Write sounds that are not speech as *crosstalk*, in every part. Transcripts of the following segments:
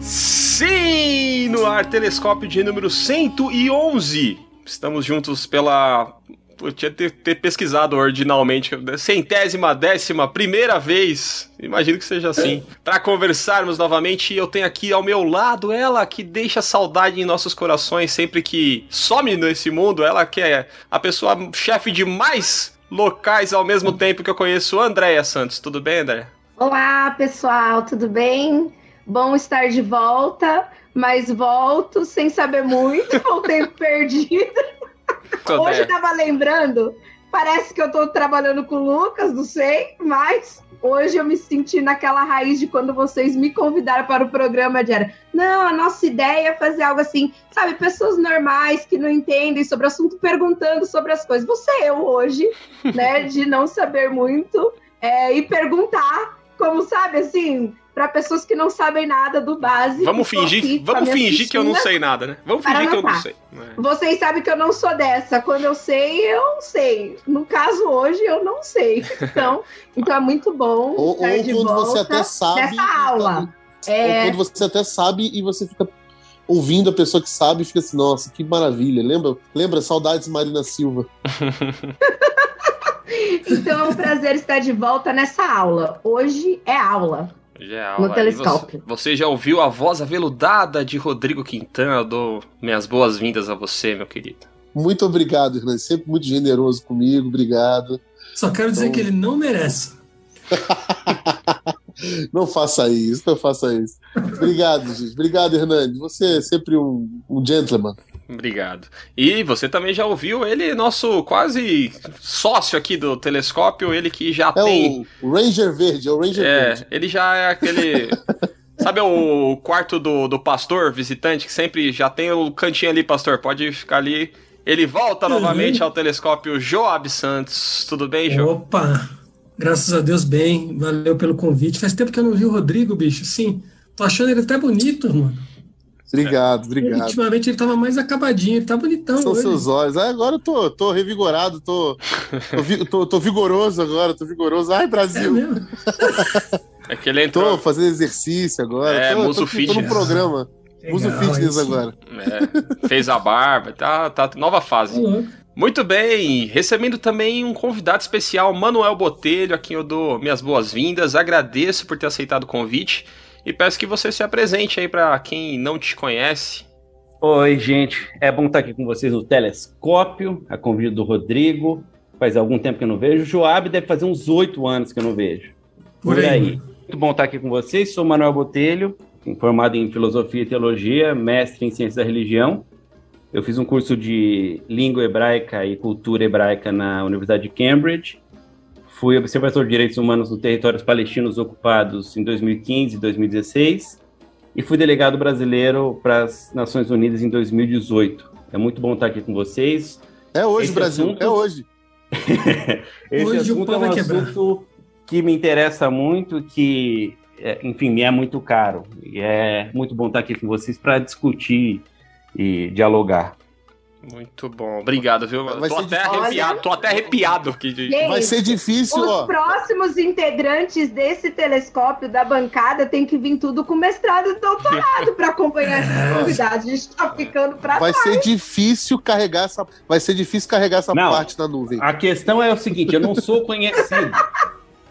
Sim, no ar telescópio de número 111. Estamos juntos pela eu tinha ter, ter, pesquisado originalmente, centésima, décima, primeira vez, imagino que seja assim, para conversarmos novamente. Eu tenho aqui ao meu lado ela que deixa saudade em nossos corações sempre que some nesse mundo, ela que é a pessoa chefe de mais locais ao mesmo tempo que eu conheço, Andréia Santos. Tudo bem, Andréia? Olá, pessoal, tudo bem? Bom estar de volta, mas volto sem saber muito, com o *laughs* Hoje eu tava lembrando, parece que eu tô trabalhando com o Lucas, não sei, mas hoje eu me senti naquela raiz de quando vocês me convidaram para o programa de era. Não, a nossa ideia é fazer algo assim, sabe, pessoas normais que não entendem sobre o assunto perguntando sobre as coisas. Você eu hoje, né, de não saber muito é, e perguntar, como sabe, assim, para pessoas que não sabem nada do básico. Vamos fingir, vamos fingir que eu não sei nada, né? Vamos fingir que eu não sei. É. Vocês sabem que eu não sou dessa. Quando eu sei, eu sei. No caso hoje, eu não sei. Então, *laughs* então é muito bom. Ou, ou quando você até sabe. Nessa aula. É... Ou quando você até sabe e você fica ouvindo a pessoa que sabe e fica assim, nossa, que maravilha. Lembra? Lembra? Saudades Marina Silva. *laughs* então é um prazer estar de volta nessa aula. Hoje é aula. Já é aula. No telescópio. Você, você, já ouviu a voz aveludada de Rodrigo Quintana? Eu dou minhas boas-vindas a você, meu querido. Muito obrigado, Hernani. Sempre muito generoso comigo. Obrigado. Só quero dizer então... que ele não merece. *laughs* não faça isso, não faça isso. Obrigado, gente. Obrigado, Hernani. Você é sempre um, um gentleman. Obrigado. E você também já ouviu ele, nosso quase sócio aqui do telescópio, ele que já é tem. O Ranger Verde, é o Ranger é, Verde. Ele já é aquele. *laughs* Sabe o quarto do, do pastor visitante, que sempre já tem o cantinho ali, pastor? Pode ficar ali. Ele volta uhum. novamente ao telescópio Joab Santos. Tudo bem, Joab? Opa! Graças a Deus, bem. Valeu pelo convite. Faz tempo que eu não vi o Rodrigo, bicho. Sim, tô achando ele até bonito, mano. Obrigado, obrigado. Ultimamente ele tava mais acabadinho, ele tá bonitão. São hoje. seus olhos. Ah, agora eu tô, tô revigorado, tô, tô, tô, tô, vigoroso agora, tô vigoroso. Ai, Brasil! É mesmo? *laughs* é que ele entrou. Tô fazendo exercício agora. É, tô, Muso tô, Fitness. Tô no programa. Legal, Muso Fitness agora. É, fez a barba, tá, tá nova fase. Uhum. Muito bem, recebendo também um convidado especial, Manuel Botelho, a quem eu dou minhas boas-vindas. Agradeço por ter aceitado o convite e peço que você se apresente aí para quem não te conhece. Oi, gente. É bom estar aqui com vocês no Telescópio, a convite do Rodrigo. Faz algum tempo que eu não vejo. O Joab deve fazer uns oito anos que eu não vejo. Por, Por aí. aí. Muito bom estar aqui com vocês. Sou Manuel Botelho, formado em Filosofia e Teologia, mestre em Ciências da Religião. Eu fiz um curso de Língua Hebraica e Cultura Hebraica na Universidade de Cambridge Fui observador de direitos humanos nos territórios palestinos ocupados em 2015 e 2016 e fui delegado brasileiro para as Nações Unidas em 2018. É muito bom estar aqui com vocês. É hoje, Esse Brasil, assunto... é hoje. *laughs* Esse hoje assunto é um assunto que me interessa muito, que, é, enfim, me é muito caro. E é muito bom estar aqui com vocês para discutir e dialogar. Muito bom, obrigado, viu? Vai tô, até arrepiado, tô até arrepiado aqui. De... Gente, vai ser difícil, os ó. próximos integrantes desse telescópio da bancada tem que vir tudo com mestrado e doutorado para acompanhar esses *laughs* convidados. A gente tá ficando para Vai trás. ser difícil carregar essa, vai ser difícil carregar essa não, parte da nuvem. A questão é o seguinte, eu não sou conhecido.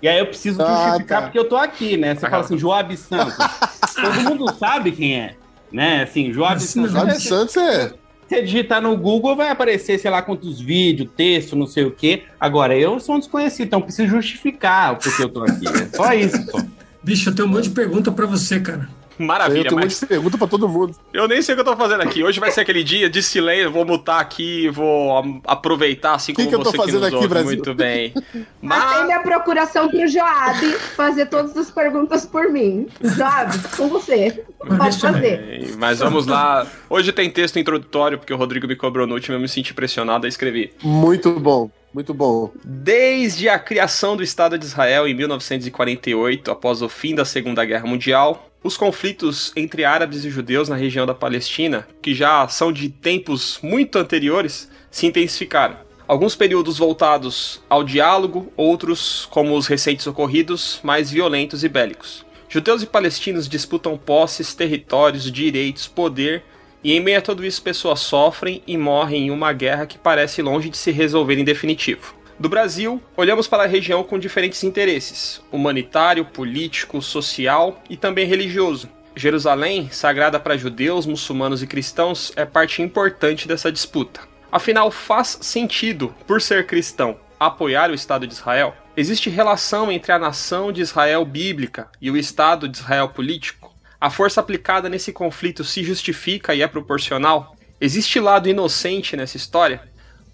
E aí eu preciso ah, justificar tá. porque eu tô aqui, né? Você ah, fala assim, Joab Santos. *laughs* Todo mundo sabe quem é, né? Assim, Joab Santos. Joab Santos é você digitar no Google, vai aparecer, sei lá, quantos vídeos, texto, não sei o quê. Agora, eu sou um desconhecido, então preciso justificar o porquê eu tô aqui. É só isso, só. Bicho, eu tenho um monte de pergunta para você, cara. Maravilha, eu mas. Pergunta pra todo mundo. Eu nem sei o que eu tô fazendo aqui. Hoje vai ser aquele dia de silêncio. Vou mutar aqui, vou aproveitar assim como que você que eu tô fazendo aqui, ouve. Brasil? Muito bem. *laughs* Mas... minha procuração pro Joab fazer todas as perguntas por mim. Joab, com você. Pode fazer. Mas vamos lá. Hoje tem texto introdutório, porque o Rodrigo me cobrou no último e eu me senti pressionado a escrever. Muito bom. Muito bom. Desde a criação do Estado de Israel em 1948, após o fim da Segunda Guerra Mundial, os conflitos entre árabes e judeus na região da Palestina, que já são de tempos muito anteriores, se intensificaram. Alguns períodos voltados ao diálogo, outros, como os recentes ocorridos, mais violentos e bélicos. Judeus e palestinos disputam posses, territórios, direitos, poder, e em meio a tudo isso pessoas sofrem e morrem em uma guerra que parece longe de se resolver em definitivo. Do Brasil, olhamos para a região com diferentes interesses: humanitário, político, social e também religioso. Jerusalém, sagrada para judeus, muçulmanos e cristãos, é parte importante dessa disputa. Afinal, faz sentido, por ser cristão, apoiar o Estado de Israel? Existe relação entre a nação de Israel bíblica e o Estado de Israel político? A força aplicada nesse conflito se justifica e é proporcional? Existe lado inocente nessa história?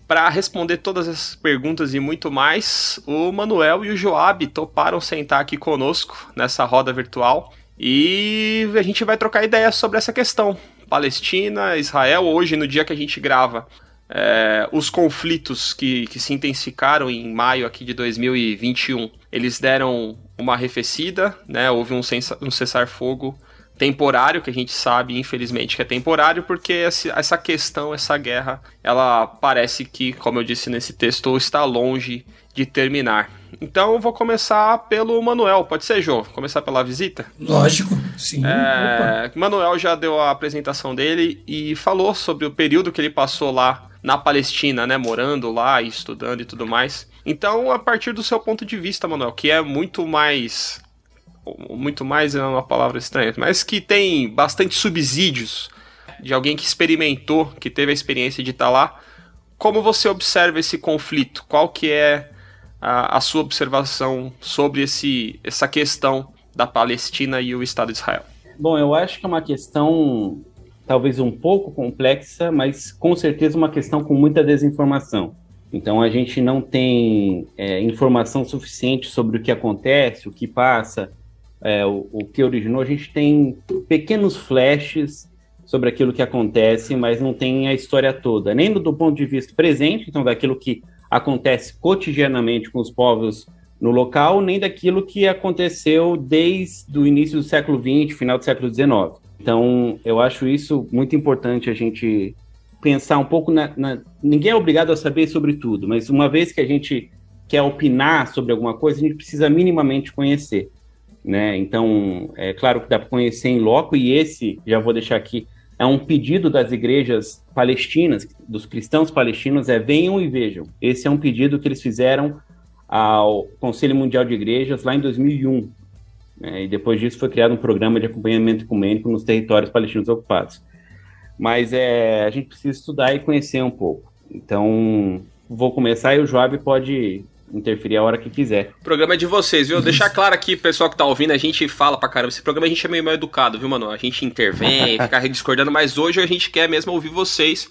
Para responder todas essas perguntas e muito mais, o Manuel e o Joab toparam sentar aqui conosco nessa roda virtual e a gente vai trocar ideias sobre essa questão. Palestina, Israel, hoje, no dia que a gente grava, é, os conflitos que, que se intensificaram em maio aqui de 2021, eles deram uma arrefecida, né? Houve um, um cessar-fogo temporário, que a gente sabe, infelizmente, que é temporário, porque essa questão, essa guerra, ela parece que, como eu disse nesse texto, está longe de terminar. Então eu vou começar pelo Manuel, pode ser, Jô? Começar pela visita? Lógico, sim. É, Manuel já deu a apresentação dele e falou sobre o período que ele passou lá na Palestina, né? Morando lá, estudando e tudo mais. Então, a partir do seu ponto de vista, Manuel, que é muito mais muito mais é uma palavra estranha, mas que tem bastante subsídios de alguém que experimentou, que teve a experiência de estar lá. Como você observa esse conflito? Qual que é a, a sua observação sobre esse, essa questão da Palestina e o Estado de Israel? Bom, eu acho que é uma questão talvez um pouco complexa, mas com certeza uma questão com muita desinformação. Então a gente não tem é, informação suficiente sobre o que acontece, o que passa, é, o, o, que originou, a gente tem pequenos flashes sobre aquilo que acontece, mas não tem a história toda, nem do, ponto de vista presente, então daquilo que acontece cotidianamente com os povos no local, nem daquilo que aconteceu desde o início do século XX, final do século XIX. Então, eu acho isso muito importante a gente pensar um pouco na, na, Ninguém é obrigado a saber sobre tudo, mas uma vez que a gente quer opinar sobre alguma coisa, a gente precisa minimamente conhecer né? Então, é claro que dá para conhecer em loco, e esse, já vou deixar aqui, é um pedido das igrejas palestinas, dos cristãos palestinos, é venham e vejam. Esse é um pedido que eles fizeram ao Conselho Mundial de Igrejas lá em 2001. Né? E depois disso foi criado um programa de acompanhamento ecumênico nos territórios palestinos ocupados. Mas é, a gente precisa estudar e conhecer um pouco. Então, vou começar e o Joab pode interferir a hora que quiser. O programa é de vocês, viu? Deixar *laughs* claro aqui, pessoal que tá ouvindo, a gente fala pra caramba. Esse programa a gente é meio mal educado, viu, mano? A gente intervém, *laughs* fica discordando, mas hoje a gente quer mesmo ouvir vocês.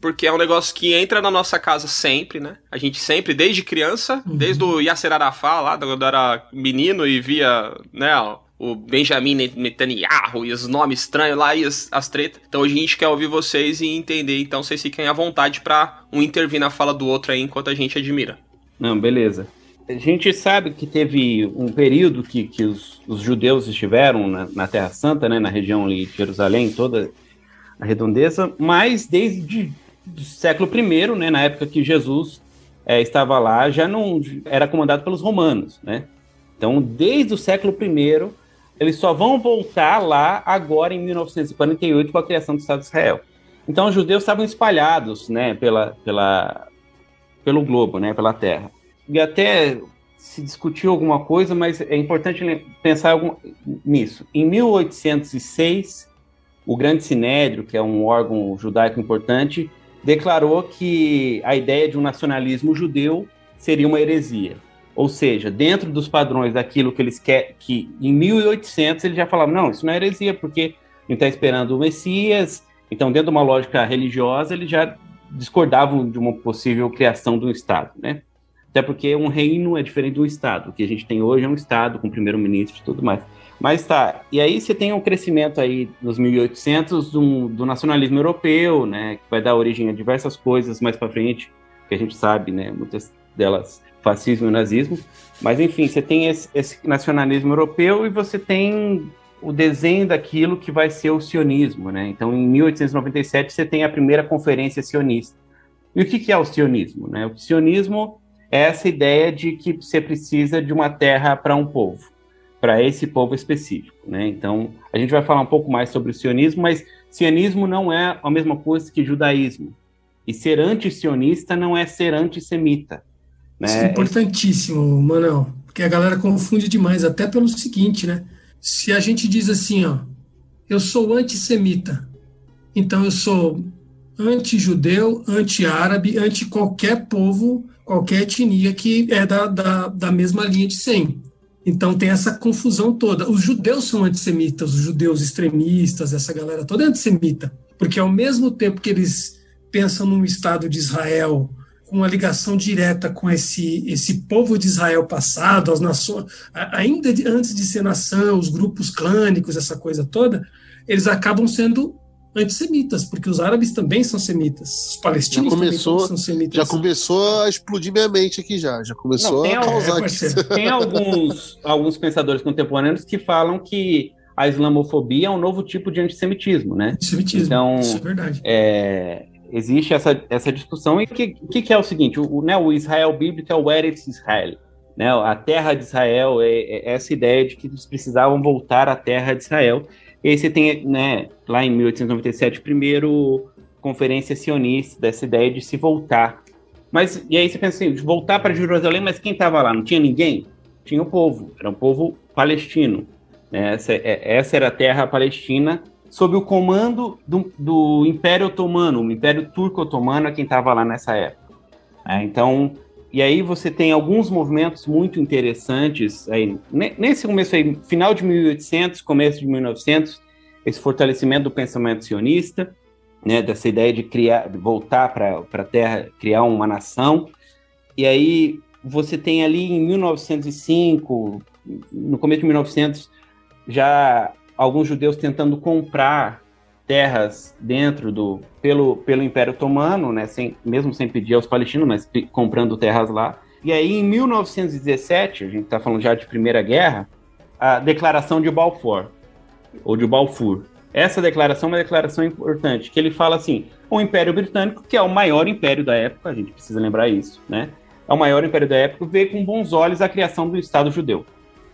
Porque é um negócio que entra na nossa casa sempre, né? A gente sempre, desde criança, uhum. desde o Yasser Arafat lá, quando era menino e via, né, o Benjamin Netanyahu e os nomes estranhos lá e as, as tretas. Então hoje a gente quer ouvir vocês e entender. Então vocês fiquem à vontade para um intervir na fala do outro aí enquanto a gente admira. Não, beleza. A gente sabe que teve um período que, que os, os judeus estiveram na, na, Terra Santa, né, na região de Jerusalém, toda a redondeza, mas desde o século I, né, na época que Jesus é, estava lá, já não era comandado pelos romanos, né? Então, desde o século I, eles só vão voltar lá agora em 1948 com a criação do Estado de Israel. Então, os judeus estavam espalhados, né, pela, pela, pelo globo, né, pela Terra. E até se discutiu alguma coisa, mas é importante pensar algum, nisso. Em 1806, o Grande Sinédrio, que é um órgão judaico importante, declarou que a ideia de um nacionalismo judeu seria uma heresia. Ou seja, dentro dos padrões daquilo que eles querem, que em 1800 eles já falavam, não, isso não é heresia, porque a gente está esperando o Messias, então dentro de uma lógica religiosa eles já discordavam de uma possível criação do Estado, né? Até porque um reino é diferente do Estado. O que a gente tem hoje é um Estado com primeiro-ministro e tudo mais. Mas tá, e aí você tem um crescimento aí nos 1800 do, do nacionalismo europeu, né? Que vai dar origem a diversas coisas mais para frente, que a gente sabe, né? Muitas delas fascismo e nazismo. Mas enfim, você tem esse, esse nacionalismo europeu e você tem o desenho daquilo que vai ser o sionismo, né? Então, em 1897 você tem a primeira conferência sionista. E o que, é o sionismo? Né? O sionismo é essa ideia de que você precisa de uma terra para um povo, para esse povo específico, né? Então, a gente vai falar um pouco mais sobre o sionismo, mas sionismo não é a mesma coisa que judaísmo. E ser anti-sionista não é ser antissemita. Né? Isso é importantíssimo, Manuel, porque a galera confunde demais, até pelo seguinte, né? Se a gente diz assim, ó, eu sou antissemita, então eu sou anti-judeu, anti-árabe, anti qualquer povo, qualquer etnia que é da, da, da mesma linha de 100. Então tem essa confusão toda. Os judeus são antissemitas, os judeus extremistas, essa galera toda é antissemita. Porque ao mesmo tempo que eles pensam num Estado de Israel com uma ligação direta com esse, esse povo de Israel passado, as nações, ainda de, antes de ser nação, os grupos clânicos, essa coisa toda, eles acabam sendo antissemitas, porque os árabes também são semitas, os palestinos já começou, são semitas. Já começou a explodir minha mente aqui já, já começou Não, a causar. É, *laughs* tem alguns, alguns pensadores contemporâneos que falam que a islamofobia é um novo tipo de antissemitismo, né? Antissemitismo, então, isso é verdade. É, existe essa, essa discussão. E o que, que, é o seguinte? O, né, o Israel bíblico é o Eretz Israel. Né, a terra de Israel é, é, essa ideia de que eles precisavam voltar à terra de Israel. E aí você tem, né, lá em 1897, primeiro conferência sionista, dessa ideia de se voltar. Mas, e aí você pensa assim, voltar para Jerusalém, mas quem estava lá? Não tinha ninguém? Tinha o povo, era um povo palestino. Né? Essa, é, essa era a terra palestina sob o comando do, do Império Otomano, o Império Turco-Otomano é quem estava lá nessa época. É, então, e aí você tem alguns movimentos muito interessantes aí, nesse começo aí, final de 1800, começo de 1900, esse fortalecimento do pensamento sionista, né, dessa ideia de criar, de voltar para a Terra, criar uma nação. E aí você tem ali em 1905, no começo de 1900, já alguns judeus tentando comprar terras dentro do pelo, pelo Império Otomano, né, sem, mesmo sem pedir aos palestinos, mas comprando terras lá. E aí, em 1917, a gente está falando já de Primeira Guerra, a Declaração de Balfour, ou de Balfour. Essa declaração é uma declaração importante, que ele fala assim: o Império Britânico, que é o maior império da época, a gente precisa lembrar isso, né? É o maior império da época, vê com bons olhos a criação do Estado judeu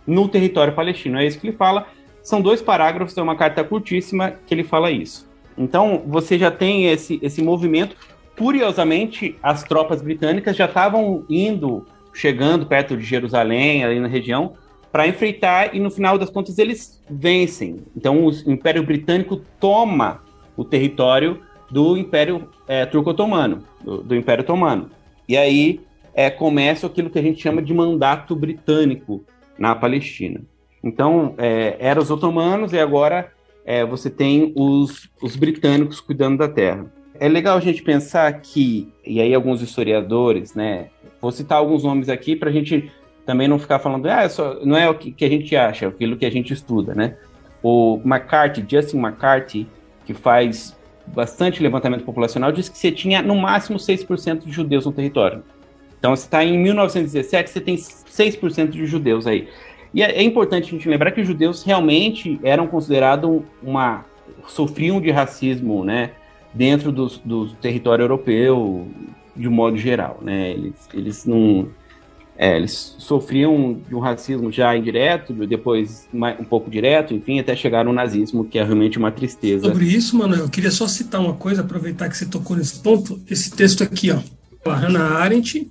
no território palestino. É isso que ele fala. São dois parágrafos, é uma carta curtíssima que ele fala isso. Então, você já tem esse, esse movimento. Curiosamente, as tropas britânicas já estavam indo, chegando perto de Jerusalém, ali na região, para enfrentar, e no final das contas eles vencem. Então, o Império Britânico toma o território do Império é, Turco-Otomano, do, do, Império Otomano. E aí é, começa aquilo que a gente chama de mandato britânico na Palestina. Então, é, eram os otomanos e agora é, você tem os, os britânicos cuidando da terra. É legal a gente pensar que, e aí alguns historiadores, né, vou citar alguns nomes aqui para a gente também não ficar falando, ah, só, não é o que, que, a gente acha, é aquilo que a gente estuda, né? O McCarthy, Justin McCarthy, que faz bastante levantamento populacional, diz que você tinha no máximo 6% de judeus no território. Então, você está em 1917, você tem 6% de judeus aí. E é, é, importante a gente lembrar que os judeus realmente eram considerados uma. sofriam de racismo, né? Dentro do, do território europeu, de um modo geral, né? Eles, eles não. É, eles sofriam de um racismo já indireto, depois um pouco direto, enfim, até chegar no nazismo, que é realmente uma tristeza. Sobre isso, mano, eu queria só citar uma coisa, aproveitar que você tocou nesse ponto, esse texto aqui, ó. Hannah Arendt,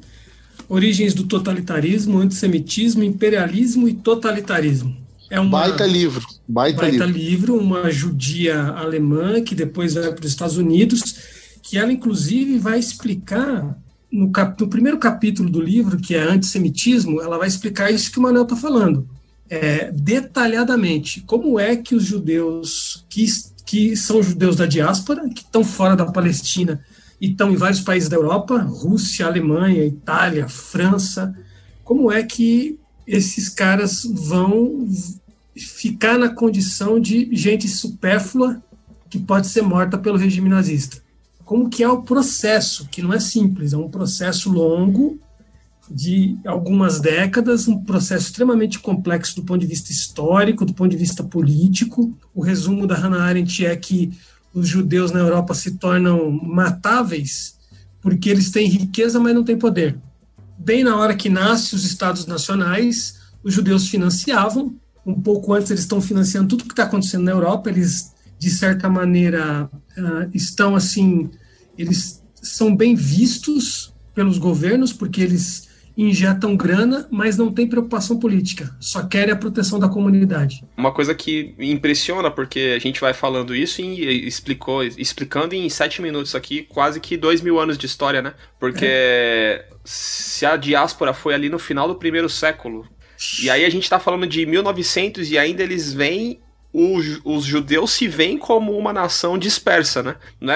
Origens do totalitarismo, antissemitismo, imperialismo e totalitarismo. É uma baita livro, baita, baita livro. livro, uma judia alemã que depois vai para os Estados Unidos, que ela inclusive vai explicar no, cap, no primeiro capítulo do livro, que é antissemitismo, ela vai explicar isso que o Manuel está falando, é, detalhadamente. Como é que os judeus que, que são judeus da diáspora, que estão fora da Palestina, e estão em vários países da Europa, Rússia, Alemanha, Itália, França. Como é que esses caras vão ficar na condição de gente supérflua que pode ser morta pelo regime nazista? Como que é o processo, que não é simples, é um processo longo, de algumas décadas, um processo extremamente complexo do ponto de vista histórico, do ponto de vista político. O resumo da Hannah Arendt é que os judeus na Europa se tornam matáveis porque eles têm riqueza, mas não têm poder. Bem na hora que nascem os estados nacionais, os judeus financiavam. Um pouco antes, eles estão financiando tudo que está acontecendo na Europa. Eles, de certa maneira, uh, estão assim, eles são bem vistos pelos governos, porque eles injetam grana, mas não tem preocupação política, só querem a proteção da comunidade. Uma coisa que impressiona, porque a gente vai falando isso e explicou, explicando em sete minutos aqui, quase que dois mil anos de história, né? Porque é. se a diáspora foi ali no final do primeiro século, e aí a gente tá falando de 1900 e ainda eles vêm os, judeus se veem como uma nação dispersa, né? né?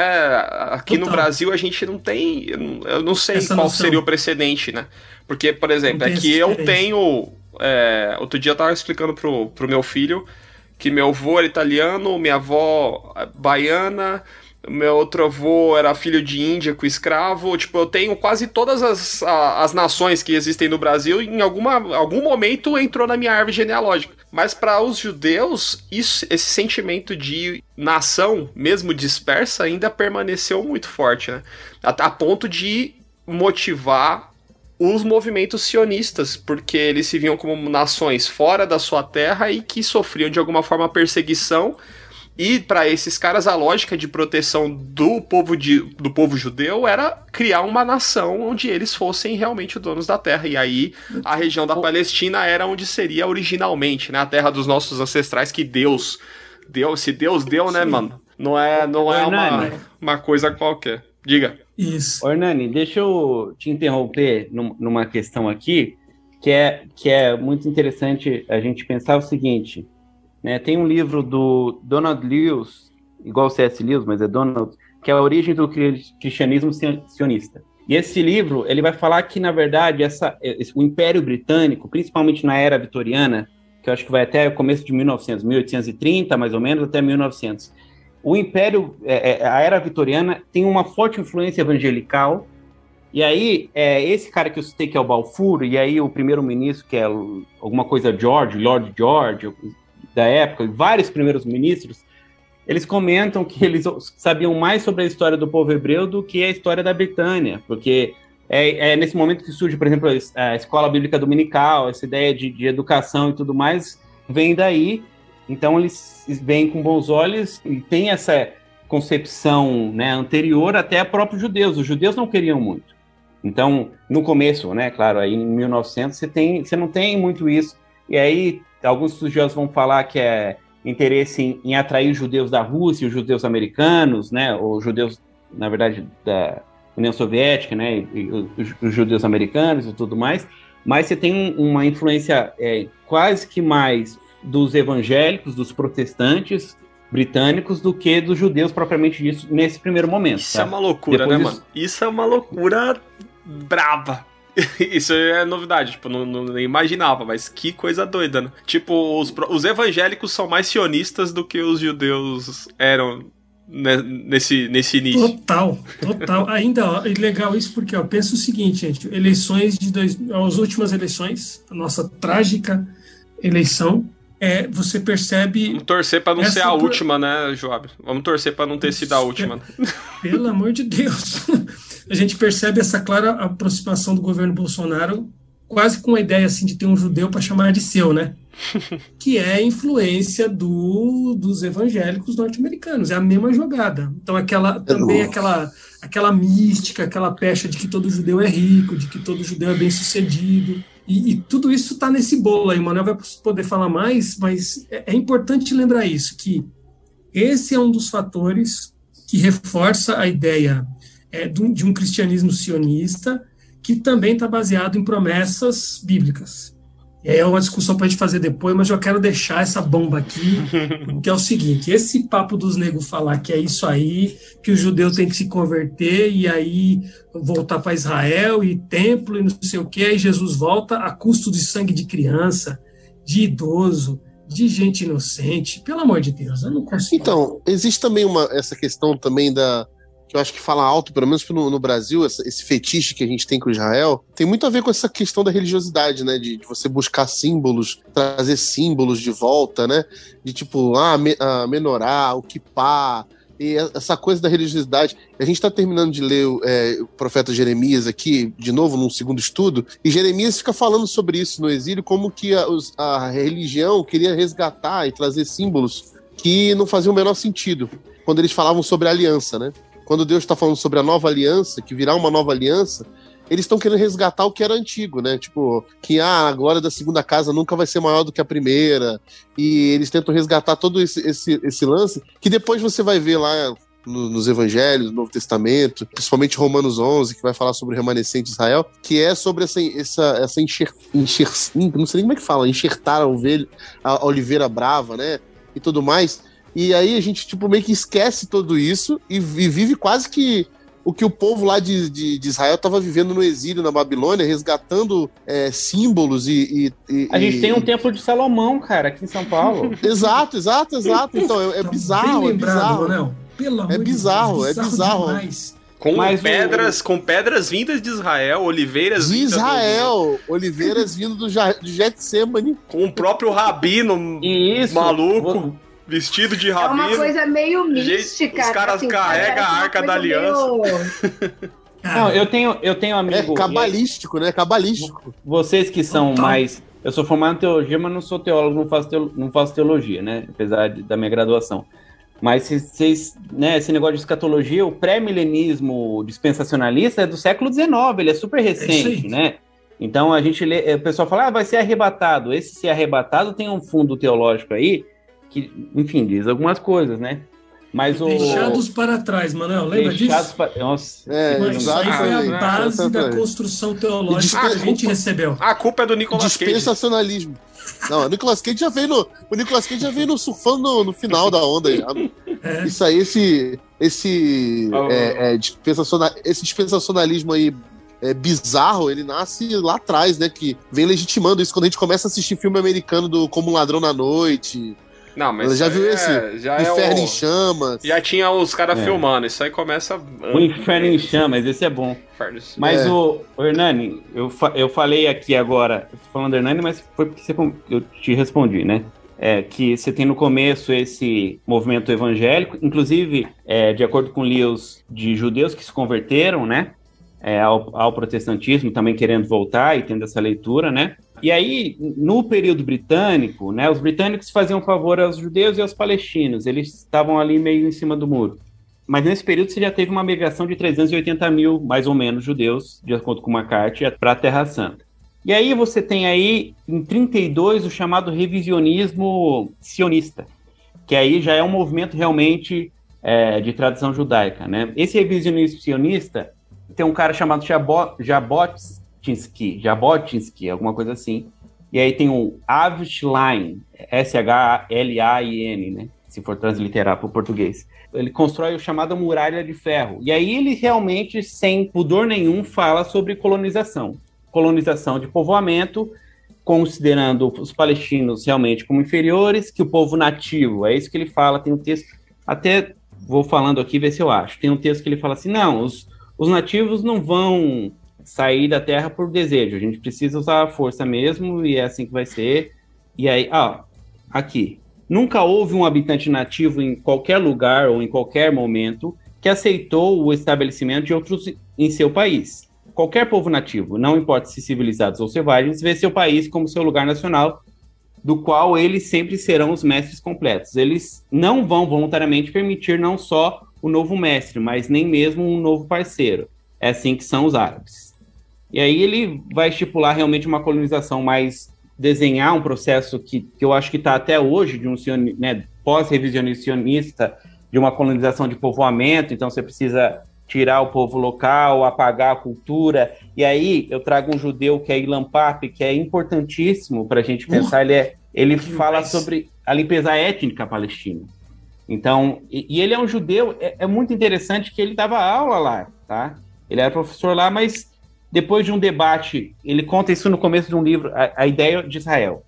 Aqui Total. no Brasil a gente não tem. Eu não sei Essa qual noção. seria o precedente, né? Porque, por exemplo, é que eu tenho. É, outro dia eu tava explicando pro, pro meu filho que meu avô era italiano, minha avó é, baiana, meu outro avô era filho de índia com escravo. Tipo, eu tenho quase todas as, as nações que existem no Brasil, em alguma, algum momento entrou na minha árvore genealógica. Mas para os judeus, isso, esse sentimento de nação, mesmo dispersa, ainda permaneceu muito forte, né? A, a ponto de motivar os movimentos sionistas, porque eles se viam como nações fora da sua terra e que sofriam de alguma forma perseguição. E para esses caras a lógica de proteção do povo, de, do povo judeu era criar uma nação onde eles fossem realmente os donos da terra. E aí a região da Palestina era onde seria originalmente, né, a terra dos nossos ancestrais que Deus deu, se Deus deu, né, Sim. mano? Não é, não é uma, uma coisa qualquer. Diga. Isso. Ornani, deixa eu te interromper numa questão aqui, que é, que é muito interessante a gente pensar o seguinte. Né, tem um livro do Donald Lewis, igual C.S. Lewis, mas é Donald, que é a origem do cristianismo sionista. E esse livro, ele vai falar que, na verdade, essa, esse, o Império Britânico, principalmente na era vitoriana, que eu acho que vai até o começo de 1900, 1830, mais ou menos, até 1900, o Império, é, é, a Era Vitoriana, tem uma forte influência evangelical. E aí, é, esse cara que eu citei, que é o Balfour, e aí o primeiro-ministro, que é alguma coisa George, Lord George, da época, vários primeiros ministros, eles comentam que eles sabiam mais sobre a história do povo hebreu do que a história da Britânia, porque é, é nesse momento que surge, por exemplo, a escola bíblica dominical, essa ideia de, de educação e tudo mais, vem daí. Então eles veem com bons olhos e tem essa concepção né, anterior até a próprios judeus. Os judeus não queriam muito. Então, no começo, né, claro, aí em 1900 você, tem, você não tem muito isso. E aí alguns estudiosos vão falar que é interesse em, em atrair judeus da Rússia, os judeus americanos, né, ou judeus, na verdade, da União Soviética, né, e, e os, os, judeus americanos e tudo mais. Mas você tem uma influência é, quase que mais dos evangélicos, dos protestantes britânicos, do que dos judeus propriamente disso nesse primeiro momento. Isso tá? é uma loucura, Depois né, isso... mano? Isso é uma loucura brava. *laughs* Isso é novidade, tipo, não, não, imaginava, mas que coisa doida, né? Tipo, os, os evangélicos são mais sionistas do que os judeus eram nesse, nesse início. Total, total. *laughs* Ainda, ó, legal isso porque, ó, pensa o seguinte, gente, eleições de dois, as últimas eleições, a nossa trágica eleição, é, você percebe. Vamos torcer para não ser a última, né, Joab? Vamos torcer para não ter sido a última. Pelo amor de Deus. *laughs* a gente percebe essa clara aproximação do governo Bolsonaro, quase com a ideia assim de ter um judeu para chamar de seu, né? *laughs* que é a influência do, dos evangélicos norte-americanos. É a mesma jogada. Então, aquela também aquela aquela mística, aquela pecha de que todo judeu é rico, de que todo judeu é bem sucedido. E, e tudo isso está nesse bolo aí. O Manuel vai poder falar mais, mas é, é importante lembrar isso, que esse é um dos fatores que reforça a ideia é, de, um, de um cristianismo sionista que também está baseado em promessas bíblicas. E aí é uma discussão para a gente fazer depois, mas eu quero deixar essa bomba aqui, *laughs* que é o seguinte: esse papo dos negros falar que é isso aí, que o judeu tem que se converter e aí voltar para Israel e templo e não sei o que, aí Jesus volta a custo de sangue de criança, de idoso, de gente inocente. Pelo amor de Deus, eu não consigo. Então, existe também uma, essa questão também da, que eu acho que fala alto, pelo menos no, no Brasil, essa, esse fetiche que a gente tem com Israel, tem muito a ver com essa questão da religiosidade, né? De, de você buscar símbolos, trazer símbolos de volta, né? De tipo, ah, me, ah menorá, o kippah, e essa coisa da religiosidade. A gente está terminando de ler é, o profeta Jeremias aqui, de novo, num segundo estudo, e Jeremias fica falando sobre isso no exílio, como que a, a religião queria resgatar e trazer símbolos que não faziam o menor sentido quando eles falavam sobre aliança, né? Quando Deus está falando sobre a nova aliança, que virá uma nova aliança, eles estão querendo resgatar o que era antigo, né? Tipo, que ah, a glória da segunda casa nunca vai ser maior do que a primeira. E eles tentam resgatar todo esse, esse, esse lance, que depois você vai ver lá no, nos evangelhos, no Novo Testamento, principalmente Romanos 11, que vai falar sobre o remanescente de Israel, que é sobre essa, essa, essa enxer, enxer, não sei nem como é que fala, enxertar a ovelha, a oliveira brava, né? E tudo mais. E aí a gente, tipo, meio que esquece tudo isso e, e vive quase que o que o povo lá de, de, de Israel estava vivendo no exílio na Babilônia, resgatando é, símbolos e, e, A gente tem um templo de Salomão, cara, aqui em São Paulo. *laughs* exato, exato, exato. Então, é, é bizarro, é bizarro. Manel. Pelo amor é bizarro, Deus, é bizarro. Demais. Com Mas pedras, o... com pedras vindas de Israel, oliveiras de Israel, do... oliveiras vindo do, do Getsemane. Com o próprio rabino Isso. maluco vestido de rabino. É uma coisa meio mística. Os caras assim, carregam a arca da aliança. Meio... Não, eu tenho, eu tenho amigo. É cabalístico, né? Cabalístico. Vocês que são mais. Eu sou formado em teologia, mas não sou teólogo, não faço, teolo, não faço teologia, né? Apesar de, da minha graduação. Mas vocês, né, esse negócio de escatologia, o pré-milenismo dispensacionalista é do século XIX, ele é super recente, é né? Então a gente lê, o pessoal fala, ah, vai ser arrebatado. Esse ser arrebatado tem um fundo teológico aí que, enfim, diz algumas coisas, né? Mas Deixados o... para trás, Manuel, lembra Deixados disso? Para... Nossa, é, Mas isso aí foi a base da construção teológica que a, gente recebeu. A culpa é do Nicolas Cage. Dispensacionalismo. Não, o Nicolas Cage já veio no. O Nicolas Cage já veio no surfando no, no final da onda. É. Isso aí, esse. Esse, oh. é, é, dispensacional, esse dispensacionalismo aí é, bizarro, ele nasce lá atrás, né? Que vem legitimando isso quando a gente começa a assistir filme americano do Como um Ladrão na Noite. Não, mas. Já viu é, esse? Já Inferno é o... em Chamas. Já tinha os caras é. filmando, isso aí começa. O Inferno em Chamas, esse é bom. Mas é. o, o Hernani, eu, fa eu falei aqui agora, eu tô falando Hernani, mas foi porque você, eu te respondi, né? É, que você tem no começo esse movimento evangélico, inclusive, é, de acordo com Lewis, de judeus que se converteram, né? É, ao, ao, protestantismo, também querendo voltar e tendo essa leitura, né? E aí, no período britânico, né, os britânicos faziam favor aos judeus e aos palestinos, eles estavam ali meio em cima do muro. Mas nesse período você já teve uma migração de 380 mil, mais ou menos, judeus, de acordo com McCarthy, para a Terra Santa. E aí você tem aí, em 32, o chamado revisionismo sionista, que aí já é um movimento realmente é, de tradição judaica. Né? Esse revisionismo sionista tem um cara chamado Jabotinsky, Jabotinsky, alguma coisa assim. E aí tem o Avishline, S-H-L-A-I-N, né? Se for transliterar para o português. Ele constrói o chamado Muralha de Ferro. E aí ele realmente, sem pudor nenhum, fala sobre colonização. Colonização de povoamento, considerando os palestinos realmente como inferiores, que o povo nativo, é isso que ele fala, tem um texto, até vou falando aqui, ver se eu acho. Tem um texto que ele fala assim: não, os, os nativos não vão sair da Terra por desejo. A gente precisa usar a força mesmo e é assim que vai ser. E aí, ah, aqui. Nunca houve um habitante nativo em qualquer lugar ou em qualquer momento que aceitou o estabelecimento de outros em seu país. Qualquer povo nativo, não importa se civilizados ou selvagens, vê seu país como seu lugar nacional, do qual eles sempre serão os mestres completos. Eles não vão voluntariamente permitir não só o novo mestre, mas nem mesmo um novo parceiro. É assim que são os árabes. E aí ele vai estipular realmente uma colonização mais desenhar um processo que, que eu acho que está até hoje de um né, pós-revisionista de uma colonização de povoamento, então você precisa tirar o povo local, apagar a cultura. E aí eu trago um judeu que é Ilan Pape, que é importantíssimo para a gente pensar. Uh, ele é, ele fala sobre a limpeza étnica palestina. Então, e, e ele é um judeu, é, é, muito interessante que ele dava aula lá, tá? Ele era professor lá, mas depois de um debate, ele conta isso no começo de um livro, a, a, ideia de Israel.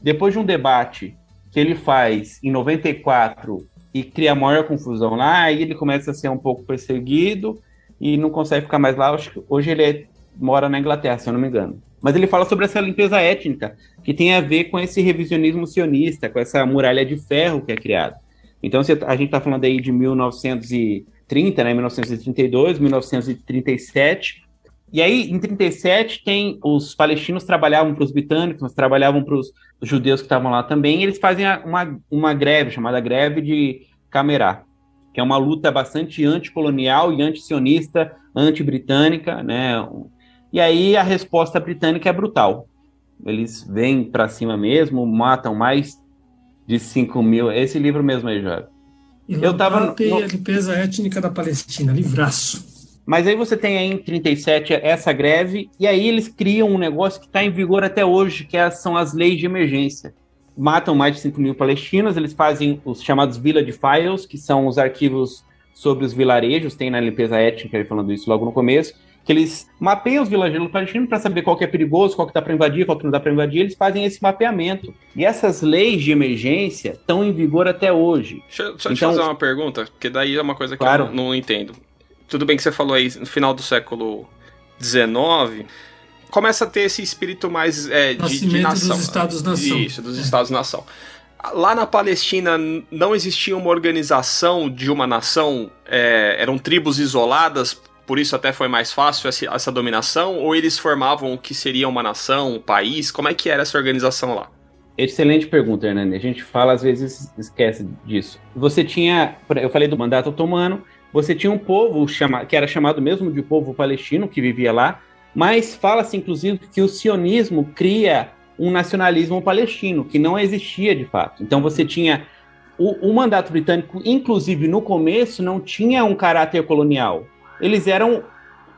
Depois de um debate que ele faz em 94 e cria maior confusão lá, aí ele começa a ser um pouco perseguido e não consegue ficar mais lá. Hoje ele é, mora na Inglaterra, se eu não me engano. Mas ele fala sobre essa limpeza étnica, que tem a ver com esse revisionismo sionista, com essa muralha de ferro que é criada. Então, a gente está falando aí de 1930, né, 1932, 1937. E aí, em 37, tem os palestinos trabalhavam para os britânicos, trabalhavam para os judeus que estavam lá também, eles fazem uma, uma greve, chamada greve de Camerá, que é uma luta bastante anticolonial e antisionista, anti-britânica, né? E aí a resposta britânica é brutal. Eles vêm para cima mesmo, matam mais de 5 mil. Esse livro mesmo aí, Jorge. Eu tava no... a limpeza étnica da Palestina, livraço. Mas aí você tem aí em 37 essa greve, e aí eles criam um negócio que está em vigor até hoje, que é, são as leis de emergência. Matam mais de 5 mil palestinos, eles fazem os chamados Village Files, que são os arquivos sobre os vilarejos, tem na limpeza étnica, falando isso logo no começo, que eles mapeiam os vilarejos palestinos para saber qual que é perigoso, qual que dá para invadir, qual que não dá para invadir, eles fazem esse mapeamento. E essas leis de emergência estão em vigor até hoje. Deixa, deixa então, eu fazer uma pergunta, porque daí é uma coisa que claro. eu não, não entendo. Tudo bem que você falou aí no final do século XIX, começa a ter esse espírito mais é, de, de nação. dos Estados-nação. Isso, dos é. Estados-nação. Lá na Palestina não existia uma organização de uma nação, é, eram tribos isoladas por isso até foi mais fácil essa, essa dominação? Ou eles formavam o que seria uma nação, um país? Como é que era essa organização lá? Excelente pergunta, Hernani. A gente fala, às vezes, esquece disso. Você tinha, eu falei do mandato otomano, você tinha um povo chama, que era chamado mesmo de povo palestino, que vivia lá, mas fala-se, inclusive, que o sionismo cria um nacionalismo palestino, que não existia de fato. Então você tinha. O, o mandato britânico, inclusive no começo, não tinha um caráter colonial eles eram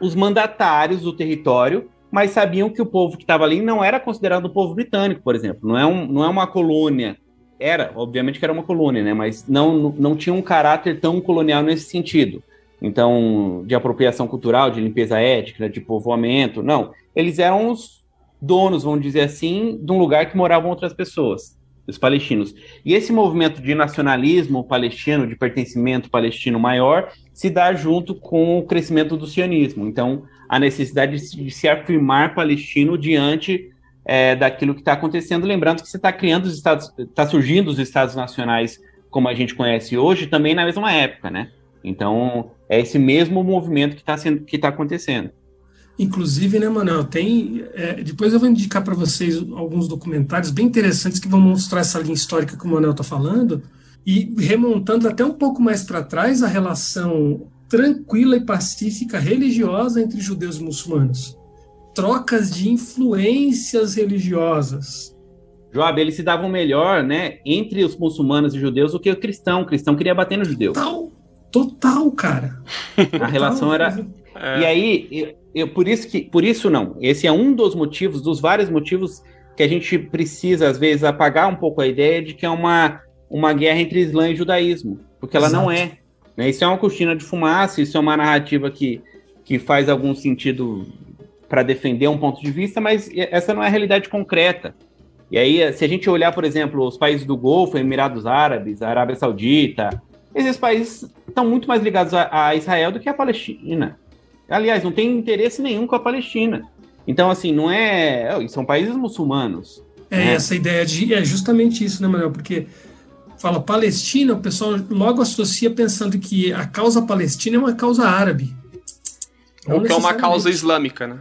os mandatários do território, mas sabiam que o povo que estava ali não era considerado o povo britânico, por exemplo. Não é, um, não é uma colônia. Era, obviamente que era uma colônia, né? Mas não, não tinha um caráter tão colonial nesse sentido. Então, de apropriação cultural, de limpeza étnica, de povoamento, não. Eles eram os donos, vamos dizer assim, de um lugar que moravam outras pessoas, os palestinos. E esse movimento de nacionalismo palestino, de pertencimento palestino maior, se dá junto com o crescimento do sionismo. Então, a necessidade de se afirmar palestino diante é, daquilo que está acontecendo. Lembrando que você está criando os estados, está surgindo os estados nacionais como a gente conhece hoje, também na mesma época, né? Então, é esse mesmo movimento que está que tá acontecendo. Inclusive, né, Manuel, tem. É, depois eu vou indicar para vocês alguns documentários bem interessantes que vão mostrar essa linha histórica que o Manuel está falando, e remontando até um pouco mais para trás a relação tranquila e pacífica religiosa entre judeus e muçulmanos. Trocas de influências religiosas. Joab, eles se davam melhor, né, entre os muçulmanos e judeus do que o cristão. O cristão queria bater no judeu. Total, total, cara. *laughs* A relação era. É. E aí, eu, eu, por isso que, por isso não. Esse é um dos motivos, dos vários motivos que a gente precisa às vezes apagar um pouco a ideia de que é uma uma guerra entre Islã e judaísmo, porque ela Exato. não é. Né? Isso é uma cortina de fumaça, isso é uma narrativa que, que faz algum sentido para defender um ponto de vista, mas essa não é a realidade concreta. E aí, se a gente olhar, por exemplo, os países do Golfo, Emirados Árabes, a Arábia Saudita, esses países estão muito mais ligados a, a Israel do que a Palestina. Aliás, não tem interesse nenhum com a Palestina. Então, assim, não é. São países muçulmanos. É, né? essa ideia de. É justamente isso, né, Manuel? Porque fala Palestina, o pessoal logo associa pensando que a causa palestina é uma causa árabe. Ou que é uma causa islâmica, né?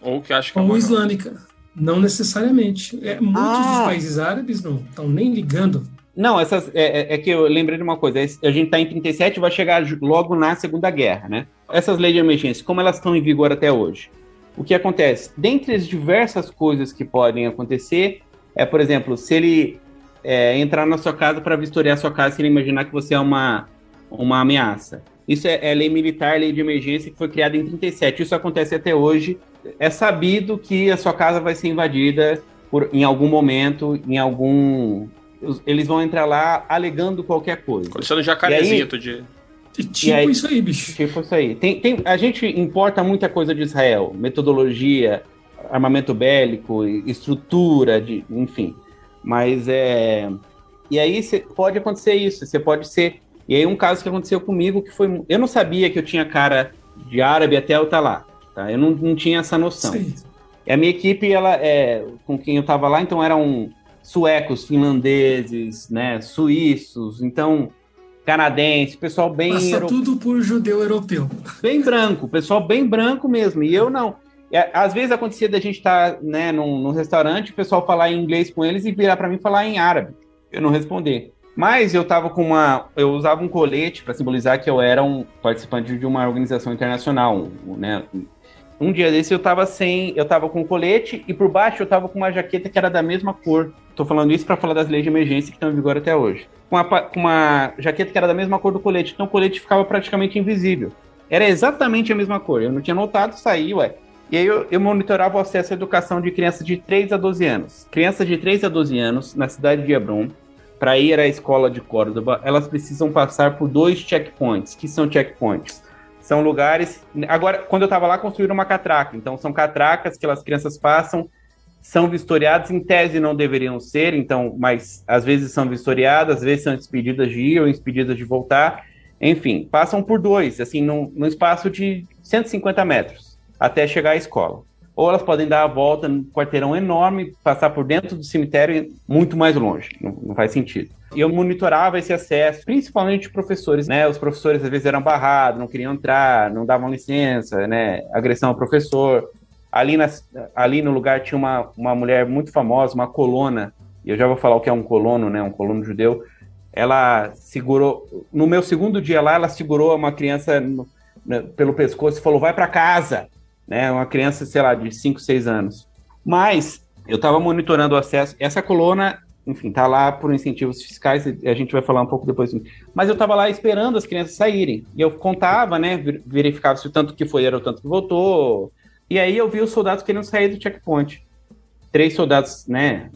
Ou que acho que é Ou islâmica. Não necessariamente. É, muitos ah. dos países árabes não estão nem ligando. Não, essas, é, é, é, que eu lembrei de uma coisa. A gente está em 37 e vai chegar logo na Segunda Guerra, né? Essas leis de emergência, como elas estão em vigor até hoje? O que acontece? Dentre as diversas coisas que podem acontecer, é, por exemplo, se ele é, entrar na sua casa para vistoriar a sua casa sem imaginar que você é uma, uma ameaça. Isso é, é, lei militar, lei de emergência, que foi criada em 37. Isso acontece até hoje. É sabido que a sua casa vai ser invadida por, em algum momento, em algum. Eles vão entrar lá alegando qualquer coisa. Colecionando jacarezinho outro dia. Tipo aí, isso aí, bicho. Tipo isso aí. Tem, tem, a gente importa muita coisa de Israel, metodologia, armamento bélico, estrutura, de, enfim. Mas é. E aí cê, pode acontecer isso. Você pode ser E aí um caso que aconteceu comigo que foi, eu não sabia que eu tinha cara de árabe até eu estar tá lá, tá? Eu não, não tinha essa noção. Sim. E a minha equipe, ela é, com quem eu estava lá, então eram suecos, finlandeses, né, suíços, então canadense, pessoal bem Passa euro... tudo por judeu europeu. Bem branco, pessoal bem branco mesmo. E eu não. Às vezes acontecia da gente estar tá, né, num, num restaurante, o pessoal falar em inglês com eles e virar para mim falar em árabe. Eu não responder. Mas eu tava com uma. Eu usava um colete para simbolizar que eu era um participante de uma organização internacional, né? Um dia desse eu tava sem. Eu tava com um colete e por baixo eu tava com uma jaqueta que era da mesma cor. Tô falando isso para falar das leis de emergência que estão em vigor até hoje. Com uma, uma jaqueta que era da mesma cor do colete. Então o colete ficava praticamente invisível. Era exatamente a mesma cor. Eu não tinha notado, saí, ué. E aí eu, eu, monitorava o acesso à educação de crianças de 3 a 12 anos. Crianças de 3 a 12 anos, na cidade de Hebron, para ir à escola de Córdoba, elas precisam passar por dois checkpoints. que são checkpoints? São lugares. Agora, quando eu estava lá, construíram uma catraca. Então, são catracas que as crianças passam, são vistoriadas. Em tese, não deveriam ser, então, mas às vezes são vistoriadas, às vezes são despedidas de ir ou despedidas de voltar. Enfim, passam por dois, assim, num, num espaço de 150 metros até chegar à escola ou elas podem dar a volta num quarteirão enorme, passar por dentro do cemitério muito mais longe. Não, não faz sentido. E eu monitorava esse acesso, principalmente professores, né? Os professores às vezes eram barrados, não queriam entrar, não davam licença, né? Agressão ao professor. Ali, na, ali no lugar tinha uma, uma mulher muito famosa, uma colona, e eu já vou falar o que é um colono, né? Um colono judeu. Ela segurou, no meu segundo dia lá, ela segurou uma criança no, pelo pescoço e falou: vai para casa né? Uma criança, sei lá, de 5, 6 anos. Mas eu estava monitorando o acesso. Essa coluna, enfim, tá lá por incentivos fiscais, a gente vai falar um pouco depois. Mas eu estava lá esperando as crianças saírem. E eu contava, né? Verificava se o tanto que foi era o tanto que voltou. E aí eu vi os soldados querendo sair do checkpoint. Três soldados, né?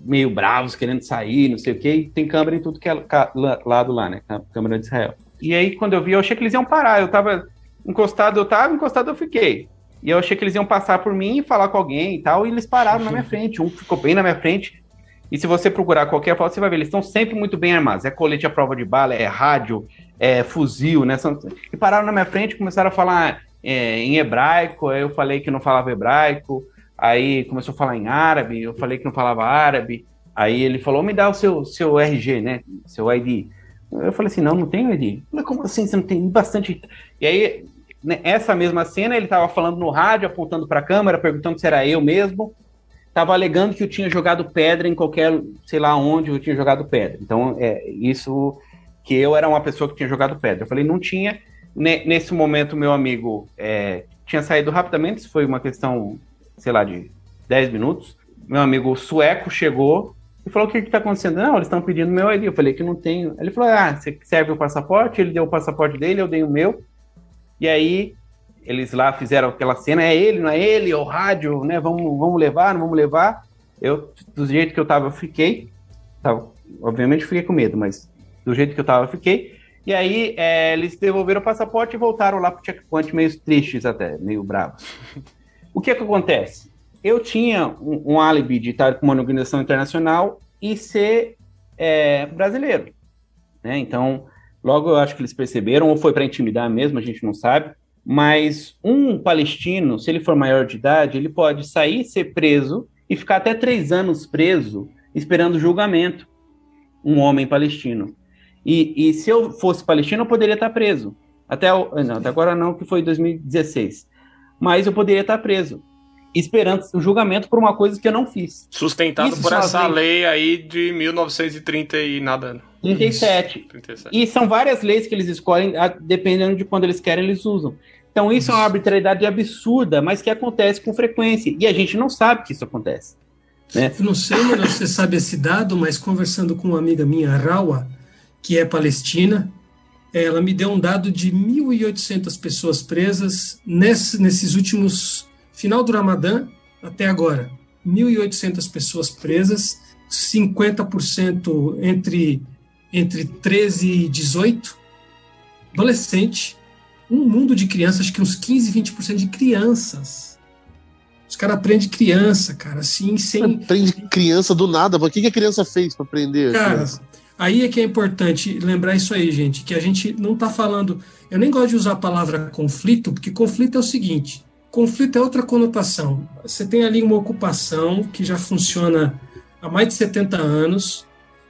Meio bravos, querendo sair, não sei o quê. E tem câmera em tudo que é lado lá, né? Câmera de Israel. E aí, quando eu vi, eu achei que eles iam parar. Eu tava encostado, eu tava, encostado eu fiquei. E eu achei que eles iam passar por mim e falar com alguém e tal, e eles pararam na minha *laughs* frente. Um ficou bem na minha frente. E se você procurar qualquer foto, você vai ver, eles estão sempre muito bem armados. É colete à prova de bala, é rádio, é fuzil, né? São... E pararam na minha frente e começaram a falar é, em hebraico. Eu falei que não falava hebraico. Aí começou a falar em árabe. Eu falei que não falava árabe. Aí ele falou: me dá o seu, seu RG, né? Seu ID. Eu falei assim: não, não tenho ID. Mas como assim? Você não tem bastante. E aí essa mesma cena, ele estava falando no rádio, apontando para a câmera, perguntando se era eu mesmo. Estava alegando que eu tinha jogado pedra em qualquer, sei lá onde eu tinha jogado pedra. Então, é isso que eu era uma pessoa que tinha jogado pedra. Eu falei, não tinha. Nesse momento, meu amigo é, tinha saído rapidamente, isso foi uma questão, sei lá, de 10 minutos. Meu amigo sueco chegou e falou: O que está acontecendo? Não, eles estão pedindo meu ID. Eu falei que não tenho. Ele falou: Ah, você serve o passaporte? Ele deu o passaporte dele, eu dei o meu. E aí eles lá fizeram aquela cena, é ele, não é ele, é o rádio, né? Vamos, vamos levar, não vamos levar. Eu, do jeito que eu tava, eu fiquei. Tava, obviamente fiquei com medo, mas do jeito que eu tava, eu fiquei. E aí é, eles devolveram o passaporte e voltaram lá pro checkpoint meio tristes até, meio bravos. o que é que acontece? Eu tinha um, um álibi de estar com uma organização internacional e ser é, brasileiro. Né? Então, Logo, eu acho que eles perceberam, ou foi para intimidar mesmo, a gente não sabe. Mas um palestino, se ele for maior de idade, ele pode sair, ser preso e ficar até três anos preso, esperando julgamento. Um homem palestino. E, e se eu fosse palestino, eu poderia estar preso. Até, não, até agora não, que foi 2016. Mas eu poderia estar preso esperando o julgamento por uma coisa que eu não fiz. Sustentado Isso por essa lei aí de 1930 e nada. 37. 37. E são várias leis que eles escolhem, dependendo de quando eles querem, eles usam. Então isso, isso. é uma arbitrariedade absurda, mas que acontece com frequência. E a gente não sabe que isso acontece. Né? Não sei, mano, você sabe esse dado, mas conversando com uma amiga minha, Rawa, que é palestina, ela me deu um dado de 1.800 pessoas presas nesse, nesses últimos Final do Ramadã até agora, 1.800 pessoas presas, 50% entre, entre 13 e 18, adolescente, um mundo de crianças, acho que uns 15, 20% de crianças. Os caras aprendem criança, cara, assim, sem. Aprende criança do nada, mas o que, que a criança fez para aprender? Cara, Aí é que é importante lembrar isso aí, gente, que a gente não está falando. Eu nem gosto de usar a palavra conflito, porque conflito é o seguinte: conflito é outra conotação. Você tem ali uma ocupação que já funciona há mais de 70 anos,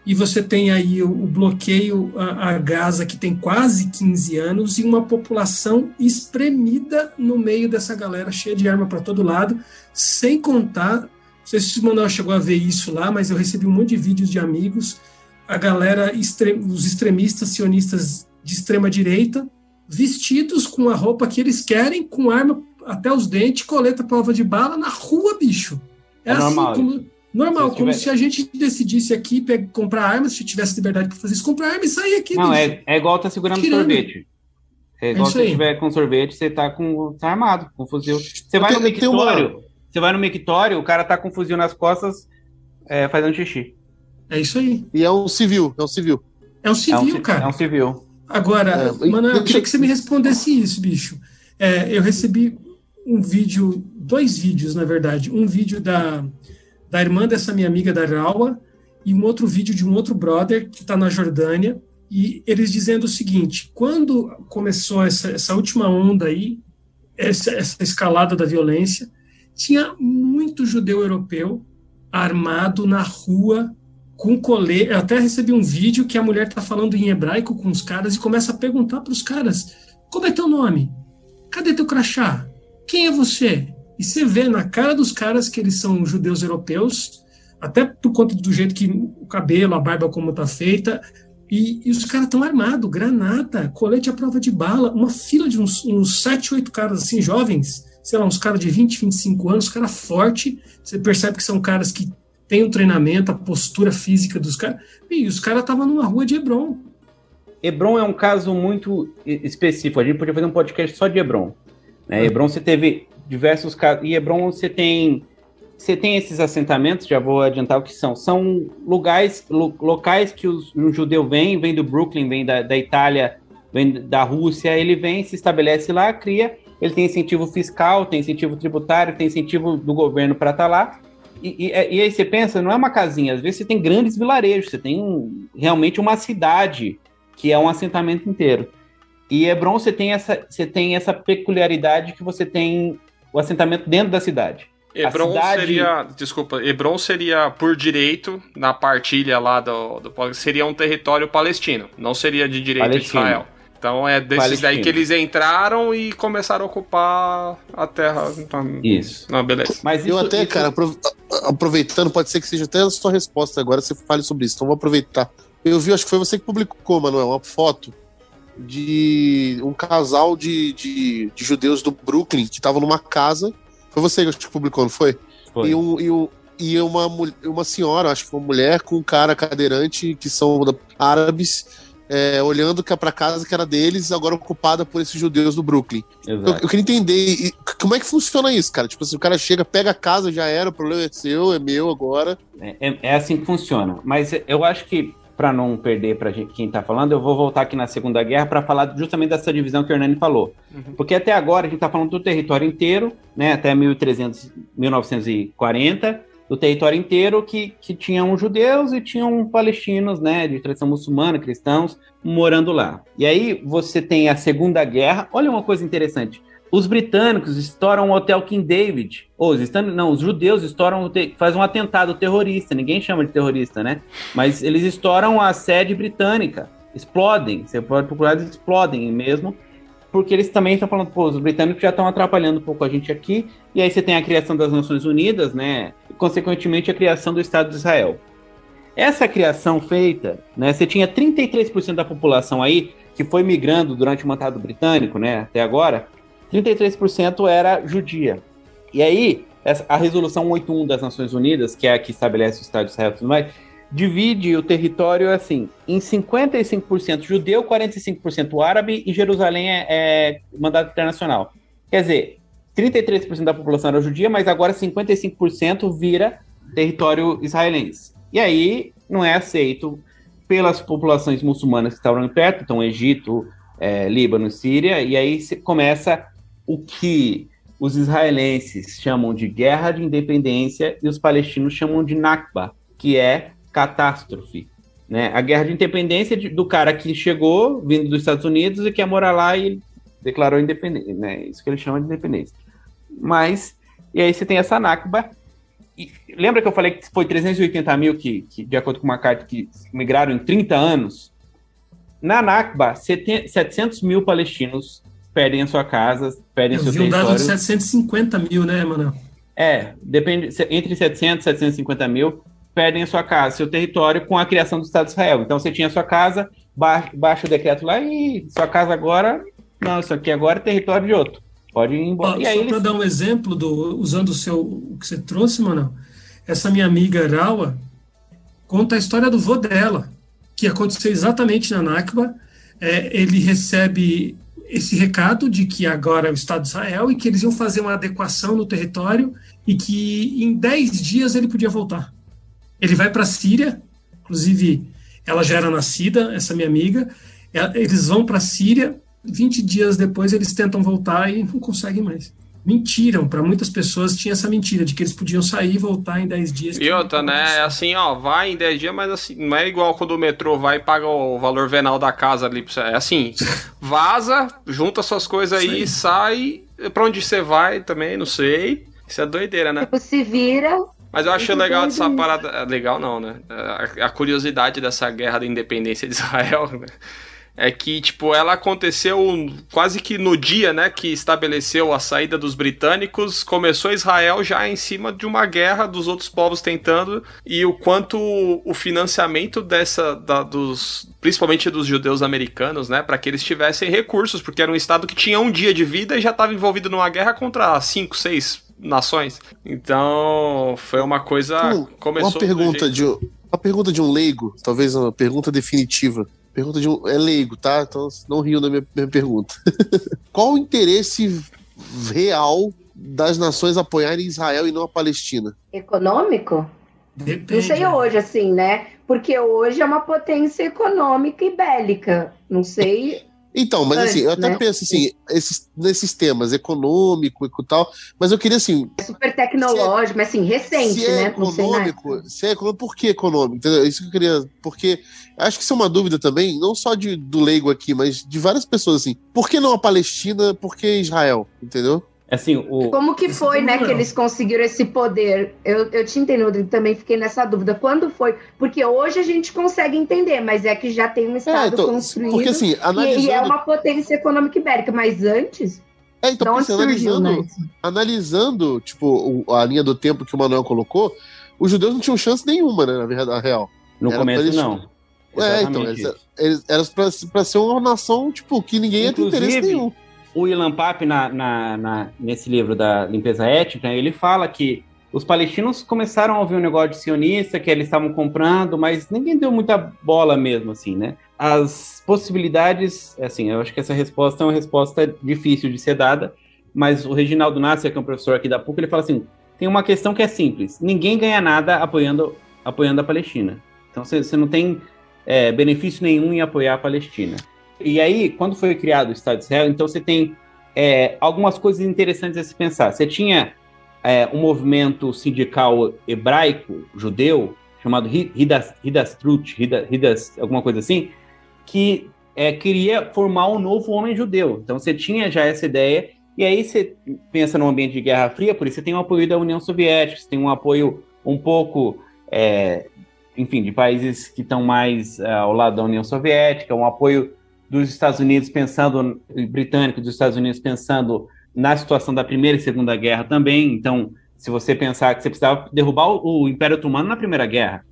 e você tem aí o, o bloqueio a, a, Gaza, que tem quase 15 anos, e uma população espremida no meio dessa galera, cheia de arma para todo lado, sem contar. Não sei se o Manuel chegou a ver isso lá, mas eu recebi um monte de vídeos de amigos. A galera, os extremistas sionistas de extrema direita, vestidos com a roupa que eles querem, com arma até os dentes, coleta prova de bala na rua, bicho. É, é assim normal. como Normal, se como se a gente decidisse aqui pegar, comprar armas, se tivesse liberdade para fazer isso, comprar arma e sair aqui. Não, é, é igual tá segurando Tirando. sorvete. É igual é se tiver com sorvete, você tá com tá armado, com fuzil. Você vai no mictório, você vai no mictório, o cara tá com fuzil nas costas, é, fazendo xixi. É isso aí. E é um civil, é um civil. É um civil, é um, cara. É um civil. Agora, é, mano, eu queria que você me respondesse isso, bicho. É, eu recebi um vídeo, dois vídeos, na verdade. Um vídeo da da irmã dessa minha amiga da Raua e um outro vídeo de um outro brother que está na Jordânia e eles dizendo o seguinte: quando começou essa, essa última onda aí, essa, essa escalada da violência, tinha muito judeu europeu armado na rua com colete. Eu até recebi um vídeo que a mulher está falando em hebraico com os caras e começa a perguntar para os caras: como é teu nome? Cadê teu crachá? Quem é você? E você vê na cara dos caras que eles são judeus europeus, até por conta do jeito que o cabelo, a barba como tá feita, e, e os caras estão armados, granada, colete à prova de bala, uma fila de uns, uns 7, 8 caras assim, jovens, sei lá, uns caras de 20, 25 anos, cara forte, você percebe que são caras que têm um treinamento, a postura física dos caras, e os caras estavam numa rua de Hebron. Hebron é um caso muito específico, a gente podia fazer um podcast só de Hebron. Né? Hebron você teve diversos casos. E Hebron você tem você tem esses assentamentos, já vou adiantar o que são. São lugares, lo, locais que os, um judeu vem, vem do Brooklyn, vem da, da Itália, vem da Rússia, ele vem, se estabelece lá, cria, ele tem incentivo fiscal, tem incentivo tributário, tem incentivo do governo para estar tá lá. E, e, e, aí você pensa, não é uma casinha, às vezes você tem grandes vilarejos, você tem um, realmente uma cidade que é um assentamento inteiro. E Hebron você tem essa, você tem essa peculiaridade que você tem o assentamento dentro da cidade. Hebron cidade... seria, desculpa, Hebron seria por direito na partilha lá do, do seria um território palestino, não seria de direito palestino. de Israel. Então é desses palestino. daí que eles entraram e começaram a ocupar a terra. Isso. Não, beleza. Mas isso, eu até, isso... cara, aproveitando, pode ser que seja até a sua resposta agora, você fale sobre isso. Então vou aproveitar. Eu vi, acho que foi você que publicou, Manuel, uma foto de um casal de, de, de judeus do Brooklyn que estavam numa casa. Foi você que publicou, não foi? foi. E, um, e, um, e uma, uma senhora, acho que foi uma mulher, com um cara cadeirante, que são árabes, é, olhando é para casa que era deles, agora ocupada por esses judeus do Brooklyn. Eu, eu, queria entender como é que funciona isso, cara. Tipo assim, o cara chega, pega a casa, já era, o problema é seu, é meu agora. É, é, é assim que funciona. Mas eu acho que para não perder para quem está falando, eu vou voltar aqui na Segunda Guerra para falar justamente dessa divisão que o Hernani falou. Uhum. Porque até agora a gente está falando do território inteiro, né, até 1300, 1940, do território inteiro que, que tinham judeus e tinham palestinos, né, de tradição muçulmana, cristãos, morando lá. E aí você tem a Segunda Guerra. Olha uma coisa interessante. Os britânicos estouram o hotel King David. Ou os não, os judeus estouram, fazem um atentado terrorista. Ninguém chama de terrorista, né? Mas eles estouram a sede britânica. Explodem. Você pode procurar, eles explodem mesmo. Porque eles também estão falando, pô, os britânicos já estão atrapalhando um pouco a gente aqui. E aí você tem a criação das Nações Unidas, né? E, consequentemente, a criação do Estado de Israel. Essa criação feita, né? Você tinha 33% da população aí que foi migrando durante o mandato britânico, né? Até agora 33% era judia. E aí, a resolução 81 das Nações Unidas, que é a que estabelece o Estado de Israel e tudo mais, divide o território assim, em 55% judeu, 45% árabe e Jerusalém é, é mandato internacional. Quer dizer, 33% da população era judia, mas agora 55% vira território israelense. E aí não é aceito pelas populações muçulmanas que estavam perto, então Egito, é, Líbano, Síria, e aí começa o que os israelenses chamam de guerra de independência e os palestinos chamam de Nakba, que é catástrofe. Né? A guerra de independência de, do cara que chegou, vindo dos Estados Unidos, e quer morar lá e declarou independência. Né? Isso que ele chama de independência. Mas, e aí você tem essa Nakba. E, lembra que eu falei que foi 380 mil que, que, de acordo com uma carta, que migraram em 30 anos? Na Nakba, 700 mil palestinos perdem a sua casa, perdem eu seu vi um território. dado de 750 mil, né, mano? É, depende, entre 700 e 750 mil perdem a sua casa, seu território com a criação do Estado de Israel. Então você tinha a sua casa, baixa, baixa o decreto lá e sua casa agora, não, isso aqui agora é território de outro. Pode ir embora. Ah, só eles... para dar um exemplo, do, usando o, seu, o que você trouxe, mano, essa minha amiga Rawa conta a história do vô dela, que aconteceu exatamente na Nakba. É, ele recebe esse recado de que agora é o Estado de Israel e que eles iam fazer uma adequação no território e que em 10 dias ele podia voltar. Ele vai para a Síria, inclusive ela já era nascida, essa minha amiga. É, eles vão para a Síria, 20 dias depois eles tentam voltar e não conseguem mais. Mentiram, para muitas pessoas tinha essa mentira de que eles podiam sair e voltar em 10 dias. E outra, né? É assim, ó, vai em 10 dias, mas assim, não é igual quando o metrô vai e paga o valor venal da casa ali. É assim, *laughs* vaza, junta suas coisas aí, sai. Pra onde você vai também, não sei. Isso é doideira, né? Tipo, se vira, mas eu achei legal dessa parada. É, legal não, né? A, a, curiosidade dessa guerra da independência de Israel, né? É que, tipo, ela aconteceu quase que no dia, né, que estabeleceu a saída dos britânicos, começou Israel já em cima de uma guerra dos outros povos tentando, e o quanto o financiamento dessa, da, dos, principalmente dos judeus americanos, né, para que eles tivessem recursos, porque era um estado que tinha um dia de vida e já estava envolvido numa guerra contra cinco, seis nações. Então, foi uma coisa. Hum, começou uma pergunta de uma pergunta de um leigo, talvez uma pergunta definitiva. Pergunta de um é leigo, tá? Então não riam da minha, minha pergunta. *laughs* Qual o interesse real das nações apoiarem Israel e não a Palestina? Econômico? Depende. Não sei hoje, assim, né? Porque hoje é uma potência econômica e bélica. Não sei então, mas assim, eu até né? penso assim, esses, nesses temas econômico e tal, mas eu queria assim. É super tecnológico, é, mas assim, recente, se é né? Econômico, se é econômico, por que econômico? Entendeu? Isso que eu queria. Porque acho que isso é uma dúvida também, não só de, do leigo aqui, mas de várias pessoas assim. Por que não a Palestina? Por que Israel? Entendeu? Assim, o... Como que foi, né, que eles conseguiram esse poder? Eu, eu te entendo, também fiquei nessa dúvida. Quando foi? Porque hoje a gente consegue entender, mas é que já tem um Estado é, então, construído porque, assim, analisando... e, e, é uma potência econômica ibérica, mas antes... É, então, porque, assim, surgiu, analisando, né? analisando, tipo, a linha do tempo que o Manuel colocou, os judeus não tinham chance nenhuma, né, na verdade, na real. No Era começo, eles... não. É, então, eles, eles, era pra, pra ser uma nação, tipo, que ninguém Inclusive, ia ter interesse nenhum o Ilan Pape, na, na, na, nesse livro da limpeza étnica, ele fala que os palestinos começaram a ouvir um negócio de sionista, que eles estavam comprando, mas ninguém deu muita bola mesmo, assim, né? As possibilidades, assim, eu acho que essa resposta é uma resposta difícil de ser dada, mas o Reginaldo Nasser, que é um professor aqui da PUC, ele fala assim, tem uma questão que é simples, ninguém ganha nada apoiando, apoiando a Palestina. Então, você não tem é, benefício nenhum em apoiar a Palestina. E aí, quando foi criado o Estado de Israel, então você tem é, algumas coisas interessantes a se pensar. Você tinha é, um movimento sindical hebraico, judeu, chamado Hidas, Hidastrut, Hidas, alguma coisa assim, que é, queria formar um novo homem judeu. Então você tinha já essa ideia, e aí você pensa no ambiente de Guerra Fria, por isso você tem um apoio da União Soviética, você tem um apoio um pouco, é, enfim, de países que estão mais é, ao lado da União Soviética, um apoio dos Estados Unidos pensando, britânico dos Estados Unidos pensando na situação da Primeira e Segunda Guerra também. Então, se você pensar que você precisava derrubar o, Império Otomano na Primeira Guerra.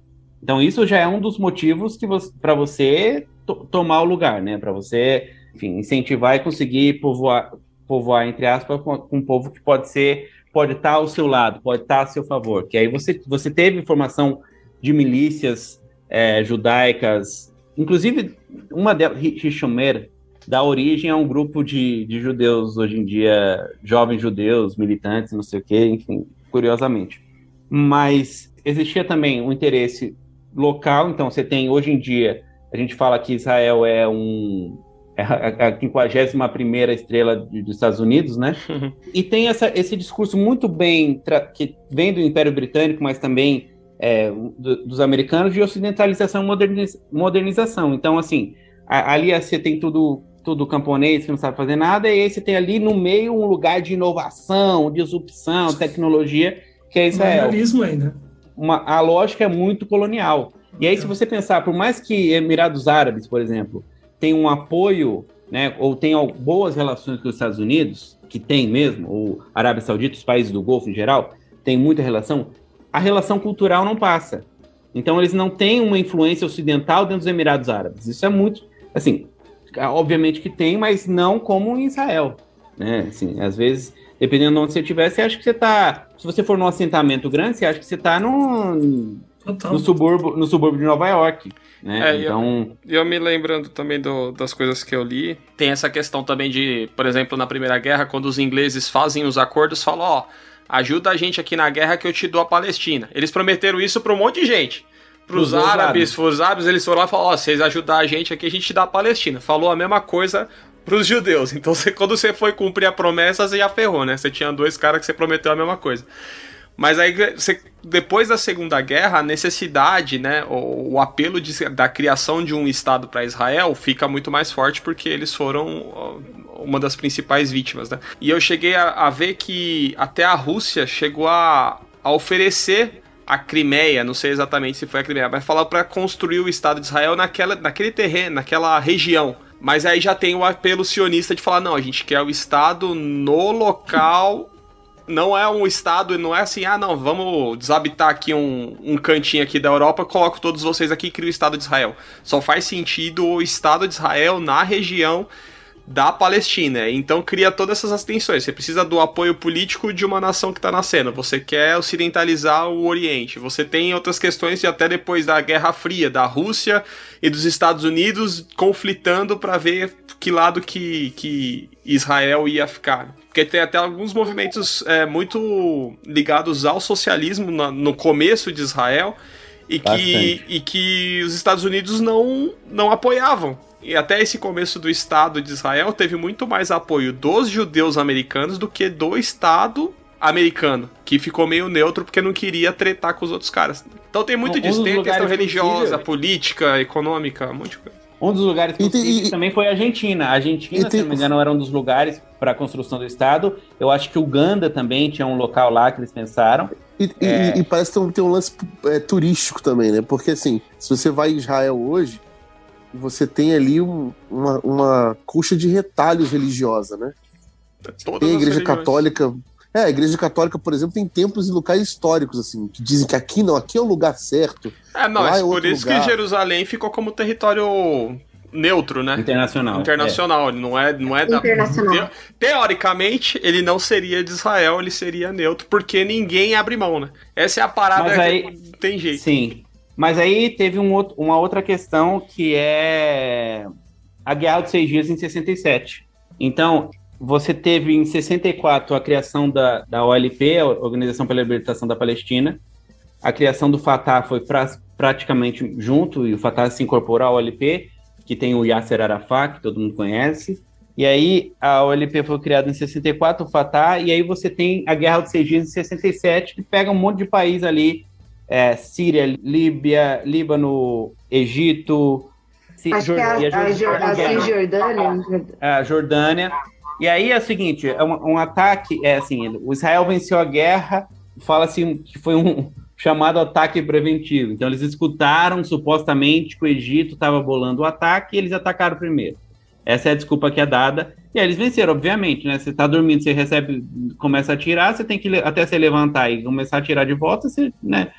Então, isso já é um dos motivos que para você to, tomar o lugar, né? Para você, enfim, incentivar e conseguir povoar, povoar entre aspas, com, um povo que pode ser, pode estar ao seu lado, pode estar a seu favor. Que aí você, você teve formação de milícias é, judaicas Inclusive, uma delas, Hishomer, dá origem a um grupo de, de judeus hoje em dia, jovens judeus, militantes, não sei o quê, enfim, curiosamente. Mas existia também um interesse local, então você tem, hoje em dia, a gente fala que Israel é um é a 51 estrela dos Estados Unidos, né? Uhum. E tem essa, esse discurso muito bem que vem do Império Britânico, mas também é, do, dos americanos de ocidentalização e moderniz, modernização. Então, assim, a, ali você tem tudo tudo camponês que não sabe fazer nada, e aí você tem ali no meio um lugar de inovação, disrupção, tecnologia, que é Israel. ainda. Uma, a lógica é muito colonial. E aí, se você pensar, por mais que Emirados Árabes, por exemplo, tenha um apoio, né, ou tenha boas relações com os Estados Unidos, que tem mesmo, ou Arábia Saudita, os países do Golfo em geral, tem muita relação, a relação cultural não passa. Então, eles não têm uma influência ocidental dentro dos Emirados Árabes. Isso é muito. Assim, obviamente que tem, mas não como em Israel. Né? Assim, às vezes, dependendo de onde você estiver, você acha que você está. Se você for num assentamento grande, você acha que você está no, no, subúrbio, no subúrbio de Nova York. Né? É, então... eu, eu me lembrando também do, das coisas que eu li, tem essa questão também de, por exemplo, na Primeira Guerra, quando os ingleses fazem os acordos, falam, ó, ajuda a gente aqui na guerra que eu te dou a Palestina. Eles prometeram isso para um monte de gente. Para os árabes, os árabes, eles foram lá e falaram: Ó, vocês ajudar a gente aqui, a gente te dá a Palestina. Falou a mesma coisa para os judeus. *laughs* Então, você, quando você foi cumprir a promessa, você já ferrou, né? Você tinha dois caras que você prometeu a mesma coisa. Mas aí, você, depois da Segunda Guerra, a necessidade, né, o, o apelo de, da criação de um Estado para Israel fica muito mais forte porque eles foram uma das principais vítimas, né? E eu cheguei a, a ver que até a Rússia chegou a, a oferecer a Crimeia, não sei exatamente se foi a Crimeia, mas falou para construir o Estado de Israel naquela, naquele terreno, naquela região. Mas aí já tem o apelo sionista de falar: não, a gente quer o Estado no local. Não é um Estado, não é assim, ah, não, vamos desabitar aqui um, um cantinho aqui da Europa, coloco todos vocês aqui e crio o Estado de Israel. Só faz sentido o Estado de Israel na região da Palestina. Então cria todas essas tensões. Você precisa do apoio político de uma nação que está nascendo. Você quer ocidentalizar o Oriente. Você tem outras questões e até depois da Guerra Fria, da Rússia e dos Estados Unidos conflitando para ver que lado que, que Israel ia ficar. Porque tem até alguns movimentos é, muito ligados ao socialismo no, no começo de Israel e que, e que os Estados Unidos não, não apoiavam. E até esse começo do Estado de Israel teve muito mais apoio dos judeus americanos do que do Estado americano, que ficou meio neutro porque não queria tretar com os outros caras. Então tem muito um disso, tem questão religiosa, política, econômica, um monte de coisa. Um dos lugares possíveis e, também foi a Argentina. A Argentina, se não me engano, era um dos lugares para a construção do Estado. Eu acho que Uganda também tinha um local lá que eles pensaram. E, é... e, e parece que tem um, tem um lance é, turístico também, né? Porque assim, se você vai em Israel hoje, você tem ali um, uma, uma coxa de retalhos religiosa, né? Todas tem a igreja católica. É, a igreja católica, por exemplo, tem templos e locais históricos, assim, que dizem que aqui não, aqui é o lugar certo. É, não, é por isso lugar. que Jerusalém ficou como território neutro, né? Internacional. Internacional, é. não é, não é Internacional. Teoricamente, ele não seria de Israel, ele seria neutro, porque ninguém abre mão, né? Essa é a parada Mas aí, que tem jeito. Sim. Mas aí teve um outro, uma outra questão que é a Guerra dos Seis Dias em 67. Então, você teve em 64 a criação da, da OLP, a Organização pela Libertação da Palestina. A criação do Fatah foi pra, praticamente junto, e o Fatah se incorporou à OLP, que tem o Yasser Arafat, que todo mundo conhece. E aí a OLP foi criada em 64, o Fatah, e aí você tem a Guerra dos Seis Dias em 67, que pega um monte de país ali é, Síria, Líbia, Líbano, Egito, Acho Jordânia, que é a, a, a, Jordânia. A Jordânia. E aí é o seguinte, é um, um, ataque, é assim, o Israel venceu a guerra, fala assim que foi um *laughs* chamado ataque preventivo. Então eles escutaram supostamente que o Egito estava bolando o ataque e eles atacaram primeiro. Essa é a desculpa que é dada. E aí eles venceram, obviamente, né? Você está dormindo, você recebe, começa a tirar, você tem que até se levantar e começar a tirar de volta, você, né?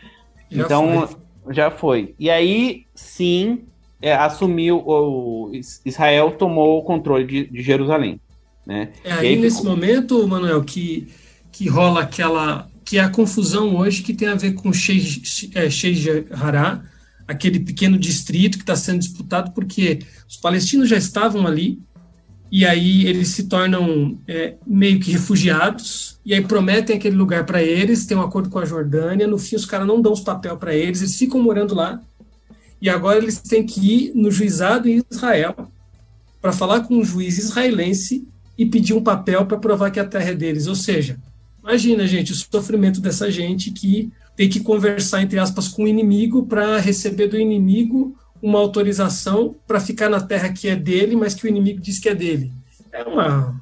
Já então, foi. já foi. E aí, sim, é, assumiu, o Israel tomou o controle de, de Jerusalém. Né? É aí, aí nesse ficou... momento, Manuel, que, que rola aquela. que é a confusão hoje que tem a ver com Sheikh é, Hará, aquele pequeno distrito que está sendo disputado, porque os palestinos já estavam ali, e aí eles se tornam é, meio que refugiados, e aí prometem aquele lugar para eles, tem um acordo com a Jordânia, no fim os caras não dão os papel para eles, eles ficam morando lá, e agora eles têm que ir no juizado em Israel para falar com um juiz israelense e pedir um papel para provar que a terra é deles. Ou seja, imagina, gente, o sofrimento dessa gente que tem que conversar, entre aspas, com o inimigo para receber do inimigo uma autorização para ficar na terra que é dele, mas que o inimigo diz que é dele. É uma.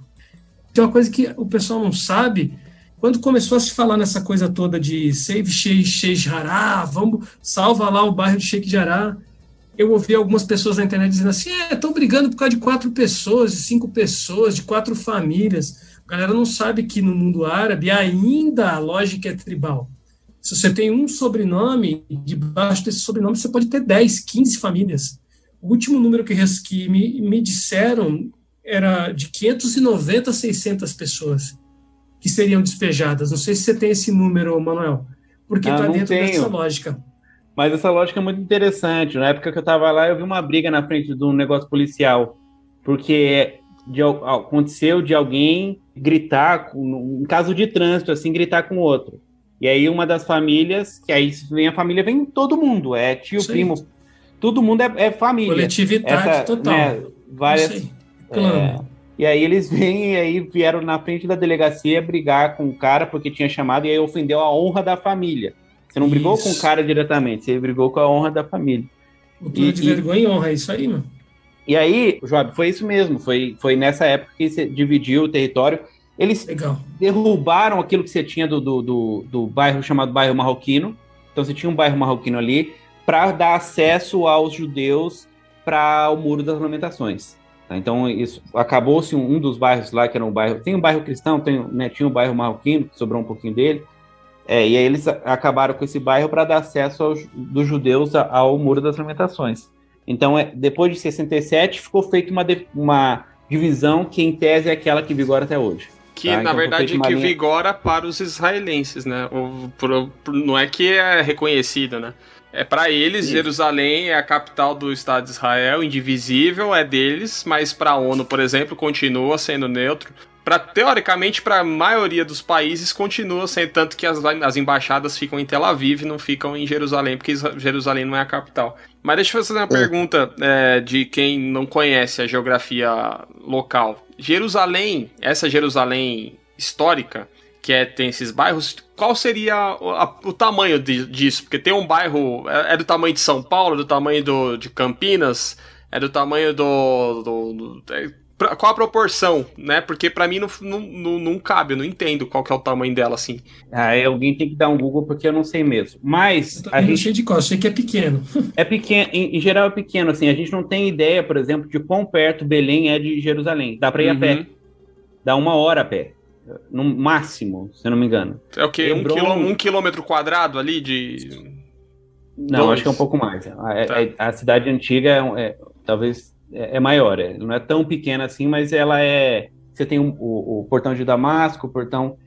Tem uma coisa que o pessoal não sabe. Quando começou a se falar nessa coisa toda de save Sheikh Sheikh Jará, vamos salva lá o bairro de Sheikh Jará, eu ouvi algumas pessoas na internet dizendo assim: é, estão brigando por causa de quatro pessoas, de cinco pessoas, de quatro famílias. A galera não sabe que no mundo árabe ainda a lógica é tribal. Se você tem um sobrenome, debaixo desse sobrenome você pode ter 10, 15 famílias. O último número que, que me, me disseram era de 590 a 600 pessoas que seriam despejadas. Não sei se você tem esse número, Manuel, porque está ah, dentro tenho. dessa lógica. Mas essa lógica é muito interessante. Na época que eu estava lá, eu vi uma briga na frente de um negócio policial, porque de, aconteceu de alguém gritar, em caso de trânsito, assim, gritar com o outro. E aí uma das famílias, que aí vem a família, vem todo mundo, é tio, Sim. primo, todo mundo é, é família. Coletividade Essa, total. Né, várias. É, e aí eles vêm e aí vieram na frente da delegacia brigar com o cara porque tinha chamado e aí ofendeu a honra da família. Você não isso. brigou com o cara diretamente, você brigou com a honra da família. O e, de vergonha e honra, é isso aí, mano. E aí, Joab, foi isso mesmo. Foi, foi nessa época que você dividiu o território. Eles Legal. derrubaram aquilo que você tinha do, do, do, do bairro chamado bairro marroquino. Então você tinha um bairro marroquino ali para dar acesso aos judeus para o Muro das Lamentações. Tá? Então isso acabou-se um, um, dos bairros lá que era um bairro. Tem um bairro cristão, tem, né, tinha um bairro marroquino, sobrou um pouquinho dele. É, e aí eles acabaram com esse bairro para dar acesso aos, dos judeus ao Muro das Lamentações. Então, é, depois de 67, ficou feita uma, uma divisão que, em tese, é aquela que vigora até hoje. Que, tá? na então, verdade, que linha... vigora para os israelenses, né? O, pro, pro, não é que é reconhecido, né? É para eles. Jerusalém é a capital do Estado de Israel, indivisível, é deles, mas para a ONU, por exemplo, continua sendo neutro. Pra, teoricamente, para a maioria dos países, continua sendo tanto que as, as embaixadas ficam em Tel Aviv e não ficam em Jerusalém, porque Jerusalém não é a capital. Mas deixa eu fazer uma é. pergunta é, de quem não conhece a geografia local. Jerusalém, essa Jerusalém histórica, que é, tem esses bairros, qual seria a, a, o tamanho de, disso? Porque tem um bairro, é, é, do tamanho de São Paulo, do tamanho do, de Campinas, é do tamanho do. do, do é, qual a proporção, né? Porque para mim não, não, não, cabe, eu não entendo qual que é o tamanho dela, assim. Ah, alguém tem que dar um Google porque eu não sei mesmo. Mas. a gente cheio de costas, sei que é pequeno. *laughs* É pequeno, em, em, geral é pequeno, assim. A gente não tem ideia, por exemplo, de quão perto Belém é de Jerusalém. Dá para ir uhum. a pé. Uhum. Dá uma hora a pé. No máximo, se eu não me engano. É o quê? Hebron... Um, quilô, um quilômetro quadrado ali de. Não, Dois. acho que é um pouco mais. A, tá. a, a cidade antiga é, é talvez é, é maior, é, não é tão pequena assim, mas ela é. Você tem o, o, o portão de Damasco, o portão.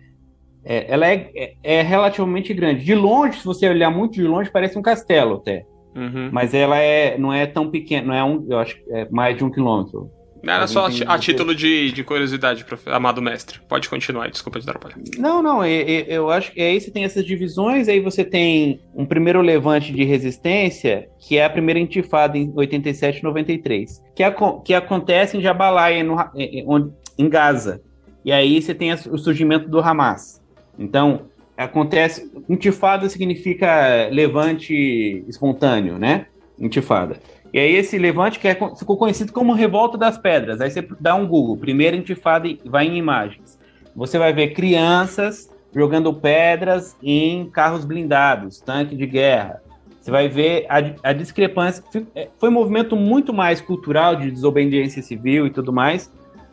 É, ela é, é, é, relativamente grande. De longe, se você olhar muito de longe, parece um castelo até. Uhum. Mas ela é, não é tão pequena, não é um, eu acho que é mais de um quilômetro. Era só a, título de, de curiosidade, amado mestre. Pode continuar, desculpa te dar palha. Não, não, eu, eu acho que aí você tem essas divisões, aí você tem um primeiro levante de resistência, que é a primeira intifada em 87 93, que, a, que acontece em Jabalaia, no, em, em Gaza. E aí você tem o surgimento do Hamas. Então, acontece. Intifada significa levante espontâneo, né? Intifada. E aí esse levante que é, ficou conhecido como Revolta das Pedras. Aí você dá um Google, primeira intifada e vai em imagens. Você vai ver crianças jogando pedras em carros blindados, tanque de guerra. Você vai ver a, a discrepância. É, foi um movimento muito mais cultural de desobediência civil e tudo mais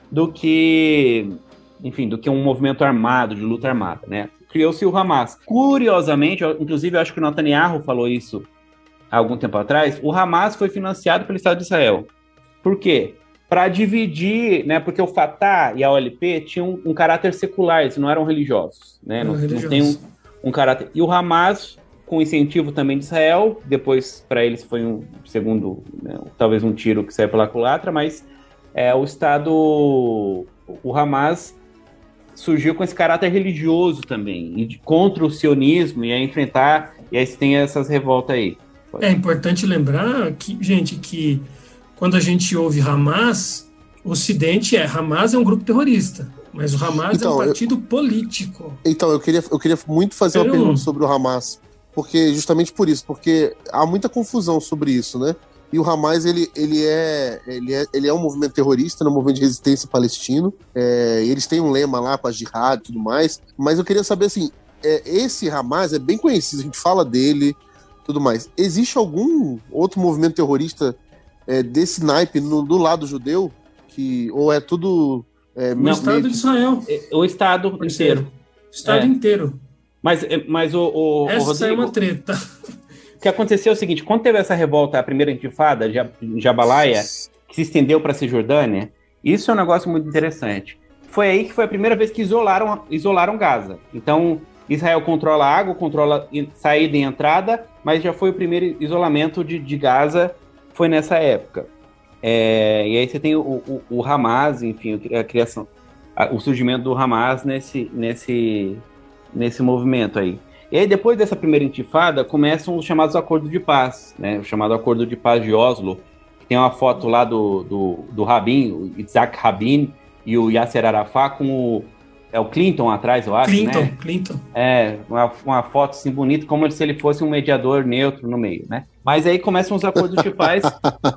do que, enfim, do que um movimento armado, de luta armada, né? Criou-se o Hamas. Curiosamente, inclusive eu acho que o Netanyahu falou isso há algum tempo atrás, o Hamas foi financiado pelo Estado de Israel. Por quê? Para dividir, né? Porque o Fatah e a OLP tinham um, caráter secular, eles não eram religiosos, né? Não, não, não tem um, um caráter. E o Hamas, com incentivo também de Israel, depois para eles foi um segundo, né, talvez um tiro que saiu pela culatra, mas é, o Estado, o Hamas surgiu com esse caráter religioso também, e de, contra o sionismo, e a enfrentar, e aí tem essas revoltas aí. É importante lembrar que, gente, que quando a gente ouve Hamas, o Ocidente é Hamas é um grupo terrorista, mas o Hamas então, é um então, partido eu, político. Então, eu queria, eu queria muito fazer uma pergunta sobre o Hamas. porque justamente por isso, porque há muita confusão sobre isso, né? E o Hamas, ele, ele, é, ele, é, ele é um movimento terrorista, né, um movimento de resistência palestino. É, eles têm um lema lá com a jihad e tudo mais. Mas eu queria saber, assim, é, esse Hamas é bem conhecido, a gente fala dele, tudo mais. Existe algum outro movimento terrorista é, desse naipe no, do lado judeu? Que, ou é tudo... É, no Estado meio... de Israel. É, o Estado inteiro. O Estado inteiro. Mas, mas o, o, Essa o Rodrigo, é uma treta que aconteceu é o seguinte: quando teve essa revolta, a primeira intifada, Jabalaia, que se estendeu para a Cisjordânia, isso é um negócio muito interessante. Foi aí que foi a primeira vez que isolaram, isolaram Gaza. Então, Israel controla água, controla saída e entrada, mas já foi o primeiro isolamento de, de Gaza, foi nessa época. É, e aí você tem o, o, o, Hamas, enfim, a criação, a, o surgimento do Hamas nesse, nesse, nesse movimento aí. E aí, depois dessa primeira intifada, começam os chamados acordos de paz, né? O chamado Acordo de Paz de Oslo, que tem uma foto lá do, do, do Rabin, o Isaac Rabin e o Yasser Arafat com o, é o Clinton atrás, eu acho, Clinton, né? Clinton. É, uma, uma foto assim bonita, como se ele fosse um mediador neutro no meio, né? Mas aí começam os acordos de paz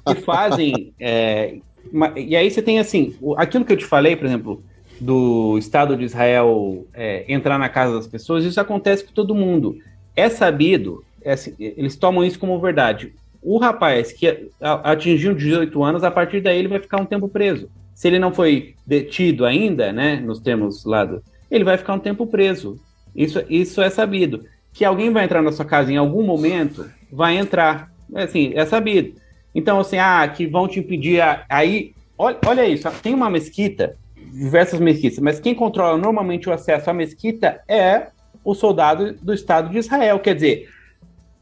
que fazem... É, e aí você tem, assim, aquilo que eu te falei, por exemplo, do Estado de Israel é, entrar na casa das pessoas, isso acontece com todo mundo. É sabido, é assim, eles tomam isso como verdade. O rapaz que atingiu 18 anos, a partir daí ele vai ficar um tempo preso. Se ele não foi detido ainda, né, nos termos lá do, ele vai ficar um tempo preso. Isso, isso é sabido. Que alguém vai entrar na sua casa em algum momento, vai entrar. É assim, é sabido. Então, assim, ah, que vão te impedir. Aí, olha, olha isso, tem uma mesquita diversas mesquitas, mas quem controla normalmente o acesso à mesquita é o soldado do Estado de Israel. Quer dizer,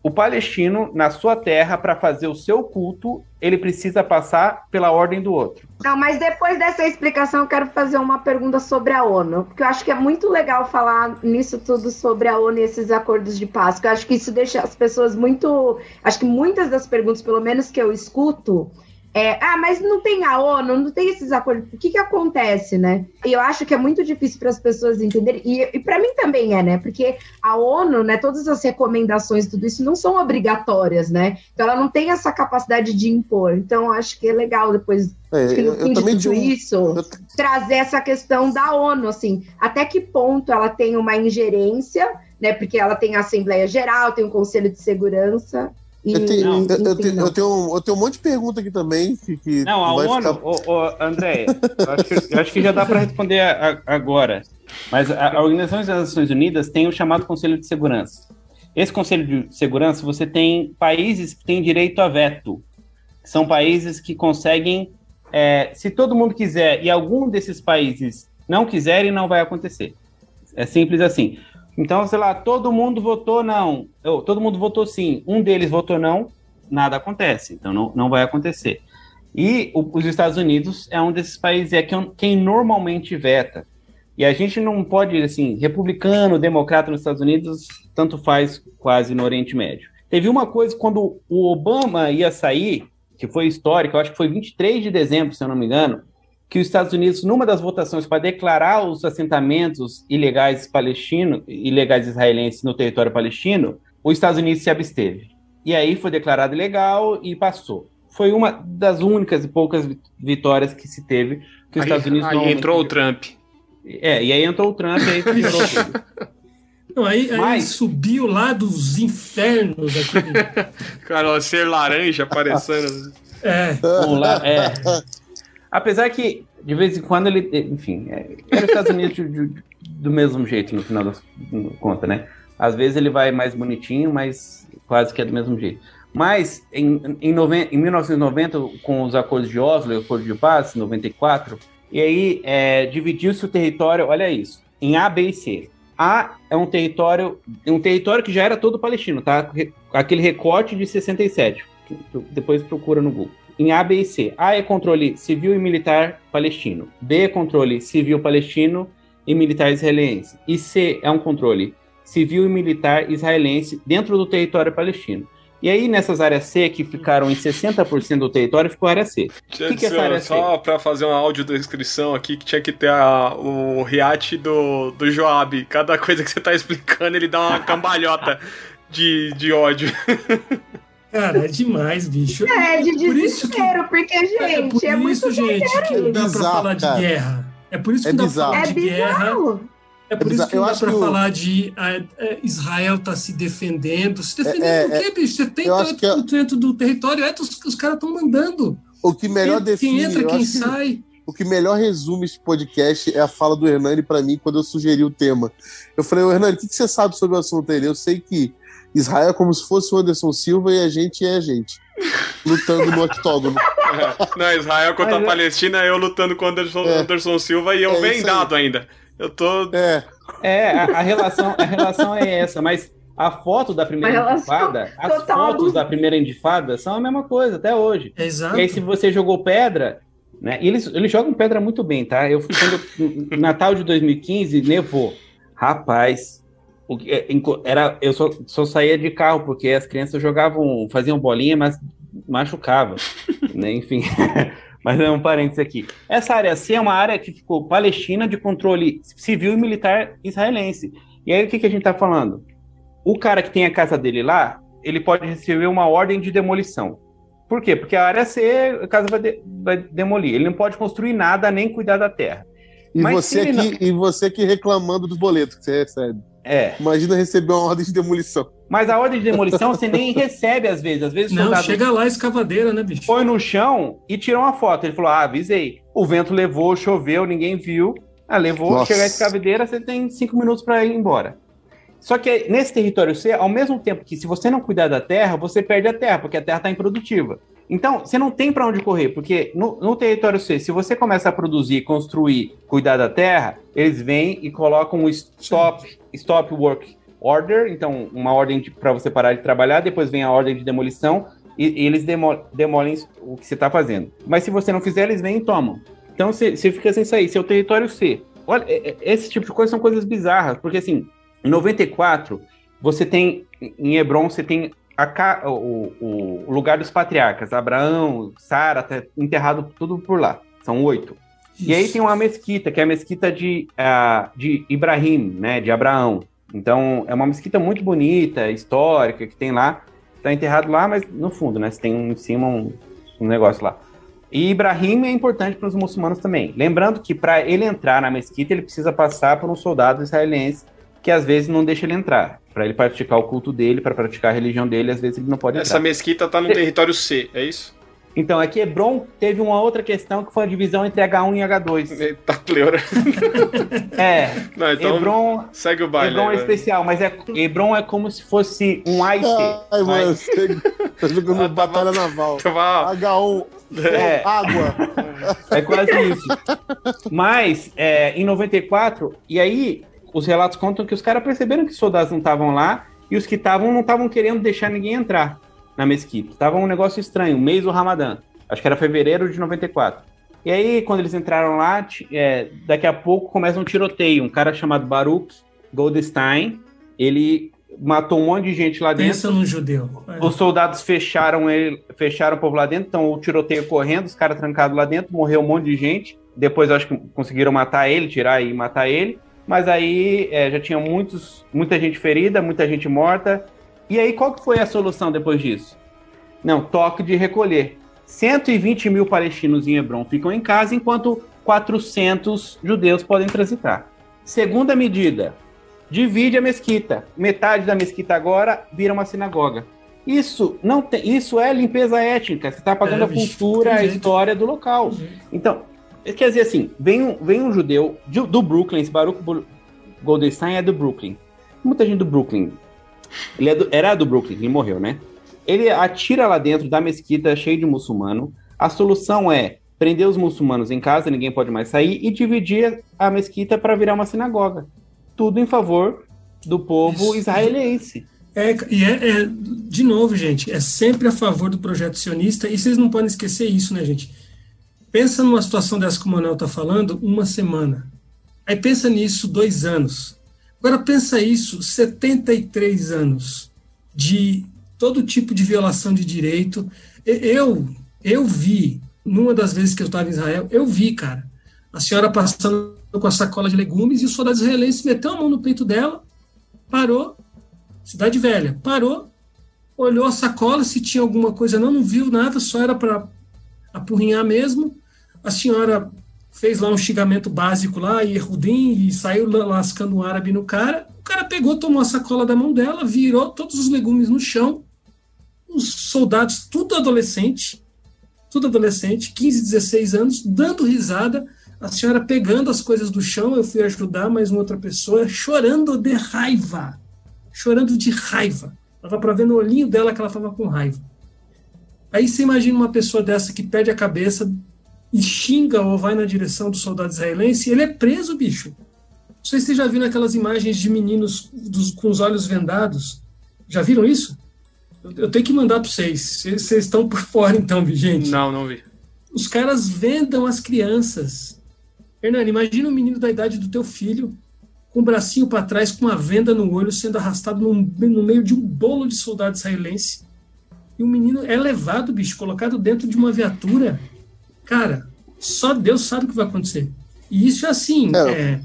o palestino, na sua terra, para fazer o seu culto, ele precisa passar pela ordem do outro. Não, mas depois dessa explicação, eu quero fazer uma pergunta sobre a ONU, porque eu acho que é muito legal falar nisso tudo sobre a ONU e esses acordos de paz, porque eu acho que isso deixa as pessoas muito. Acho que muitas das perguntas, pelo menos que eu escuto, é, ah, mas não tem a ONU, não tem esses acordos. O que, que acontece, né? E eu acho que é muito difícil para as pessoas entenderem, e, e para mim também é, né? Porque a ONU, né, todas as recomendações, tudo isso não são obrigatórias, né? Então ela não tem essa capacidade de impor. Então acho que é legal depois, é, que no fim de tudo um... isso, eu... trazer essa questão da ONU, assim, até que ponto ela tem uma ingerência, né? Porque ela tem a Assembleia Geral, tem o Conselho de Segurança. Eu tenho, não, eu, eu, tenho, eu, tenho, eu tenho um monte de pergunta aqui também. Que, que não, a ONU, ficar... ô, ô, André, eu acho, que, acho que já dá para responder a, a, agora. Mas a, a Organização das Nações Unidas tem o chamado Conselho de Segurança. Esse Conselho de Segurança, você tem países que têm direito a veto. São países que conseguem. É, se todo mundo quiser e algum desses países não quiserem, não vai acontecer. É simples assim. Então, sei lá, todo mundo votou não, todo mundo votou sim, um deles votou não, nada acontece, então não, não vai acontecer. E o, os Estados Unidos é um desses países é quem, quem normalmente veta. E a gente não pode, assim, republicano, democrata nos Estados Unidos, tanto faz quase no Oriente Médio. Teve uma coisa, quando o Obama ia sair, que foi histórico, eu acho que foi 23 de dezembro, se eu não me engano, que os Estados Unidos, numa das votações para declarar os assentamentos ilegais palestinos, ilegais israelenses no território palestino, os Estados Unidos se absteve. E aí foi declarado ilegal e passou. Foi uma das únicas e poucas vitórias que se teve que os aí, Estados Unidos aí entrou o Trump. É, e aí entrou o Trump e aí *laughs* piorou tudo. Não, aí, aí Mas... subiu lá dos infernos aquele. *laughs* Cara, ser laranja aparecendo. É. lá, é. *laughs* Apesar que, de vez em quando, ele. Enfim, é, era os Estados Unidos de, de, do mesmo jeito, no final das contas, né? Às vezes ele vai mais bonitinho, mas quase que é do mesmo jeito. Mas, em, em, noven, em 1990, com os acordos de Oslo e o Acordo de Paz, em 94, e aí é, dividiu-se o território, olha isso, em A, B e C. A é um território, um território que já era todo palestino, tá? Aquele recorte de 67. Depois procura no Google em A, B e C. A é controle civil e militar palestino. B é controle civil palestino e militar israelense. E C é um controle civil e militar israelense dentro do território palestino. E aí, nessas áreas C, que ficaram em 60% do território, ficou a área C. O que, que é essa área? Só para fazer uma audiodescrição aqui, que tinha que ter a, o react do, do Joab. Cada coisa que você tá explicando, ele dá uma cambalhota de, de ódio. *laughs* Cara, é demais, bicho. É, de desespero, porque, gente, é, é, por é isso, gente, que não dá bizarro, pra falar de guerra. É por isso que É não dá pra bizarro. falar É de guerra. bizarro. É por É isso que. Eu não dá pra que o- falar de é, Israel tá se defendendo. Se defendendo É, do quê, bicho? eu acho que é- 78% do território é dos que os caras estão mandando. O que melhor quem, define. quem entra, eu quem que sai. O que melhor resume esse podcast é a fala do Hernani pra mim quando eu sugeri o tema. Eu falei, ô Hernani, o que, que você sabe sobre o assunto dele? Eu sei que Israel é como se fosse o Anderson Silva e a gente é a gente. Lutando no octógono. *laughs* Não, Israel contra Mas a é- Palestina, eu lutando com o Anderson, É. Anderson Silva e eu É vendado ainda. Eu tô. É, É, a, a relação, a relação é essa, mas a foto da primeira intifada, as total fotos da primeira intifada são a mesma coisa até hoje. É exato. E aí, se você jogou pedra, né? E eles, eles jogam pedra muito bem, tá? Eu fui quando Natal de 2015, nevou. Rapaz, que- é, era, eu só, só saía de carro, porque as crianças jogavam, faziam bolinha, mas machucava. *laughs* né? Enfim. *laughs* Mas é um parênteses aqui. Essa área C é uma área que ficou palestina de controle civil e militar israelense. E aí o que, que a gente está falando? O cara que tem a casa dele lá, ele pode receber uma ordem de demolição. Por quê? Porque a área C, a casa vai, de- vai demolir. Ele não pode construir nada nem cuidar da terra. e Mas você, ele aqui, e você aqui reclamando dos boletos que você recebe. É. Imagina receber uma ordem de demolição. Mas a ordem de demolição você nem *laughs* recebe às vezes. Às vezes Não, soldado chega lá, escavadeira, né, bicho? põe no chão e tira uma foto. Ele falou: Ah, avisei. O vento levou, choveu, ninguém viu. Ah, levou, Nossa. chegar a escavadeira, você tem cinco minutos para ir embora. Só que nesse território C, ao mesmo tempo que se você não cuidar da terra, você perde a terra, porque a terra está improdutiva. Então, você não tem para onde correr, porque no, no território C, se você começa a produzir, construir, cuidar da terra, eles vêm e colocam um stop, stop work order, então uma ordem para você parar de trabalhar, depois vem a ordem de demolição e, e eles demo, demolem o que você está fazendo. Mas se você não fizer, eles vêm e tomam. Então você, você fica sem sair, seu território C. Olha, é- é- esse tipo de coisa são coisas bizarras, porque assim, em 94, você tem, em Hebron, você tem a o, o- lugar dos patriarcas, Abraão, Sara, tá enterrado tudo por lá. São oito. E aí tem uma mesquita, que é a mesquita de, ah, de Ibrahim, né, de Abraão. Então, é uma mesquita muito bonita, histórica, que tem lá. Tá enterrado lá, mas no fundo, né, tem em cima um, um negócio lá. E Ibrahim é importante para os muçulmanos também. Lembrando que para ele entrar na mesquita, ele precisa passar por um soldado israelense que às vezes não deixa ele entrar. Para ele praticar o culto dele, para praticar a religião dele, às vezes ele não pode Essa entrar. mesquita tá no *laughs* território C, é isso? Então, é que Hebron teve uma outra questão que foi a divisão entre H1 e H2. Eita, pleura. *laughs* É, *laughs* Não, então Hebron, segue o baile. Hebron é especial, mas é, Hebron é como se fosse um AIT. Ai, mano, você tá jogando Ah, tá batalha naval. Tava- H1, É. água. É quase isso. Mas, é, em 94, e aí os relatos contam que os caras perceberam que os soldados não estavam lá e os que estavam não estavam querendo deixar ninguém entrar na mesquita. Tava um negócio estranho, mês do Ramadã. Acho que era fevereiro de 94. E aí, quando eles entraram lá, é, daqui a pouco começa um tiroteio. Um cara chamado Baruch Goldstein, ele matou um monte de gente lá dentro. Pensa num judeu. É. Os soldados fecharam ele, fecharam o povo lá dentro, então o tiroteio correndo, os caras trancados lá dentro, morreu um monte de gente. Depois acho que conseguiram matar ele, tirar e matar ele. Mas aí é, já tinha muitos, muita gente ferida, muita gente morta. E aí qual que foi a solução depois disso? Não, toque de recolher. 120 mil palestinos em Hebron ficam em casa, enquanto 400 judeus podem transitar. Segunda medida, divide a mesquita. Metade da mesquita agora vira uma sinagoga. Isso não tem, isso é limpeza étnica. Você está apagando É, a cultura, a história do local. Então, quer dizer assim, vem um, vem um judeu de- do Brooklyn, esse Baruch Goldstein é do Brooklyn. Muita gente do Brooklyn. Ele é do- era do Brooklyn, ele morreu, né? Ele atira lá dentro da mesquita cheio de muçulmano. A solução é prender os muçulmanos em casa, ninguém pode mais sair, e dividir a mesquita para virar uma sinagoga. Tudo em favor do povo Isso. israelense. É, e é, é, de novo, gente, é sempre a favor do projeto sionista, e vocês não podem esquecer isso, né, gente? Pensa numa situação dessa que o Manuel está falando, uma semana. Aí pensa nisso, dois anos. Agora pensa isso, 73 anos de todo tipo de violação de direito. Eu, eu vi, numa das vezes que eu estava em Israel, eu vi, cara, a senhora passando com a sacola de legumes e o soldado israelense meteu a mão no peito dela, parou, Cidade Velha. Parou, olhou a sacola, se tinha alguma coisa, não, não viu nada, só era para apurrinhar mesmo. A senhora fez lá um xingamento básico lá, e Rudim, e saiu lascando um árabe no cara. O cara pegou, tomou a sacola da mão dela, virou todos os legumes no chão. Os soldados, tudo adolescente, tudo adolescente, 15, 16 anos, dando risada. A senhora pegando as coisas do chão, eu fui ajudar mais uma outra pessoa, chorando de raiva. Chorando de raiva. Dava para ver no olhinho dela que ela estava com raiva. Aí você imagina uma pessoa dessa que perde a cabeça e xinga ou vai na direção do soldado israelense, ele é preso, bicho. Não sei se vocês já viram aquelas imagens de meninos dos, com os olhos vendados. Já viram isso? Eu, eu tenho que mandar para vocês. Vocês estão por *laughs* fora, então, gente. Não, não vi. Os caras vendam as crianças. Hernani, imagina um menino da idade do teu filho, com o bracinho para trás, com uma venda no olho, sendo arrastado no, no meio de um bolo de soldado israelense. E o menino é levado, bicho, colocado dentro de uma viatura. Cara, só Deus sabe o que vai acontecer. E isso é assim, é, é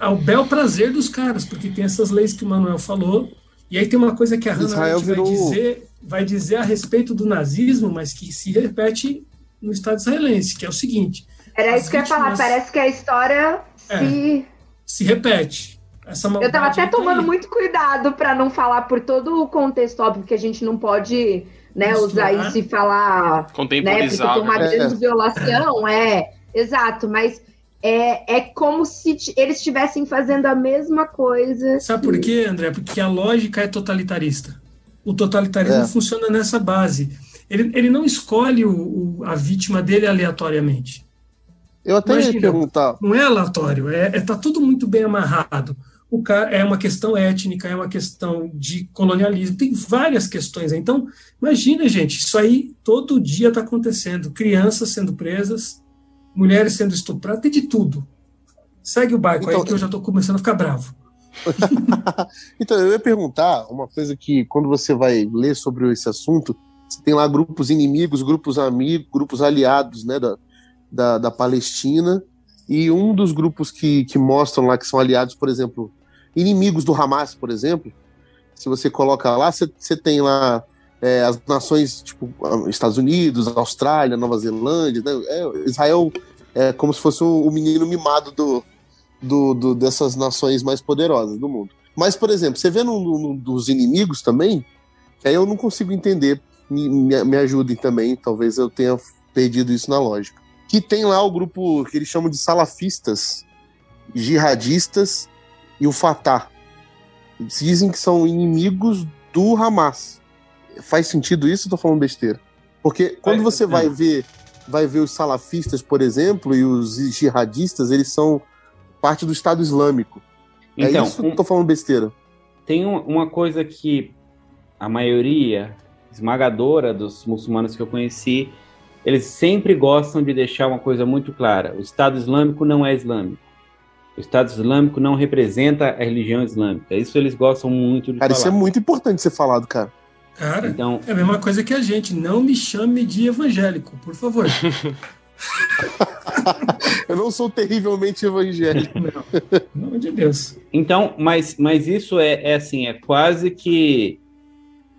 ao bel prazer dos caras, porque tem essas leis que o Manuel falou. E aí tem uma coisa que a Hannah virou... vai, dizer, vai dizer a respeito do nazismo, mas que se repete no Estado israelense, que é o seguinte. Era isso que eu ia falar, parece que a história é, se. Se repete. Essa eu estava até tomando muito cuidado para não falar por todo o contexto, óbvio que a gente não pode né, usar isso e falar. Contemporizar. Né, porque uma é. grande violação, é. Exato, mas é, é como se eles estivessem fazendo a mesma coisa. Sabe por quê, André? Porque a lógica é totalitarista. O totalitarismo é. funciona nessa base. Ele, ele não escolhe o, o, a vítima dele aleatoriamente. Eu até Imagina, ia perguntar. Não é aleatório, é, é tá tudo muito bem amarrado. O cara, é uma questão étnica, é uma questão de colonialismo, tem várias questões. Então, imagina, gente, isso aí todo dia está acontecendo. Crianças sendo presas, mulheres sendo estupradas, tem de tudo. Segue o barco então, aí que eu já estou começando a ficar bravo. *laughs* então, eu ia perguntar uma coisa que, quando você vai ler sobre esse assunto, você tem lá grupos inimigos, grupos amigos, grupos aliados né, da, da, da Palestina, e um dos grupos que, que mostram lá que são aliados, por exemplo, inimigos do Hamas, por exemplo, se você coloca lá, você tem lá é, as nações tipo Estados Unidos, Austrália, Nova Zelândia, né? é, Israel é como se fosse o, o menino mimado do, do, do, dessas nações mais poderosas do mundo. Mas, por exemplo, você vê no, no, dos inimigos também, aí eu não consigo entender, me, me, me ajudem também, talvez eu tenha perdido isso na lógica que tem lá o grupo que eles chamam de salafistas, jihadistas e o Fatah. Dizem que são inimigos do Hamas. Faz sentido isso ou tô falando besteira? Porque quando você vai ver, vai ver os salafistas, por exemplo, e os jihadistas, eles são parte do Estado Islâmico. É então, é isso um, tô falando besteira? Tem uma coisa que a maioria esmagadora dos muçulmanos que eu conheci eles sempre gostam de deixar uma coisa muito clara: o Estado Islâmico não é islâmico. O Estado Islâmico não representa a religião islâmica. Isso eles gostam muito de cara, falar. isso é muito importante ser falado, cara. Cara, então, é a mesma coisa que a gente. Não me chame de evangélico, por favor. *laughs* Eu não sou terrivelmente evangélico. Não, nome de Deus. Então, mas, mas isso é, é assim, é quase que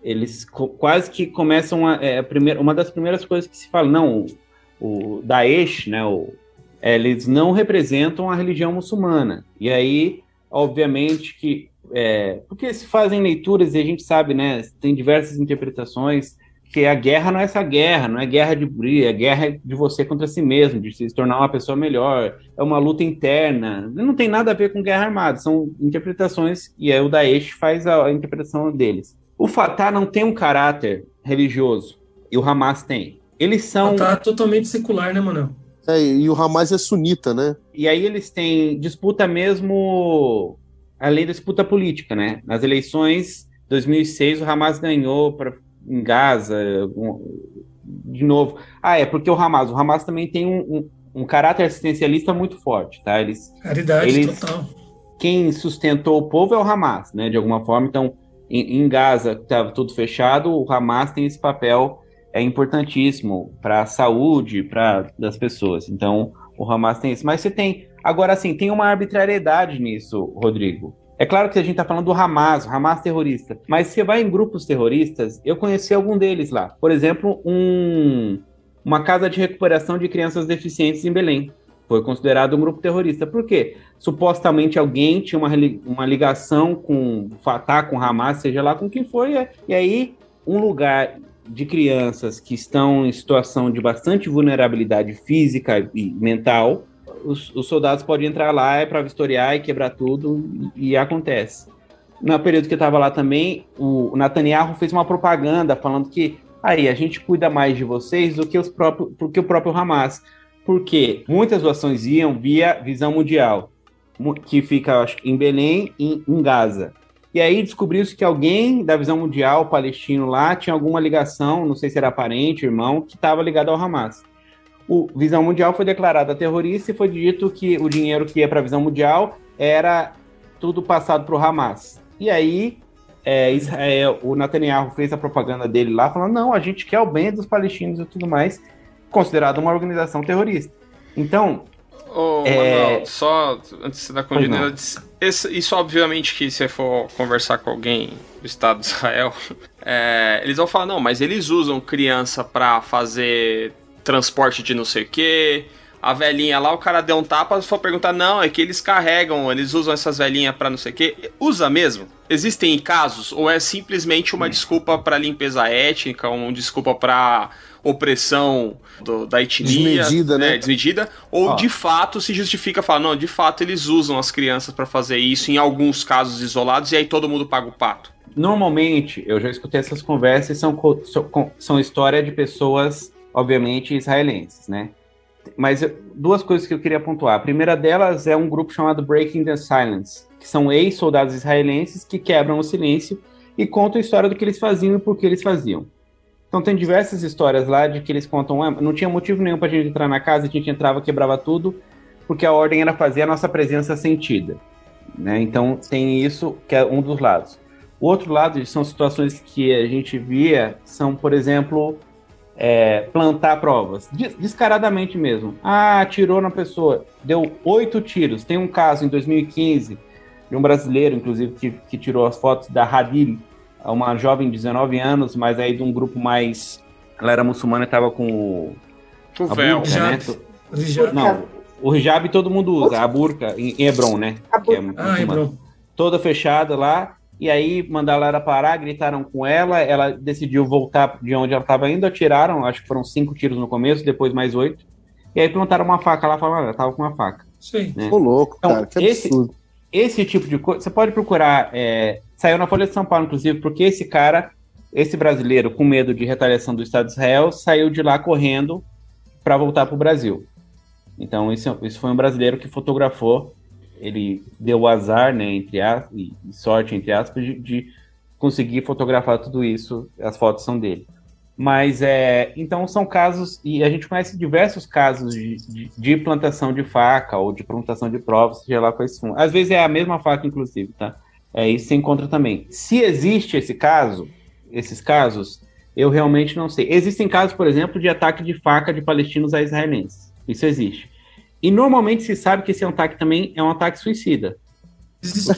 eles quase que começam a, é, a primeira, uma das primeiras coisas que se fala, não, o, o Daesh, né, o, eles não representam a religião muçulmana. E aí, obviamente que é, porque se fazem leituras e a gente sabe, né, tem diversas interpretações que a guerra não é essa guerra, não é guerra de briga, é guerra de você contra si mesmo, de se tornar uma pessoa melhor, é uma luta interna, não tem nada a ver com guerra armada, são interpretações, e aí o Daesh faz a, a interpretação deles. O Fatah não tem um caráter religioso e o Hamas tem. Eles são. Fatah é totalmente secular, né, mano? É, e o Hamas é sunita, né? E aí eles têm disputa mesmo além da disputa política, né? Nas eleições 2006 o Hamas ganhou para em Gaza de novo. Ah, é porque o Hamas, o Hamas também tem um, um, um caráter assistencialista muito forte, tá? Eles caridade eles, total. Quem sustentou o povo é o Hamas, né? De alguma forma, então em, em Gaza estava tudo fechado, o Hamas tem esse papel é importantíssimo para a saúde para das pessoas. Então, o Hamas tem isso. Mas você tem. Agora, assim, tem uma arbitrariedade nisso, Rodrigo. É claro que a gente está falando do Hamas, o Hamas terrorista, mas você vai em grupos terroristas, eu conheci algum deles lá. Por exemplo, um, uma casa de recuperação de crianças deficientes em Belém. Foi considerado um grupo terrorista. Por quê? Supostamente alguém tinha uma, uma ligação com Fatah, com Hamas, seja lá com quem foi, e aí um lugar de crianças que estão em situação de bastante vulnerabilidade física e mental, os, os soldados podem entrar lá é para vistoriar e quebrar tudo, e, e acontece. No período que eu estava lá também, o Netanyahu fez uma propaganda falando que aí a gente cuida mais de vocês do que, os próprios, do que o próprio Hamas. Porque muitas doações iam via Visão Mundial, que fica acho, em Belém e em Gaza. E aí descobriu-se que alguém da Visão Mundial palestino lá tinha alguma ligação, não sei se era parente, irmão, que estava ligado ao Hamas o Visão Mundial foi declarada terrorista e foi dito que o dinheiro que ia para a Visão Mundial era tudo passado para o Hamas. E aí, é, Israel, o Netanyahu fez a propaganda dele lá, falando: não, a gente quer o bem dos palestinos e tudo mais, considerado uma organização terrorista. Então. Ô, é... Manuel, só antes da continuidade, isso obviamente que se for conversar com alguém do Estado de Israel, *laughs* é, eles vão falar: não, mas eles usam criança para fazer transporte de não sei o que. A velhinha lá, o cara deu um tapa, for perguntar, não, é que eles carregam, eles usam essas velhinhas para não sei o que. Usa mesmo? Existem casos? Ou é simplesmente uma desculpa para limpeza étnica, uma desculpa para opressão do, da etnia, desmedida, né? né? Desmedida, ou de fato se justifica falar, não, de fato eles usam as crianças para fazer isso em alguns casos isolados e aí todo mundo paga o pato. Normalmente, eu já escutei essas conversas, são, são, são história de pessoas obviamente, israelenses, né? Mas duas coisas que eu queria pontuar. A primeira delas é um grupo chamado Breaking the Silence, que são ex-soldados israelenses que quebram o silêncio e contam a história do que eles faziam e por que eles faziam. Então tem diversas histórias lá de que eles contam, ah, não tinha motivo nenhum para a gente entrar na casa, a gente entrava, quebrava tudo, porque a ordem era fazer a nossa presença sentida. Né? Então tem isso que é um dos lados. O outro lado são situações que a gente via, são, por exemplo, é, plantar provas, descaradamente mesmo. Ah, atirou na pessoa, deu oito tiros. Tem um caso em 2015 de um brasileiro, inclusive, que, que tirou as fotos da Hadil, uma jovem de 19 anos, mas aí de um grupo mais. Ela era muçulmana e estava com o. O véu. Né? Não, o hijab todo mundo usa, a burca em Hebron, né? Que é ah, Hebron. Toda fechada lá e aí mandaram ela parar, gritaram com ela, ela decidiu voltar de onde ela estava indo, atiraram, acho que foram cinco tiros no começo, depois mais oito, e aí plantaram uma faca lá, falaram, ela estava com uma faca. Sim. Né? Ô, louco, então, cara, que esse, absurdo. Esse tipo de coisa, você pode procurar, é, saiu na Folha de São Paulo, inclusive, porque esse cara, esse brasileiro, com medo de retaliação do Estado de Israel, saiu de lá correndo para voltar para o Brasil. Então, isso, isso foi um brasileiro que fotografou ele deu o azar, né, entre aspas, e sorte, entre aspas, de, de, conseguir fotografar tudo isso, as fotos são dele. Mas, é, então, são casos, e a gente conhece diversos casos de, de, de plantação de faca ou de plantação de provas, seja lá quais são. Às vezes é a mesma faca, inclusive, tá? É, isso se encontra também. Se existe esse caso, esses casos, eu realmente não sei. Existem casos, por exemplo, de ataque de faca de palestinos a israelenses. Isso existe. E normalmente se sabe que esse ataque também é um ataque suicida.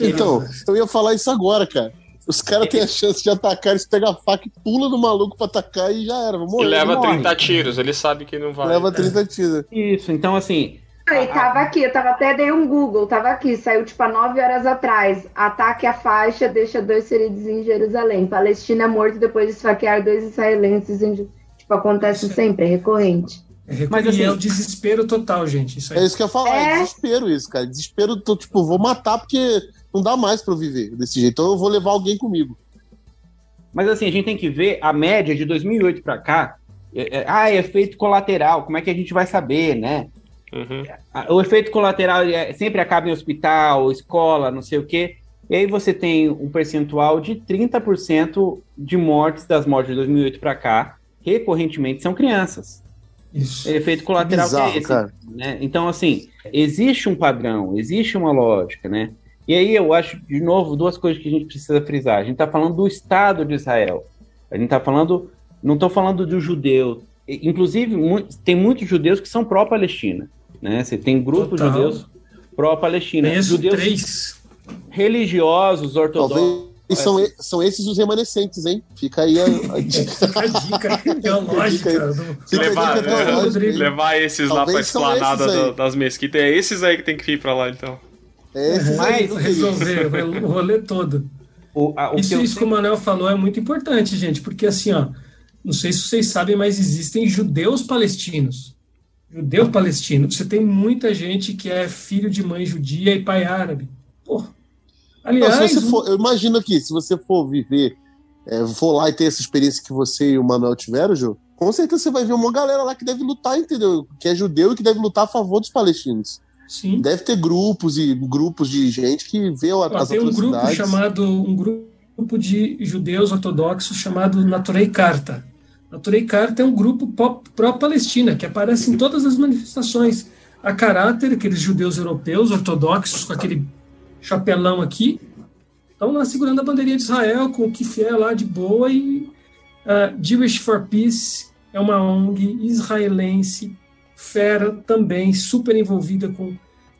Então, eu ia falar isso agora, cara. Os caras têm a chance de atacar, eles pegam a faca e pula no maluco pra atacar e já era. Morrer, e leva 30 tiros, ele sabe que não vai. Leva 30 é. tiros. Isso, então assim. Aí, tava aqui, eu tava até dei um Google, tava aqui, saiu tipo há 9 horas atrás. Ataque à faixa deixa dois feridos em Jerusalém. Palestina morto depois de esfaquear dois israelenses. Em... Tipo, acontece sempre, é recorrente. É, Mas assim, é o desespero total, gente. Isso é isso que eu ia falar, é... é desespero isso, cara. Desespero, tô, tipo, vou matar porque não dá mais para eu viver desse jeito. Então eu vou levar alguém comigo. Mas assim, a gente tem que ver a média de 2008 para cá. É, é, ah, é efeito colateral, como é que a gente vai saber, né? Uhum. O efeito colateral é, sempre acaba em hospital, escola, não sei o quê. E aí você tem um percentual de 30% de mortes das mortes de 2008 para cá, recorrentemente são crianças. Isso. Efeito colateral que, bizarro, é esse. Cara. Né? Então, assim, existe um padrão, existe uma lógica, né? E aí eu acho, de novo, duas coisas que a gente precisa frisar. A gente está falando do Estado de Israel. A gente está falando, não estou falando do judeu. Inclusive, tem muitos judeus que são pró-Palestina. Né? Você tem grupos Total. judeus pró-Palestina. Judeus... três. religiosos ortodoxos. E são, são esses os remanescentes, hein? Fica aí a, a dica. *laughs* a dica teológica. levar, dica teológica levar esses Talvez lá pra esplanada das mesquitas. É esses aí que tem que ir pra lá, então. É esses Mas resolver o rolê todo. O, a, o isso, que, isso que o Manuel falou é muito importante, gente, porque assim, ó, não sei se vocês sabem, mas existem judeus palestinos. Judeu palestino. Você tem muita gente que é filho de mãe judia e pai árabe. Porra. Aliás, Não, se você for, eu imagino aqui, se você for viver, é, for lá e ter essa experiência que você e o Manuel tiveram, Jô, com certeza você vai ver uma galera lá que deve lutar, entendeu? Que é judeu e que deve lutar a favor dos palestinos. Sim. Deve ter grupos e grupos de gente que vê as Tem um grupo chamado um grupo de judeus ortodoxos chamado Naturei Carta. Naturei Carta é um grupo pró-Palestina que aparece em todas as manifestações a caráter, aqueles judeus europeus ortodoxos com aquele chapelão aqui, estão lá segurando a bandeirinha de Israel com o Kifé lá de boa e uh, Jewish for Peace é uma ONG israelense, fera também, super envolvida com...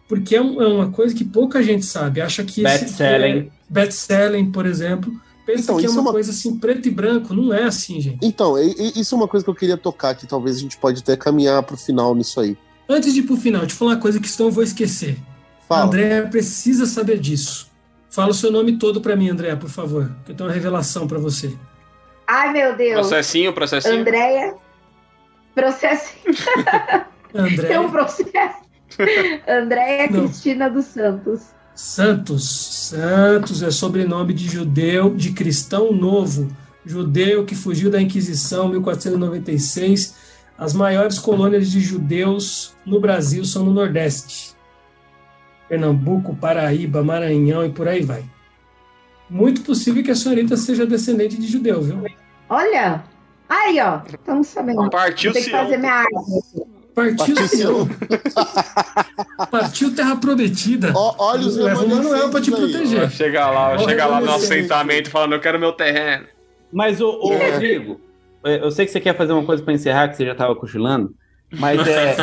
Porque é, um, é uma coisa que pouca gente sabe, acha que... Best-selling. É, Best-selling, por exemplo, pensa então, que é uma, é uma, coisa assim, preto e branco, não é assim, gente. Então, isso é uma coisa que eu queria tocar, que talvez a gente pode até caminhar para o final nisso aí. Antes de ir para o final, deixa eu falar uma coisa que senão eu vou esquecer. Fala. André precisa saber disso. Fala o seu nome todo para mim, André, por favor. Que eu tenho uma revelação para você. Ai, meu Deus. Processinho, processinho. Andréia. Processinho. *laughs* André. Tem um processo. Andréia Cristina dos Santos. Santos. Santos é sobrenome de judeu, de cristão novo. Judeu que fugiu da Inquisição, 1496. As maiores colônias de judeus no Brasil são no Nordeste. Pernambuco, Paraíba, Maranhão e por aí vai. Muito possível que a senhorita seja descendente de judeu, viu? Olha! Aí, ó. Estamos sabendo. Partiu Tem que fazer minha arte. Partiu, Partiu *laughs* Partiu Terra Prometida. Ó, olha os Leva o Manuel pra te proteger. Chegar lá, chegar lá no assentamento falando, eu quero meu terreno. Mas, ô, ô é. Rodrigo, é, eu sei que você quer fazer uma coisa para encerrar, que você já estava cochilando, mas é.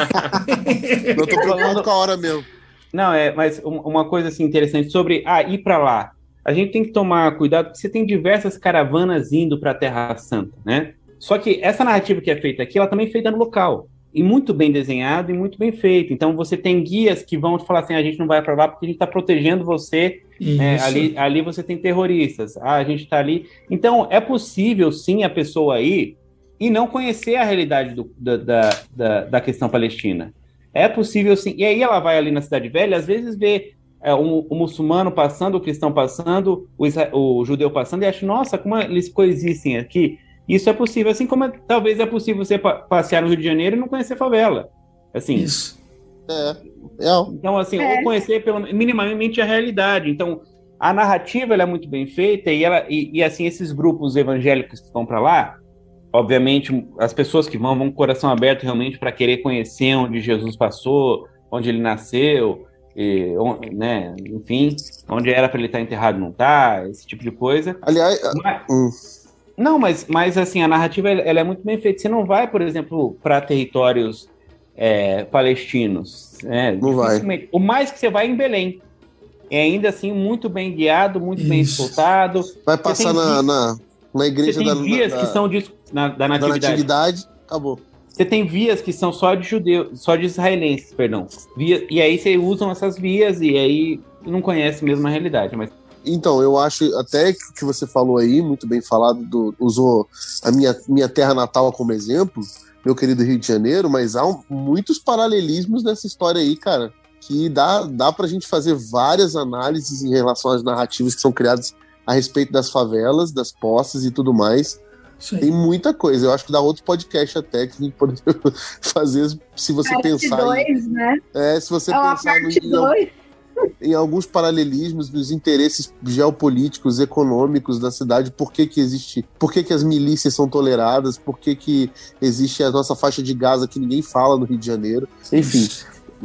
*laughs* eu tô *laughs* preocupado com a hora mesmo. Não, é, mas uma coisa assim interessante sobre ah, ir para lá. A gente tem que tomar cuidado porque você tem diversas caravanas indo para a Terra Santa, né? Só que essa narrativa que é feita aqui, ela também é feita no local. E muito bem desenhado e muito bem feito. Então você tem guias que vão te falar assim: ah, a gente não vai para lá porque a gente está protegendo você. É, ali, ali você tem terroristas. Ah, a gente está ali. Então é possível sim a pessoa ir e não conhecer a realidade do, da, da, da questão palestina. É possível sim. E aí ela vai ali na Cidade Velha, às vezes vê é, um, um, muçulmano passando, o cristão passando, o, o, judeu passando, e acha, nossa, como eles coexistem aqui. Isso é possível, assim como é, talvez é possível você pa passear no Rio de Janeiro e não conhecer favela. Assim. Isso. É. é. Então, assim, é. ou conhecer pelo, minimamente a realidade. Então, a narrativa é muito bem feita e, ela, e, e assim, esses grupos evangélicos que estão para lá, obviamente, as pessoas que vão vão com o coração aberto realmente para querer conhecer onde Jesus passou, onde ele nasceu, e, né, enfim, onde era para ele estar enterrado não tá, esse tipo de coisa. Aliás, mas, hum. não, mas, mas assim a narrativa ela é muito bem feita. Você não vai, por exemplo, para territórios é, palestinos, né? Não vai. O mais que você vai é em Belém. É ainda assim muito bem guiado, muito Isso. bem escoltado. Vai passar na, na, na igreja você tem da, vias da, que são de, na, da natividade. Da natividade, acabou. Você tem vias que são só de judeus, só de israelenses, perdão. Via, e aí você usam essas vias e aí não conhece mesmo a realidade, mas então, eu acho até que você falou aí, muito bem falado, do, usou a minha, minha terra natal como exemplo, meu querido Rio de Janeiro, mas há um, muitos paralelismos nessa história aí, cara, que dá, dá pra gente fazer várias análises em relação às narrativas que são criadas a respeito das favelas, das posses e tudo mais. Tem muita coisa. Eu acho que dá outro podcast até que a gente poderia *laughs* fazer se você parte pensar. Dois, em, né? É, se você é pensar no, em, *laughs* em, alguns paralelismos dos interesses geopolíticos, econômicos da cidade, por que, que existe, por que, que as milícias são toleradas, por que, que existe a nossa faixa de Gaza que ninguém fala no Rio de Janeiro. Enfim.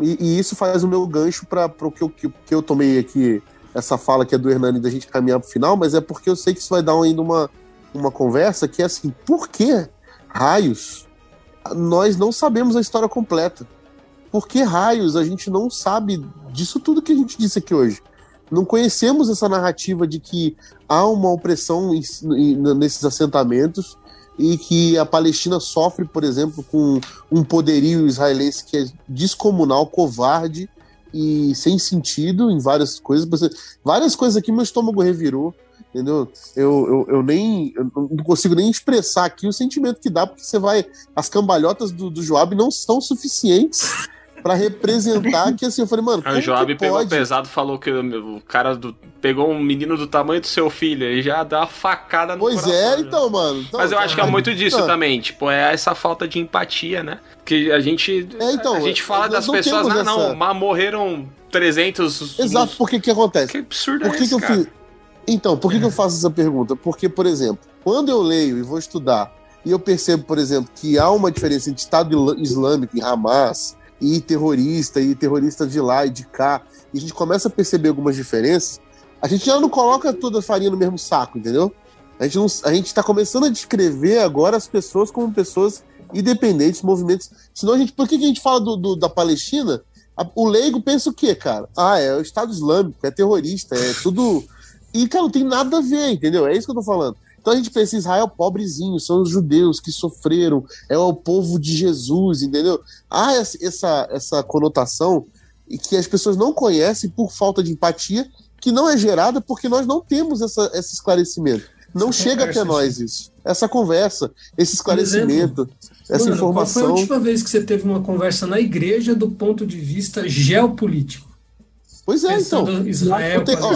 E, e isso faz o meu gancho para o que, que, que eu tomei aqui essa fala que é do Hernani da gente caminhar para o final, mas é porque eu sei que isso vai dar ainda uma, uma conversa que é assim, por que raios nós não sabemos a história completa? Por que raios a gente não sabe disso tudo que a gente disse aqui hoje? não conhecemos essa narrativa de que há uma opressão nesses assentamentos e que a Palestina sofre, por exemplo, com um poderio israelense que é descomunal, covarde e sem sentido em várias coisas. Várias coisas aqui, meu estômago revirou. Entendeu? Eu, eu, eu nem eu não consigo nem expressar aqui o sentimento que dá, porque você vai. As cambalhotas do, do Joab não são suficientes para representar que assim, eu falei, mano. O Joab pegou pesado falou que o cara do, pegou um menino do tamanho do seu filho e já dá uma facada no Pois coração, é, né? então, mano. Então, Mas eu acho que é muito disso então. também, tipo, é essa falta de empatia, né? Que a gente É, então, a gente fala das não pessoas, ah, não, essa- mas morreram 300 Exato, porque que acontece? Que absurdo Por é que, esse, que eu cara? fiz? Então, por que, que eu faço essa pergunta? Porque, por exemplo, quando eu leio e vou estudar e eu percebo, por exemplo, que há uma diferença entre Estado Islâmico e Hamas e terrorista e terrorista de lá e de cá, e a gente começa a perceber algumas diferenças, a gente já não coloca toda a farinha no mesmo saco, entendeu? A gente, não, a gente tá começando a descrever agora as pessoas como pessoas independentes, movimentos. Senão a gente. Por que, que a gente fala do, do- da Palestina? A- o leigo pensa o quê, cara? Ah, é o Estado Islâmico, é terrorista, é tudo. E, cara, não tem nada a ver, entendeu? É isso que eu tô falando. Então a gente pensa Israel pobrezinho, são os judeus que sofreram, é o povo de Jesus, entendeu? Há essa, essa, essa conotação que as pessoas não conhecem por falta de empatia, que não é gerada porque nós não temos essa, esse esclarecimento. Não Essa chega conversa, até nós isso. Essa conversa, esse esclarecimento, essa Mano, Qual foi a informação. última vez que você teve uma conversa na igreja do ponto de vista geopolítico? Pois é, então. Pensando Israel, eu tenho- ó.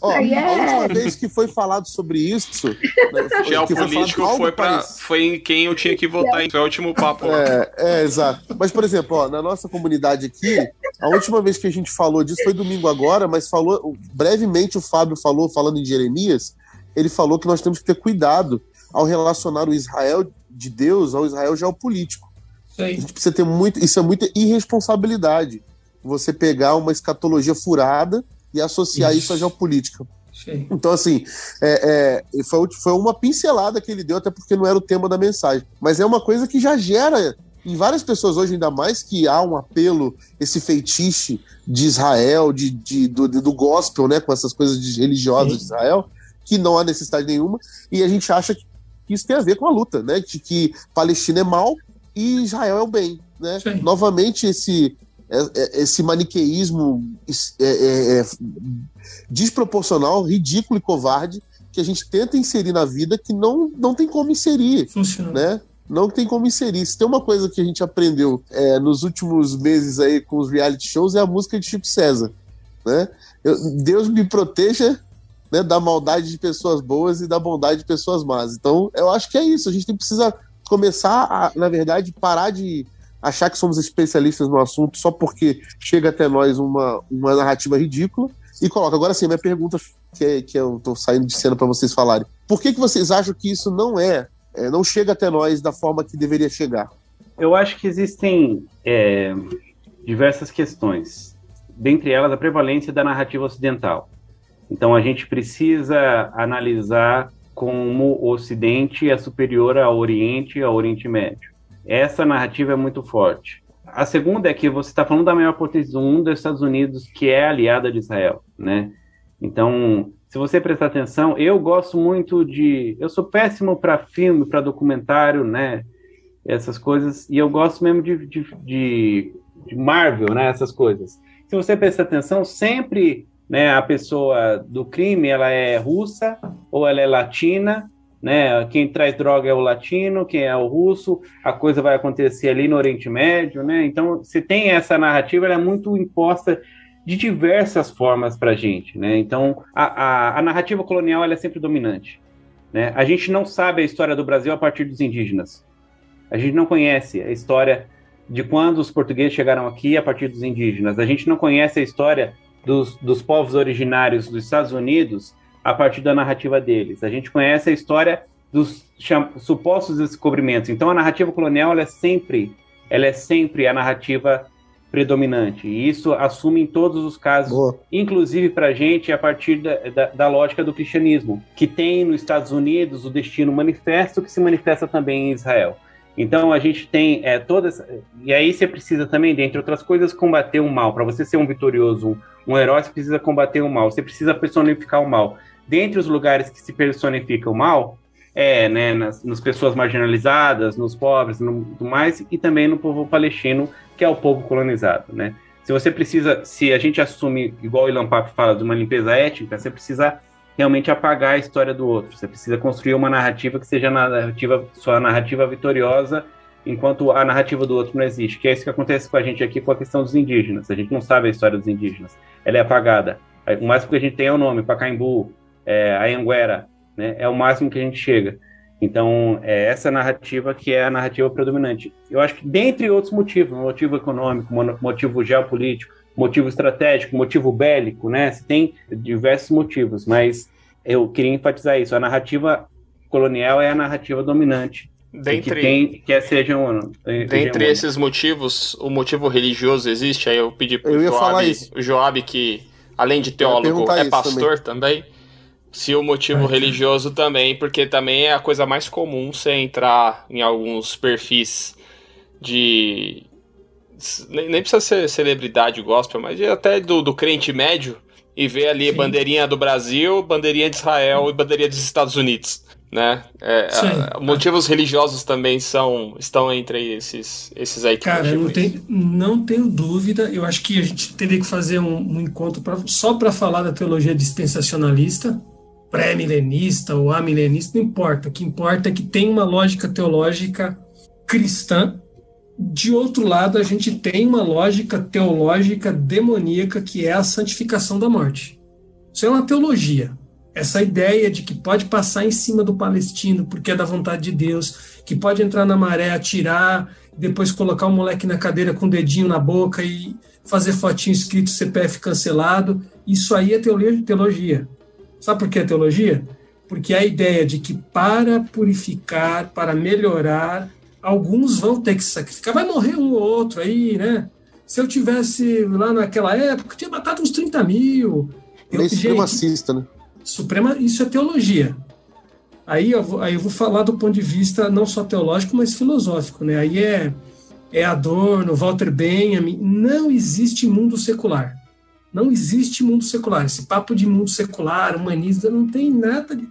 Ó, aí a é- última vez que foi falado sobre isso. né, foi- Geopolítico foi, pra, foi em quem eu tinha que votar? Foi o último papo. lá. É, é, exato. Mas, por exemplo, ó, na nossa comunidade aqui, a última vez que a gente falou disso foi domingo agora, mas falou brevemente o Fábio falou, falando em Jeremias, ele falou que nós temos que ter cuidado ao relacionar o Israel de Deus ao Israel geopolítico. Isso A gente precisa ter muito. Isso é muita irresponsabilidade. Você pegar uma escatologia furada e associar isso, Isso. à geopolítica. Aí. Então, assim, é, é, foi, foi uma pincelada que ele deu, até porque não era o tema da mensagem. Mas é uma coisa que já gera em várias pessoas hoje, ainda mais que há um apelo, esse feitiço de Israel, de, de- do, do gospel, né, com essas coisas religiosas Sim. de Israel, que não há necessidade nenhuma, e a gente acha que isso tem a ver com a luta, né, de que Palestina é mal e Israel é o bem, né? Sim. Novamente esse esse maniqueísmo é, é, é, desproporcional, ridículo e covarde que a gente tenta inserir na vida que não, não tem como inserir, Funciona. né? Não tem como inserir. Se tem uma coisa que a gente aprendeu é, nos últimos meses aí com os reality shows é a música de Chico César, né? Eu- Deus me proteja né, da maldade de pessoas boas e da bondade de pessoas más. Então, eu acho que é isso. A gente tem- precisa começar a, na verdade, parar de achar que somos especialistas no assunto só porque chega até nós uma, uma narrativa ridícula e coloca. Agora sim, minha pergunta, que, é, que eu tô saindo de cena para vocês falarem. Por que, que vocês acham que isso não é, é, não chega até nós da forma que deveria chegar? Eu acho que existem é, diversas questões, dentre elas a prevalência da narrativa ocidental. Então a gente precisa analisar como o Ocidente é superior ao Oriente e ao Oriente Médio. Essa narrativa é muito forte. A segunda é que você está falando da maior potência do mundo, dos Estados Unidos, que é aliada de Israel, né? Então, se você prestar atenção, eu gosto muito de, eu sou péssimo para filme, para documentário, né? Essas coisas e eu gosto mesmo de, de, de, de Marvel, né? Essas coisas. Se você prestar atenção, sempre né, a pessoa do crime ela é russa ou ela é latina, né? Quem traz droga é o latino, quem é o russo, a coisa vai acontecer ali no Oriente Médio, né? Então, se tem essa narrativa, ela é muito imposta de diversas formas para a gente, né? Então, a, a, a narrativa colonial é sempre dominante, né? A gente não sabe a história do Brasil a partir dos indígenas. A gente não conhece a história de quando os portugueses chegaram aqui a partir dos indígenas. A gente não conhece a história dos, dos povos originários dos Estados Unidos a partir da narrativa deles. A gente conhece a história dos supostos descobrimentos. Então a narrativa colonial é sempre, ela é sempre a narrativa predominante. E isso assume em todos os casos, Boa. inclusive para a gente a partir da, da, da lógica do cristianismo, que tem nos Estados Unidos o destino manifesto que se manifesta também em Israel. Então a gente tem é, todas. E aí você precisa também, dentre outras coisas, combater o mal. Para você ser um vitorioso, um, um herói, você precisa combater o mal. Você precisa personificar o mal. Dentre os lugares que se personifica o mal, é, né, nas, nas pessoas marginalizadas, nos pobres, no, no mais, e também no povo palestino, que é o povo colonizado, né? Se você precisa, se a gente assume, igual o Ilan Pape fala, de uma limpeza étnica, você precisa realmente apagar a história do outro. Você precisa construir uma narrativa que seja narrativa, sua narrativa vitoriosa, enquanto a narrativa do outro não existe. Que é isso que acontece com a gente aqui com a questão dos indígenas. A gente não sabe a história dos indígenas. Ela é apagada. O máximo que a gente tem é o nome, Pacaembu, é, Anhanguera, né? É o máximo que a gente chega. Então, é essa narrativa que é a narrativa predominante. Eu acho que, dentre outros motivos, motivo econômico, motivo geopolítico, motivo estratégico, motivo bélico, né? Você tem diversos motivos, mas eu queria enfatizar isso. A narrativa colonial é a narrativa dominante. Dentre, que, tem, que é seja um, dentre esses motivos, o motivo religioso existe. Aí eu pedi para o Joab, o Joab, que além de teólogo é pastor também. também. Se o motivo religioso também, porque também é a coisa mais comum você entrar em alguns perfis de nem, precisa ser celebridade gospel, mas até do, do crente médio e ver ali Sim. bandeirinha do Brasil, bandeirinha de Israel e bandeirinha dos Estados Unidos. Né? É, a, motivos religiosos também são estão entre esses, esses aí. Cara, não, tem, não tenho dúvida. Eu acho que a gente teria que fazer um, um encontro pra, só para falar da teologia dispensacionalista, pré-milenista ou amilenista, não importa. O que importa é que tem uma lógica teológica cristã de outro lado, a gente tem uma lógica teológica demoníaca que é a santificação da morte. Isso é uma teologia. Essa ideia de que pode passar em cima do palestino porque é da vontade de Deus, que pode entrar na maré, atirar, depois colocar o moleque na cadeira com o dedinho na boca e fazer fotinho escrito CPF cancelado. Isso aí é teologia. Sabe por que é teologia? Porque a ideia de que para purificar, para melhorar, alguns vão ter que sacrificar. Vai morrer um ou outro aí, né? Se eu tivesse lá naquela época, tinha matado uns 30 mil. Lei supremacista, né? Suprema, isso é teologia. Aí eu, vou, aí eu vou falar do ponto de vista não só teológico, mas filosófico, né? Aí é, é Adorno, Walter Benjamin. Não existe mundo secular. Não existe mundo secular. Esse papo de mundo secular, humanista, não tem nada. De...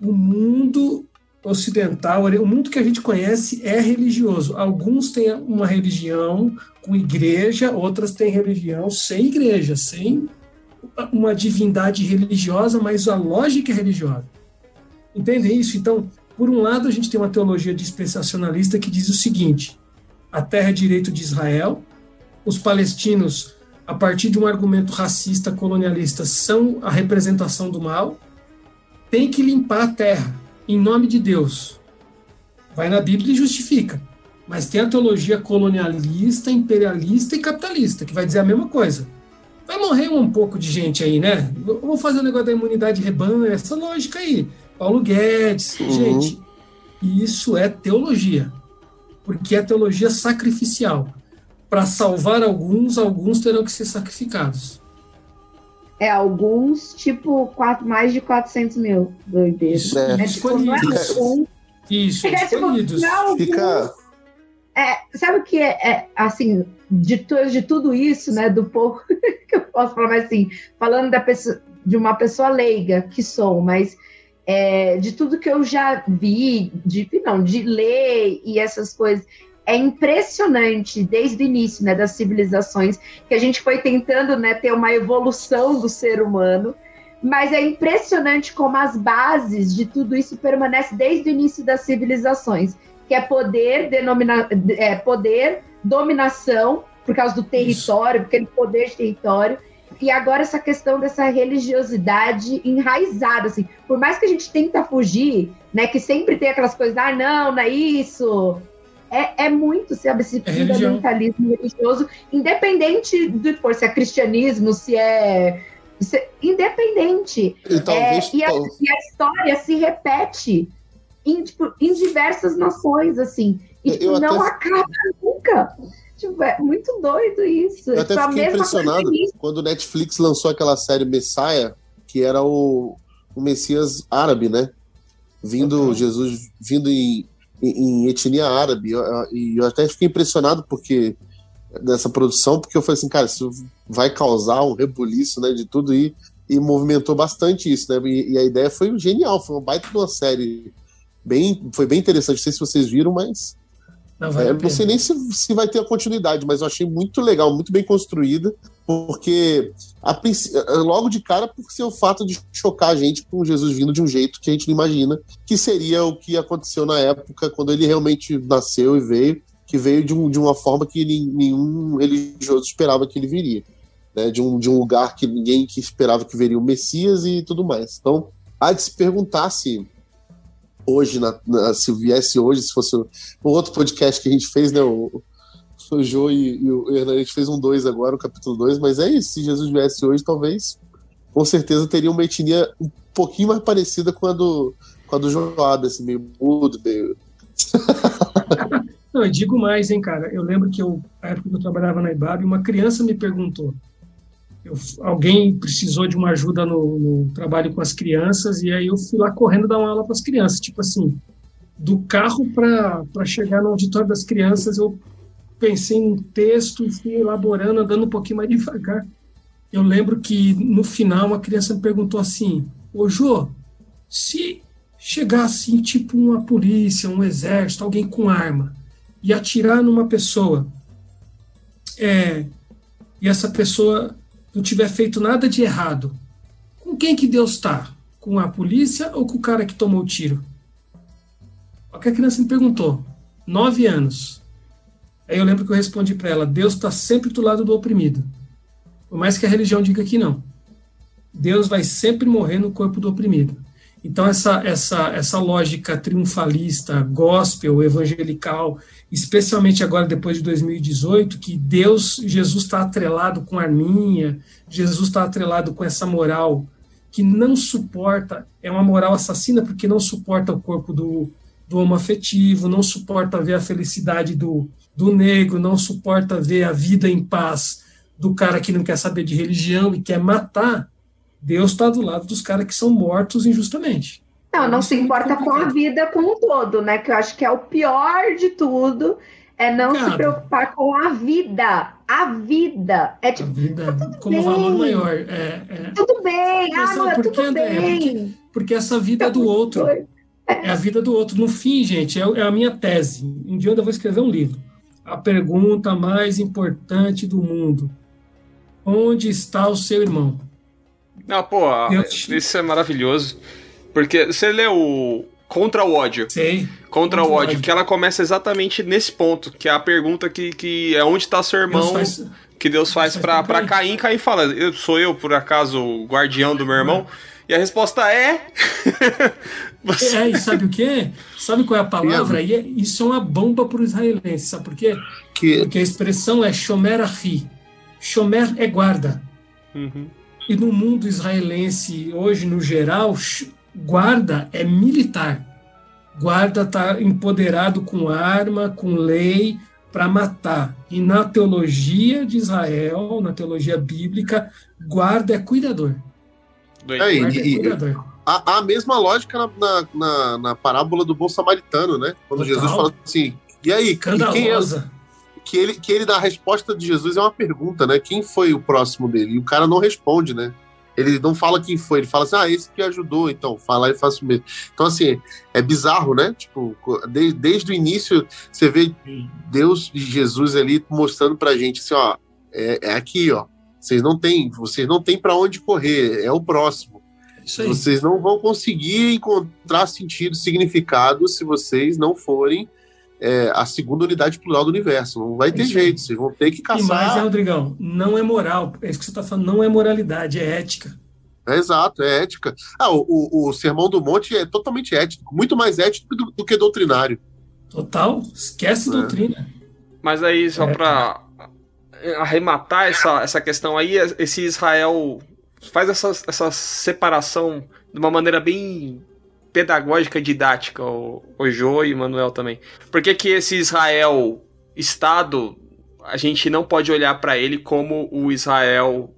O mundo ocidental, o mundo que a gente conhece é religioso. Alguns têm uma religião com igreja, outras têm religião sem igreja, sem uma divindade religiosa, mas a lógica é religiosa. Entendem isso? Então, por um lado, a gente tem uma teologia dispensacionalista que diz o seguinte: a terra é direito de Israel, os palestinos, a partir de um argumento racista colonialista, são a representação do mal, tem que limpar a terra em nome de Deus. Vai na Bíblia e justifica. Mas tem a teologia colonialista, imperialista e capitalista, que vai dizer a mesma coisa. Vai morrer um pouco de gente aí, né? Vamos fazer o um negócio da imunidade rebanho, essa lógica aí. Paulo Guedes, uhum. gente. Isso é teologia. Porque é teologia sacrificial. Para salvar alguns, alguns terão que ser sacrificados. É, alguns, tipo, quatro, mais de 400 mil doideiros. Isso, é. é tipo, não é um, Isso, é, tipo, não, Fica... É, sabe o que é, é, assim, de, de tudo isso, né, do pouco *laughs* que eu posso falar, mas assim, falando da pessoa, de uma pessoa leiga que sou, mas é, de tudo que eu já vi, de, não, de ler e essas coisas, é impressionante desde o início né, das civilizações que a gente foi tentando né, ter uma evolução do ser humano, mas é impressionante como as bases de tudo isso permanecem desde o início das civilizações, que é poder, denomina, é, poder, dominação por causa do território, isso. aquele poder de território, e agora essa questão dessa religiosidade enraizada, assim, por mais que a gente tenta fugir, né, que sempre tem aquelas coisas, ah, não, não é isso, é, é muito, sabe, esse é fundamentalismo religioso, independente do for, se é cristianismo, se é. Se, independente. E, talvez, é, e, a, e, a, história se repete em, tipo, em diversas nações, assim. E tipo, não até... acaba nunca. Tipo, é muito doido isso. Eu até tipo, fiquei impressionado quando o Netflix lançou aquela série Messiah, que era o, o Messias árabe, né? Vindo, uhum. Jesus vindo em, em, em etnia árabe. E eu, eu, até fiquei impressionado porque dessa produção, porque eu falei assim, cara, isso vai causar um rebuliço, né, de tudo e, e movimentou bastante isso, né? E, e, a ideia foi genial, foi uma baita de uma série bem, foi bem interessante. Não sei se vocês viram, mas não, vale é, não sei nem se, se vai ter a continuidade, mas eu achei muito legal, muito bem construída, porque a, logo de cara por ser o fato de chocar a gente com Jesus vindo de um jeito que a gente não imagina, que seria o que aconteceu na época quando ele realmente nasceu e veio, que veio de, um, de uma forma que nenhum religioso esperava que ele viria. Né, de, um, de um lugar que ninguém que esperava que veria o Messias e tudo mais. Então, há de se perguntar se hoje, na, na, se viesse hoje, se fosse um outro podcast que a gente fez, né? O, o Jô e, e o gente fez um 2 agora, o capítulo 2, mas é isso, se Jesus viesse hoje, talvez, com certeza teria uma etnia um pouquinho mais parecida com a do, com a do Joab, assim, meio mudo, meio... *laughs* Não, eu digo mais, hein, cara. Eu lembro que eu, na época que eu trabalhava na IBAB, uma criança me perguntou eu, alguém precisou de uma ajuda no, no, trabalho com as crianças e aí eu fui lá correndo dar uma aula para as crianças. Tipo assim, do carro para chegar no auditório das crianças, eu pensei em um texto e fui elaborando, andando um pouquinho mais devagar. Eu lembro que no final uma criança me perguntou assim: Ô Jô, se chegar assim, tipo uma polícia, um exército, alguém com arma, e atirar numa pessoa, é, e essa pessoa não tiver feito nada de errado, com quem que Deus está? Com a polícia ou com o cara que tomou o tiro? A criança me perguntou. Nove anos. Aí eu lembro que eu respondi para ela: Deus está sempre do lado do oprimido. Por mais que a religião diga que não. Deus vai sempre morrer no corpo do oprimido. Então, essa, essa, essa lógica triunfalista, gospel, evangelical, especialmente agora depois de 2018, que Deus, Jesus está atrelado com arminha, Jesus está atrelado com essa moral que não suporta, é uma moral assassina porque não suporta o corpo do, do homoafetivo, não suporta ver a felicidade do, do negro, não suporta ver a vida em paz do cara que não quer saber de religião e quer matar Deus está do lado dos caras que são mortos injustamente. Não, não se importa com a vida como um todo, né? Que eu acho que é o pior de tudo, é não Cara, se preocupar com a vida. A vida. É tipo, a vida tá como bem. valor maior. É, é... Tudo bem, ah, não, é tudo quê, bem. Porque, porque, essa vida é do outro. É a vida do outro. No fim, gente, é, é a minha tese. Um dia eu vou escrever um livro. A pergunta mais importante do mundo. Onde está o seu irmão? Não, pô, isso é maravilhoso. Porque você lê o Contra o ódio. Sim. Contra, o ódio, ódio, que ela começa exatamente nesse ponto, que é a pergunta que, que é onde está seu irmão, Deus faz, que Deus faz, Deus faz para Caim. Caim fala, eu, sou eu, por acaso, o guardião do meu irmão? E a resposta é... *laughs* Você... É, e sabe o que? Sabe qual é a palavra? E é, isso é uma bomba para o israelense, sabe por quê? Que... Porque a expressão é shomer ahi. Shomer é guarda. Uhum. E no mundo israelense, hoje, no geral, guarda é militar. Guarda está empoderado com arma, com lei, para matar. E na teologia de Israel, na teologia bíblica, guarda é cuidador. É, e, é cuidador. A, a, mesma lógica na, na, na, parábola do bom samaritano, né? Quando Total. Jesus fala assim, e aí, quem é, que ele, que ele, na resposta de Jesus, é uma pergunta, né? Quem foi o próximo dele? E o cara não responde, né? Ele não fala quem foi, ele fala assim, ah, esse que ajudou, então, fala e faço o mesmo. Então, assim, é bizarro, né? Tipo, de, desde o início, você vê Deus e Jesus ali mostrando pra gente assim, ó, é, é aqui, ó. Vocês não têm, vocês não têm para onde correr, é o próximo. Vocês não vão conseguir encontrar sentido, significado se vocês não forem é, a segunda unidade plural do universo. Não vai ter jeito, vocês vão ter que caçar. E mais, é, Rodrigão, não é moral. É isso que você está falando, não é moralidade, é ética. É exato, é ética. Ah, o, o, o, Sermão do Monte é totalmente ético, muito mais ético do, do que doutrinário. Total, esquece é. doutrina. Mas aí, só é. para arrematar essa, essa questão aí, esse Israel faz essa, essa separação de uma maneira bem pedagógica didática, o, o Jô e o Manuel também. Por que, que esse Israel Estado, a gente não pode olhar para ele como o Israel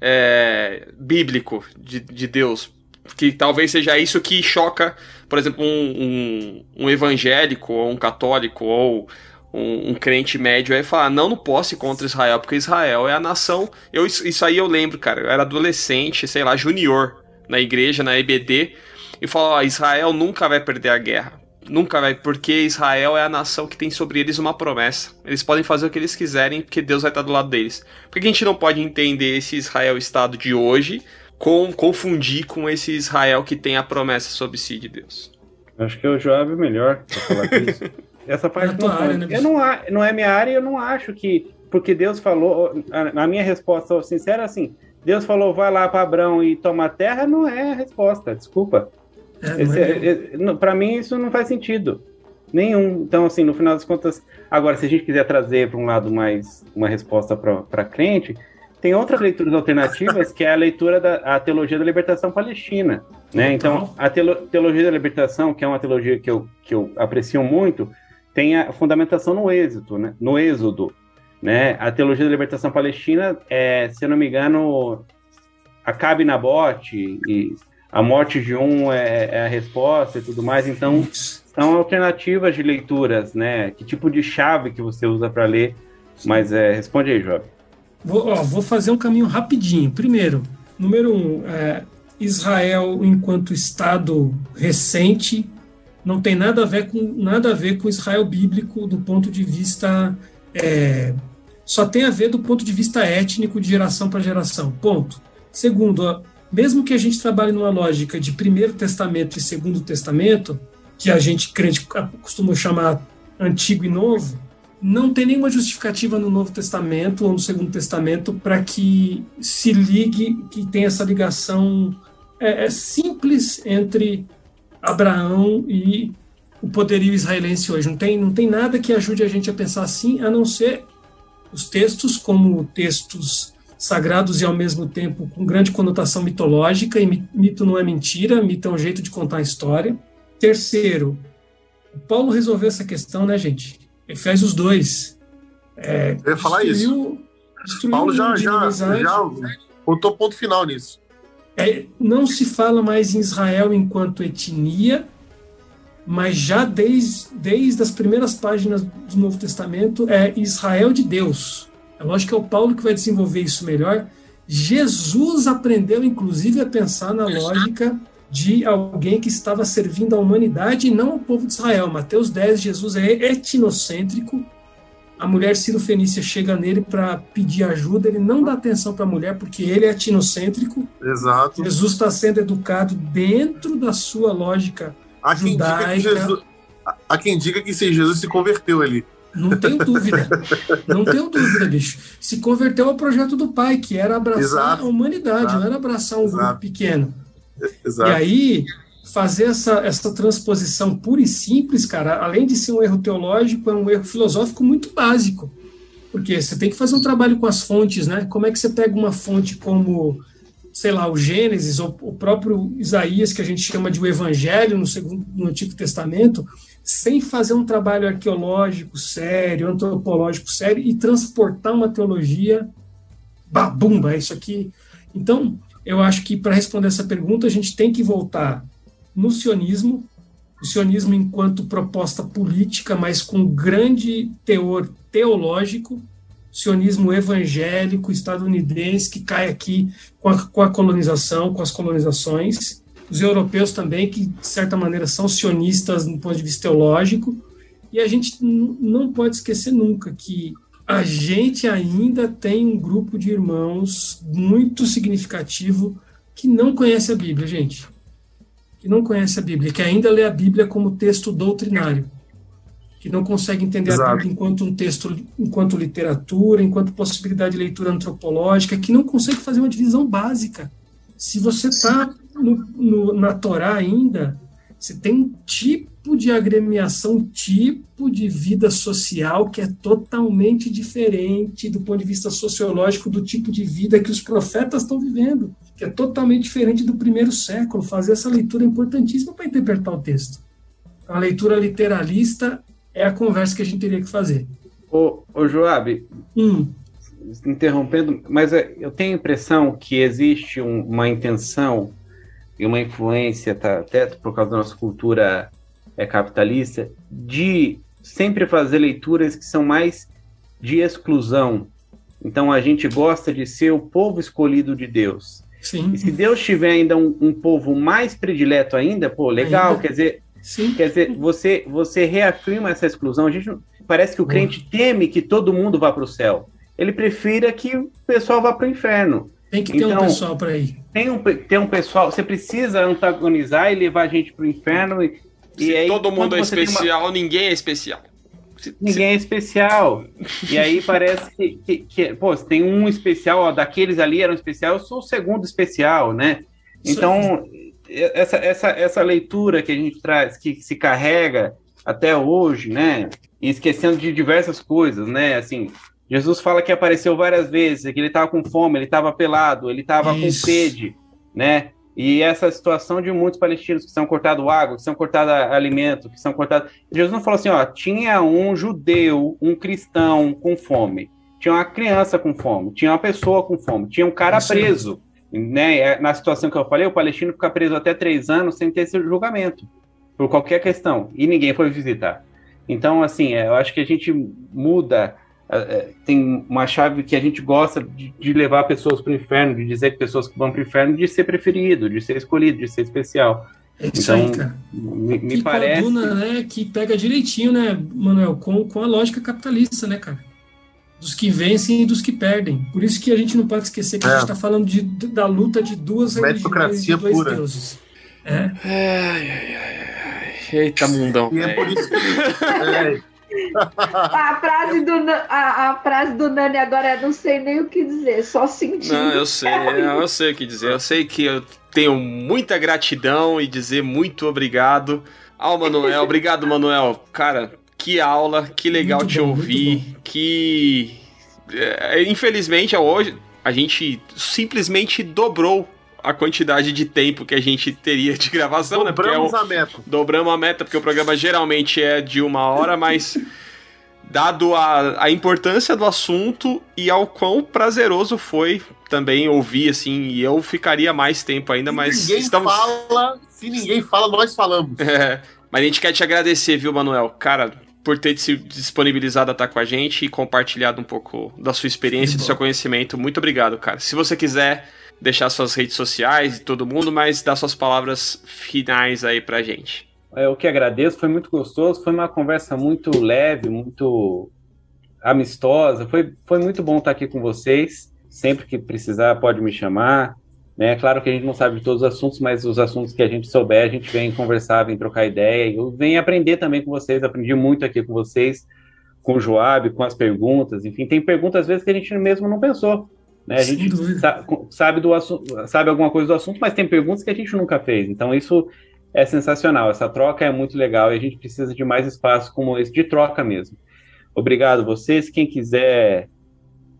é, bíblico de, de Deus? que talvez seja isso que choca, por exemplo, um, um, um evangélico ou um católico ou um, um, crente médio aí falar, não, não posso ir contra Israel, porque Israel é a nação. Eu, isso aí eu lembro, cara. Eu era adolescente, sei lá, junior na igreja, na EBD, e falou: ó, Israel nunca vai perder a guerra. Nunca vai, porque Israel é a nação que tem sobre eles uma promessa. Eles podem fazer o que eles quiserem, porque Deus vai estar do lado deles. Por que a gente não pode entender esse Israel Estado de hoje com confundir com esse Israel que tem a promessa sobre si de Deus? Acho que é o Joab melhor pra falar disso. *laughs* Essa parte é não, área, né, eu não, não é minha área, eu não acho que porque Deus falou, a, a minha resposta sincera assim, Deus falou vai lá para Abraão e toma a terra, não é a resposta, desculpa. É, é, é, para mim isso não faz sentido nenhum. Então assim, no final das contas, agora se a gente quiser trazer para um lado mais uma resposta para crente, tem outras leituras alternativas que é a leitura da a teologia da libertação palestina, né? Então a teologia da libertação, que é uma teologia que eu, que eu aprecio muito, tem a fundamentação no êxito, né? No êxodo, né? A teologia da libertação palestina, é, se eu não me engano, Acabe na bote e a morte de um é, é, a resposta e tudo mais. Então, são alternativas de leituras, né? Que tipo de chave que você usa para ler? Mas é, responde aí, Job. Vou, ó, vou fazer um caminho rapidinho. Primeiro, número um, é, Israel enquanto Estado recente não tem nada a ver com nada a ver com Israel bíblico do ponto de vista é, só tem a ver do ponto de vista étnico de geração para geração. Ponto. Segundo, mesmo que a gente trabalhe numa lógica de Primeiro Testamento e Segundo Testamento, que a gente crente costuma chamar Antigo e Novo, não tem nenhuma justificativa no Novo Testamento ou no Segundo Testamento para que se ligue, que tenha essa ligação é, é simples entre Abraão e o poderio israelense hoje. Não tem, não tem nada que ajude a gente a pensar assim, a não ser os textos como textos sagrados e ao mesmo tempo com grande conotação mitológica, e mito não é mentira, mito é um jeito de contar a história. Terceiro, Paulo resolveu essa questão, né, gente? Efésios 2. É, Eu ia falar isso. Paulo já, já, já botou ponto final nisso. É, não se fala mais em Israel enquanto etnia, mas já desde, desde as primeiras páginas do Novo Testamento é Israel de Deus. É lógico que é o Paulo que vai desenvolver isso melhor. Jesus aprendeu, inclusive, a pensar na lógica de alguém que estava servindo a humanidade e não ao povo de Israel. Mateus 10, Jesus é etnocêntrico, a mulher Ciro-Fenícia chega nele para pedir ajuda, ele não dá atenção para a mulher porque ele é etnocêntrico. Exato. Jesus está sendo educado dentro da sua lógica há quem judaica. Diga que Jesus, há quem diga que Jesus se converteu ali. Não tenho dúvida. não tenho dúvida, bicho. Se converteu ao projeto do pai, que era abraçar Exato. a humanidade, Exato. não era abraçar um Exato. grupo pequeno. Exato. E aí, fazer essa, essa transposição pura e simples, cara, além de ser um erro teológico, é um erro filosófico muito básico. Porque você tem que fazer um trabalho com as fontes, né? Como é que você pega uma fonte como, sei lá, o Gênesis, ou o próprio Isaías, que a gente chama de o Evangelho no, segundo, no Antigo Testamento, sem fazer um trabalho arqueológico sério, antropológico sério, e transportar uma teologia, babumba, é isso aqui. Então, eu acho que para responder essa pergunta, a gente tem que voltar no sionismo, o sionismo enquanto proposta política, mas com grande teor teológico, sionismo evangélico estadunidense que cai aqui com a, com a colonização, com as colonizações, os europeus também, que de certa maneira são sionistas do ponto de vista teológico, e a gente não pode esquecer nunca que a gente ainda tem um grupo de irmãos muito significativo que não conhece a Bíblia, gente que não conhece a Bíblia, que ainda lê a Bíblia como texto doutrinário, que não consegue entender Exato. a Bíblia enquanto um texto, enquanto literatura, enquanto possibilidade de leitura antropológica, que não consegue fazer uma divisão básica. Se você está na Torá ainda, você tem um tipo de agremiação, um tipo de vida social que é totalmente diferente do ponto de vista sociológico do tipo de vida que os profetas estão vivendo que é totalmente diferente do primeiro século. Fazer essa leitura é importantíssima para interpretar o texto. A leitura literalista é a conversa que a gente teria que fazer. Ô, ô Joab, hum. interrompendo, mas é, eu tenho a impressão que existe um, uma intenção e uma influência, tá, até por causa da nossa cultura é, capitalista, de sempre fazer leituras que são mais de exclusão. Então a gente gosta de ser o povo escolhido de Deus. Sim. E se Deus tiver ainda um, um povo mais predileto ainda, pô, legal, ainda? quer dizer, Sim. quer dizer, você você reafirma essa exclusão. A gente parece que o crente teme que todo mundo vá para o céu. Ele prefira que o pessoal vá para o inferno. Tem que ter então, um pessoal para ir. Tem um, tem um pessoal, você precisa antagonizar e levar a gente para o inferno. E, Se e aí, todo mundo é especial, uma... ninguém é especial. Ninguém é especial. E aí parece que, que, que pô, se tem um especial, ó, daqueles ali eram especial, eu sou o segundo especial, né? Então, essa, essa, essa leitura que a gente traz, que se carrega até hoje, né? E esquecendo de diversas coisas, né? Assim, Jesus fala que apareceu várias vezes, que ele estava com fome, ele estava pelado, ele estava com sede, né? E essa situação de muitos palestinos que são cortados água, que são cortados alimento, que são cortados. Jesus não falou assim, ó, tinha um judeu, um cristão com fome, tinha uma criança com fome, tinha uma pessoa com fome, tinha um cara preso. Né? É, na situação que eu falei, o palestino fica preso até três anos sem ter esse julgamento, por qualquer questão, e ninguém foi visitar. Então, assim, é, eu acho que a gente muda é, é, tem uma chave que a gente gosta de, de levar pessoas para o inferno, de dizer que pessoas que vão para o inferno de ser preferido, de ser escolhido, de ser especial. É isso então, aí, cara. Me, me parece. Coluna, né, que pega direitinho, né, Manuel, com, com a lógica capitalista, né, cara? Dos que vencem e dos que perdem. Por isso que a gente não pode esquecer que é. a gente está falando de, da luta de duas religiões de dois pura. deuses. É. Ai, ai, ai, Eita, mundão. E é por isso que. é, *laughs* a, frase do, a, a, frase do Nani agora é não sei nem o que dizer, só sentir. Não, eu sei, eu sei o que dizer. Eu sei que eu tenho muita gratidão e dizer muito obrigado ao Manuel. Obrigado, Manuel. Cara, que aula, que legal muito te bom, ouvir. Que. É, infelizmente, hoje a gente simplesmente dobrou a quantidade de tempo que a gente teria de gravação, Dobramos né? Dobramos é a meta. Dobramos a meta, porque o programa geralmente é de uma hora, mas dado a, a importância do assunto e ao quão prazeroso foi também ouvir, assim, e eu ficaria mais tempo ainda, se mas ninguém estamos... fala, se ninguém fala, nós falamos. É, mas a gente quer te agradecer, viu, Manuel? Cara, por ter se disponibilizado a estar com a gente e compartilhado um pouco da sua experiência, do seu conhecimento. Muito obrigado, cara. Se você quiser deixar suas redes sociais e todo mundo, mas dar suas palavras finais aí pra gente. Eu que agradeço, foi muito gostoso, foi uma conversa muito leve, muito amistosa, foi, foi muito bom estar aqui com vocês. Sempre que precisar, pode me chamar. Né? Claro que a gente não sabe de todos os assuntos, mas os assuntos que a gente souber, a gente vem conversar, vem trocar ideia. Eu venho aprender também com vocês, aprendi muito aqui com vocês, com o Joab, com as perguntas. Enfim, tem perguntas às vezes que a gente mesmo não pensou. Né? A gente sabe, do sabe alguma coisa do assunto, mas tem perguntas que a gente nunca fez. Então, isso é sensacional. Essa troca é muito legal e a gente precisa de mais espaço como esse, de troca mesmo. Obrigado vocês. Quem quiser,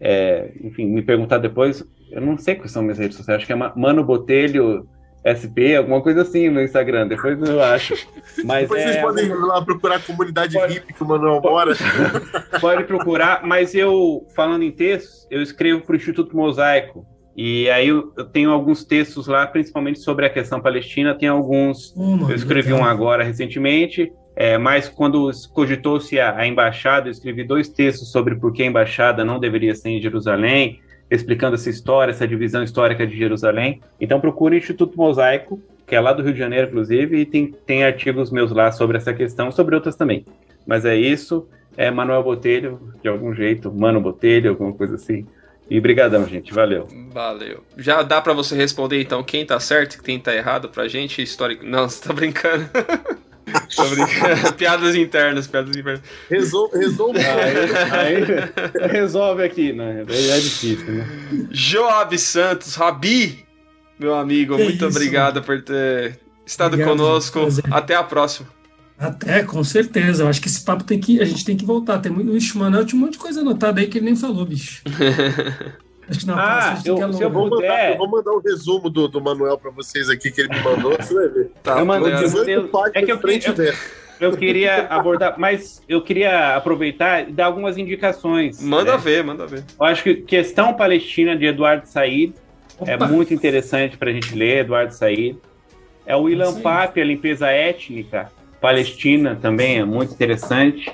é, enfim, me perguntar depois, eu não sei quais são minhas redes sociais, acho que é Mano Botelho SP, alguma coisa assim no Instagram, depois eu acho. Mas depois é, vocês podem ir lá procurar a comunidade pode, hippie que o Manuel mora. *laughs* Pode procurar, mas eu, falando em textos, eu escrevo para o Instituto Mosaico. E aí eu, eu, tenho alguns textos lá, principalmente sobre a questão palestina. Tem alguns. Oh, eu escrevi um agora recentemente. É, mas quando cogitou-se a, a embaixada, eu escrevi dois textos sobre por que a embaixada não deveria ser em Jerusalém explicando essa história, essa divisão histórica de Jerusalém. Então procure o Instituto Mosaico, que é lá do Rio de Janeiro, inclusive, e tem, tem artigos meus lá sobre essa questão, sobre outras também. Mas é isso, é Manuel Botelho, de algum jeito, Mano Botelho, alguma coisa assim. E brigadão, gente, valeu. Valeu. Já dá para você responder então quem tá certo e quem tá errado pra gente, histórico. Não, você tá brincando. *laughs* *laughs* Piadas internas, piadas internas. Resolve, resolve. Aí, aí, resolve aqui, né? É difícil, né? Joab Santos, Rabi, meu amigo, que muito isso? obrigado por ter estado obrigado, conosco. Até a próxima. Até, com certeza. Eu acho que esse papo tem que. A gente tem que voltar. Tem muito. Ixi, Manel tinha um monte de coisa anotada aí que ele nem falou, bicho. *laughs* Ah, eu, se eu, vou mandar, eu vou mandar o um resumo do, do Manuel para vocês aqui que ele me mandou, você vai ver. Tá, eu mandei. Eu, é que eu, eu, eu queria abordar, mas eu queria aproveitar e dar algumas indicações. Manda né? ver, manda ver. Eu acho que questão palestina de Eduardo Said é Opa. é muito interessante para a gente ler, Eduardo Said. É o William Pape, A Limpeza Étnica, Palestina, também é muito interessante.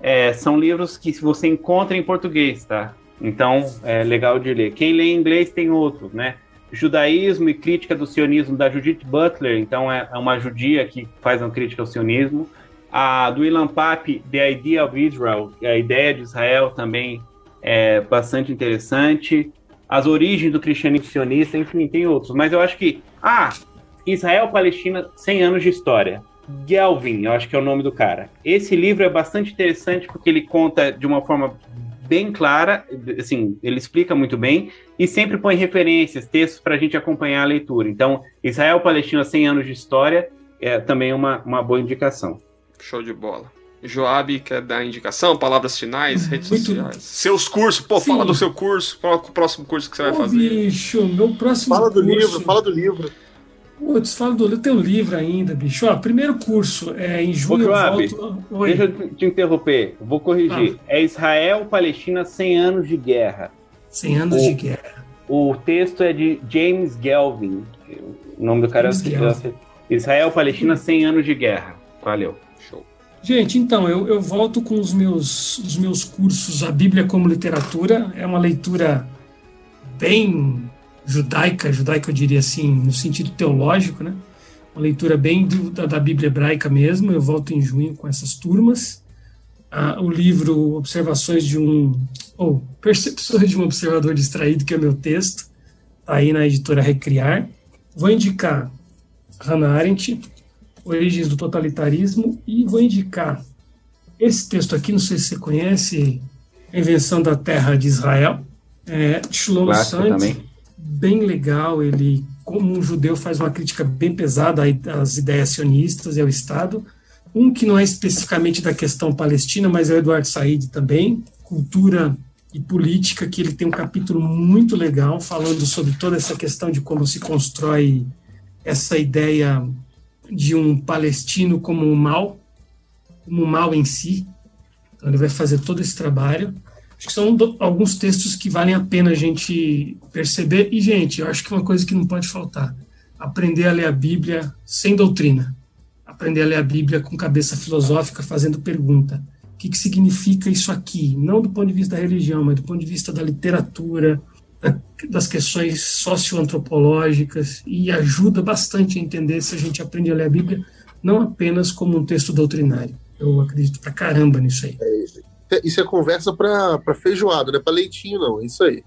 É, são livros que você encontra em português, tá? Então, é legal de ler. Quem lê em inglês tem outros, né? Judaísmo e Crítica do Sionismo, da Judith Butler, então é, é uma judia que faz uma crítica ao sionismo. A do Ilan Pape, The Idea of Israel, a ideia de Israel também é bastante interessante. As origens do cristianismo sionista, enfim, tem outros. Mas eu acho que. Ah, Israel-Palestina, 100 anos de história. Gelvin, eu acho que é o nome do cara. Esse livro é bastante interessante porque ele conta de uma forma bem clara, assim, ele explica muito bem e sempre põe referências, textos para a gente acompanhar a leitura. Então, Israel-Palestina, 100 anos de história, é também uma, uma boa indicação. Show de bola. Joab quer dar indicação, palavras finais, redes Muito sociais. Seus cursos, pô, Sim. fala do seu curso, qual é o próximo curso que você vai fazer? Bicho, meu próximo Fala do curso... livro, fala do livro. Putz, fala do teu livro ainda, bicho. Ó, primeiro curso, é em junho Ô, eu volto... Oi. Deixa eu te interromper, vou corrigir. Ah. É Israel-Palestina 100 anos de guerra. 100 anos o, de guerra. O texto é de James Galvin. O nome do cara James é Israel-Palestina 100 anos de guerra. Valeu. Gente, então, eu, eu volto com os meus, os meus cursos A Bíblia como Literatura. É uma leitura bem judaica, judaica eu diria assim, no sentido teológico, né? Uma leitura bem do, da, da, Bíblia hebraica mesmo. Eu volto em junho com essas turmas. Ah, o livro Observações de um. ou Percepções de um Observador Distraído, que é o meu texto, tá aí na editora Recriar. Vou indicar Hannah Arendt, Origens do Totalitarismo, e vou indicar esse texto aqui, não sei se você conhece, A Invenção da Terra de Israel, é, Shlomo Sand, bem legal, ele, como um judeu, faz uma crítica bem pesada às ideias sionistas e ao Estado, um que não é especificamente da questão palestina, mas é o Eduardo Said também, Cultura e Política, que ele tem um capítulo muito legal falando sobre toda essa questão de como se constrói essa ideia de um palestino como um mal, como um mal em si. Então ele vai fazer todo esse trabalho. Acho que são do, alguns textos que valem a pena a gente perceber. E, gente, eu acho que uma coisa que não pode faltar: aprender a ler a Bíblia sem doutrina. Aprender a ler a Bíblia com cabeça filosófica, fazendo pergunta. O que, que significa isso aqui? Não do ponto de vista da religião, mas do ponto de vista da literatura, das questões socioantropológicas e ajuda bastante a entender se a gente aprende a ler a Bíblia não apenas como um texto doutrinário. Eu acredito pra caramba nisso aí. É isso. Isso é conversa para feijoada, não é para leitinho, não. É isso aí.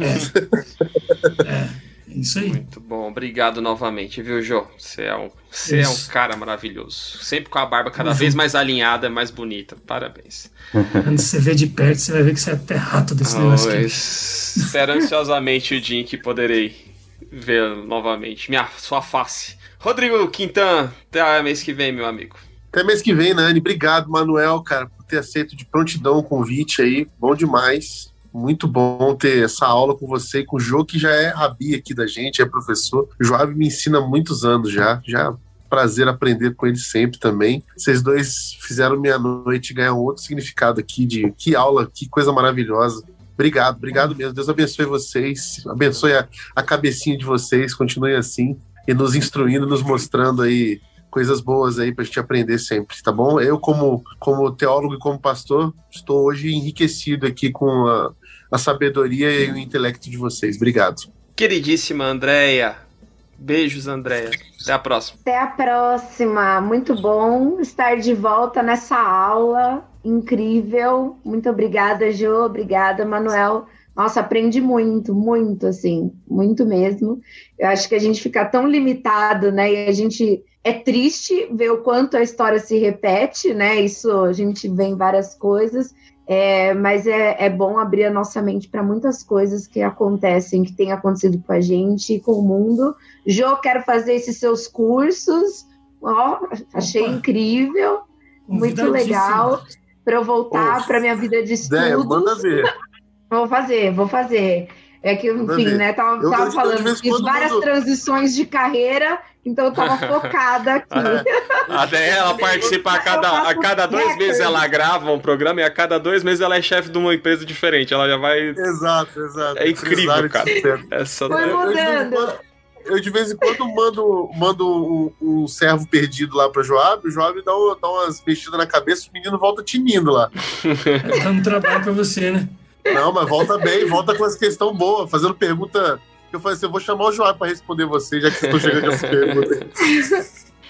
É. é. É isso aí. Muito bom, obrigado novamente, viu, Jô? Você é um, você é um cara maravilhoso. Sempre com a barba cada uhum. vez mais alinhada, mais bonita. Parabéns. Quando você vê de perto, você vai ver que você é até rato desse oh, negócio aqui. Espero ansiosamente o dia em que poderei ver novamente minha, sua face. Rodrigo Quintan, até mês que vem, meu amigo. Até mês que vem, Nani. Obrigado, Manuel, cara, ter aceito de prontidão o convite aí. Bom demais. Muito bom ter essa aula com você e com o Jô, que já é rabi aqui da gente, é professor. O Joab me ensina há muitos anos já. Já prazer aprender com ele sempre também. Vocês dois fizeram minha noite ganhar um outro significado aqui de que aula, que coisa maravilhosa. Obrigado, obrigado mesmo. Deus abençoe vocês, abençoe a, a cabecinha de vocês, continue assim e nos instruindo, nos mostrando aí coisas boas aí para a gente aprender sempre, tá bom? Eu, como, como teólogo e como pastor, estou hoje enriquecido aqui com a, a sabedoria e o intelecto de vocês. Obrigado. Queridíssima Andréia, beijos, Andréia. Até a próxima. Até a próxima. Muito bom estar de volta nessa aula incrível. Muito obrigada, Jo. Obrigada, Manuel. Nossa, aprendi muito, muito, assim, muito mesmo. Eu acho que a gente fica tão limitado, né? E a gente é triste ver o quanto a história se repete, né? Isso a gente vê em várias coisas. É, mas é, é bom abrir a nossa mente para muitas coisas que acontecem, que têm acontecido com a gente e com o mundo. Jo, quero fazer esses seus cursos. Ó, achei Opa. incrível, muito legal. Para eu voltar para minha vida de estudos. Ideia, manda ver. *laughs* vou fazer, vou fazer. É que, enfim, né? Tava, tava falando, fiz várias transições de carreira então eu tava focada *laughs* aqui. Até ela *laughs* participa a cada, a cada dois meses ela grava um programa e a cada dois meses ela é chefe de uma empresa diferente. Ela já vai. Exato, exato. É incrível, cara. Essa Foi mudando. eu de vez em quando mando, mando um, um servo perdido lá pra Joab, o Joab dá, dá umas mexidas na cabeça, o menino volta tinindo lá. Tá dando trabalho pra você, né? Não, mas volta bem, volta com essa questão boa, fazendo pergunta. Eu falei assim: eu vou chamar o Joab pra responder você, já que estou chegando com essa *laughs* pergunta.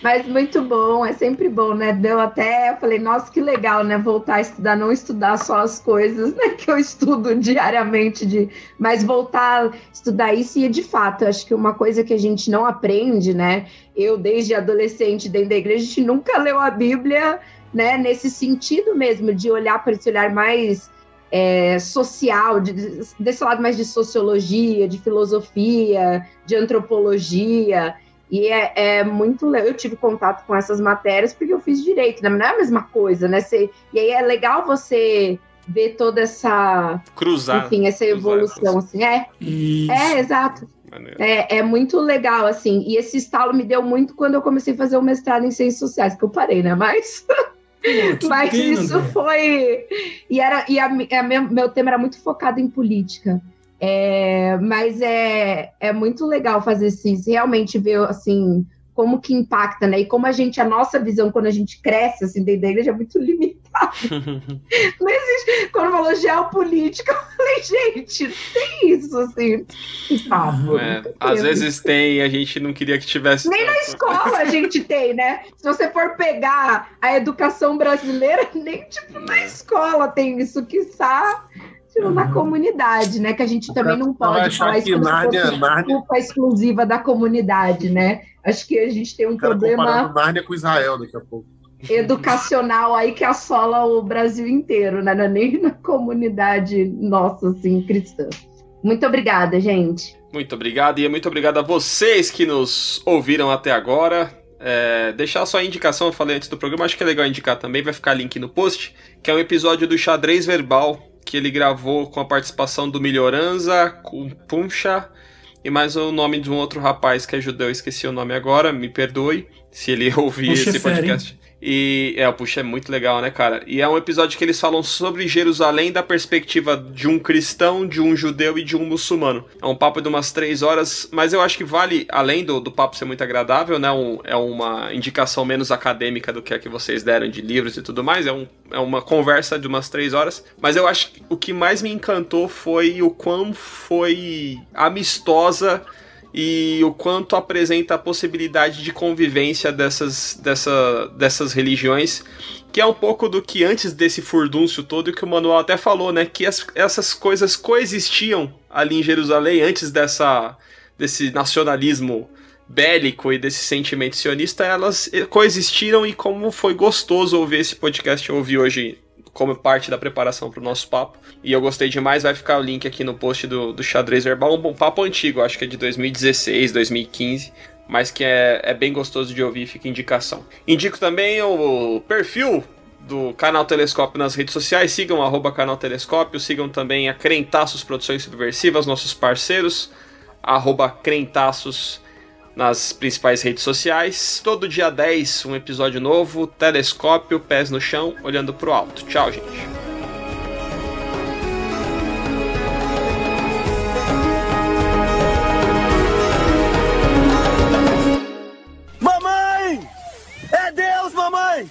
Mas muito bom, é sempre bom, né? Deu até, eu falei, nossa, que legal, né? Voltar a estudar, não estudar só as coisas né, que eu estudo diariamente, de, mas voltar a estudar isso e de fato, acho que uma coisa que a gente não aprende, né? Eu, desde adolescente, dentro da igreja, a gente nunca leu a Bíblia, né? Nesse sentido mesmo, de olhar para esse olhar mais é, social, de, desse lado mais de sociologia, de filosofia, de antropologia. E é, é muito legal. Eu tive contato com essas matérias porque eu fiz direito, né? Não é a mesma coisa, né? Você, e aí é legal você ver toda essa. Cruzar. Enfim, essa evolução, cruzar. assim. É, Isso. é exato. É, é muito legal, assim. E esse estalo me deu muito quando eu comecei a fazer o mestrado em ciências sociais, que eu parei, né? Mas. *laughs* Pô, Mas pena, isso André. foi. E, era, e a, a meu, meu tema era muito focado em política. É, mas é, é muito legal fazer isso, realmente ver assim como que impacta, né? E como a gente, a nossa visão quando a gente cresce assim dentro da igreja é muito limitada. *laughs* Não existe. Quando falou geopolítica, eu falei, gente, tem isso assim. Que papo. É, às vezes tem, a gente não queria que tivesse. Nem na tanto. escola a gente tem, né? Se você for pegar a educação brasileira, *laughs* nem tipo na escola tem isso, que está na comunidade, né? Que a gente também não pode falar isso que como Nárnia- Nárnia- culpa exclusiva da comunidade, né? Acho que a gente tem um O cara problema Nárnia com Israel daqui a pouco. educacional aí que assola o Brasil inteiro, né? Não é nem na comunidade nossa, assim, cristã. Muito obrigada, gente. Muito obrigado e muito obrigado a vocês que nos ouviram até agora. É, deixar só a indicação, eu falei antes do programa, acho que é legal indicar também, vai ficar link no post, que é um episódio do Xadrez Verbal, que ele gravou com a participação do Melhoranza, com Puncha e mais o nome de um outro rapaz que é judeu, esqueci o nome agora, me perdoe se ele *laughs* ouvir esse podcast. E é, Puxa é muito legal, né, cara? E é um episódio que eles falam sobre Jerusalém da perspectiva de um cristão, de um judeu e de um muçulmano. É um papo de umas três horas, mas eu acho que vale, além do, do papo ser muito agradável, né? Um, é uma indicação menos acadêmica do que a que vocês deram de livros e tudo mais. É, um, é uma conversa de umas três horas. Mas eu acho que o que mais me encantou foi o quão foi amistosa e o quanto apresenta a possibilidade de convivência dessas, dessa, dessas religiões, que é um pouco do que antes desse furdúncio todo, que o Manuel até falou, né? Que as- essas coisas coexistiam ali em Jerusalém antes dessa, desse nacionalismo bélico e desse sentimento sionista, elas coexistiram e como foi gostoso ouvir esse podcast, eu ouvi hoje como parte da preparação para o nosso papo. E eu gostei demais, vai ficar o link aqui no post do, do Xadrez Verbal, um bom papo antigo, acho que é de 2016, 2015, mas que é, é bem gostoso de ouvir, fica indicação. Indico também o perfil do Canal Telescópio nas redes sociais, sigam arroba Canal Telescópio, sigam também a Crentaços Produções Subversivas, nossos parceiros, arroba Crentaços nas principais redes sociais. Todo dia 10, um episódio novo, telescópio, pés no chão, olhando pro alto. Tchau, gente. Mamãe! É Deus, mamãe!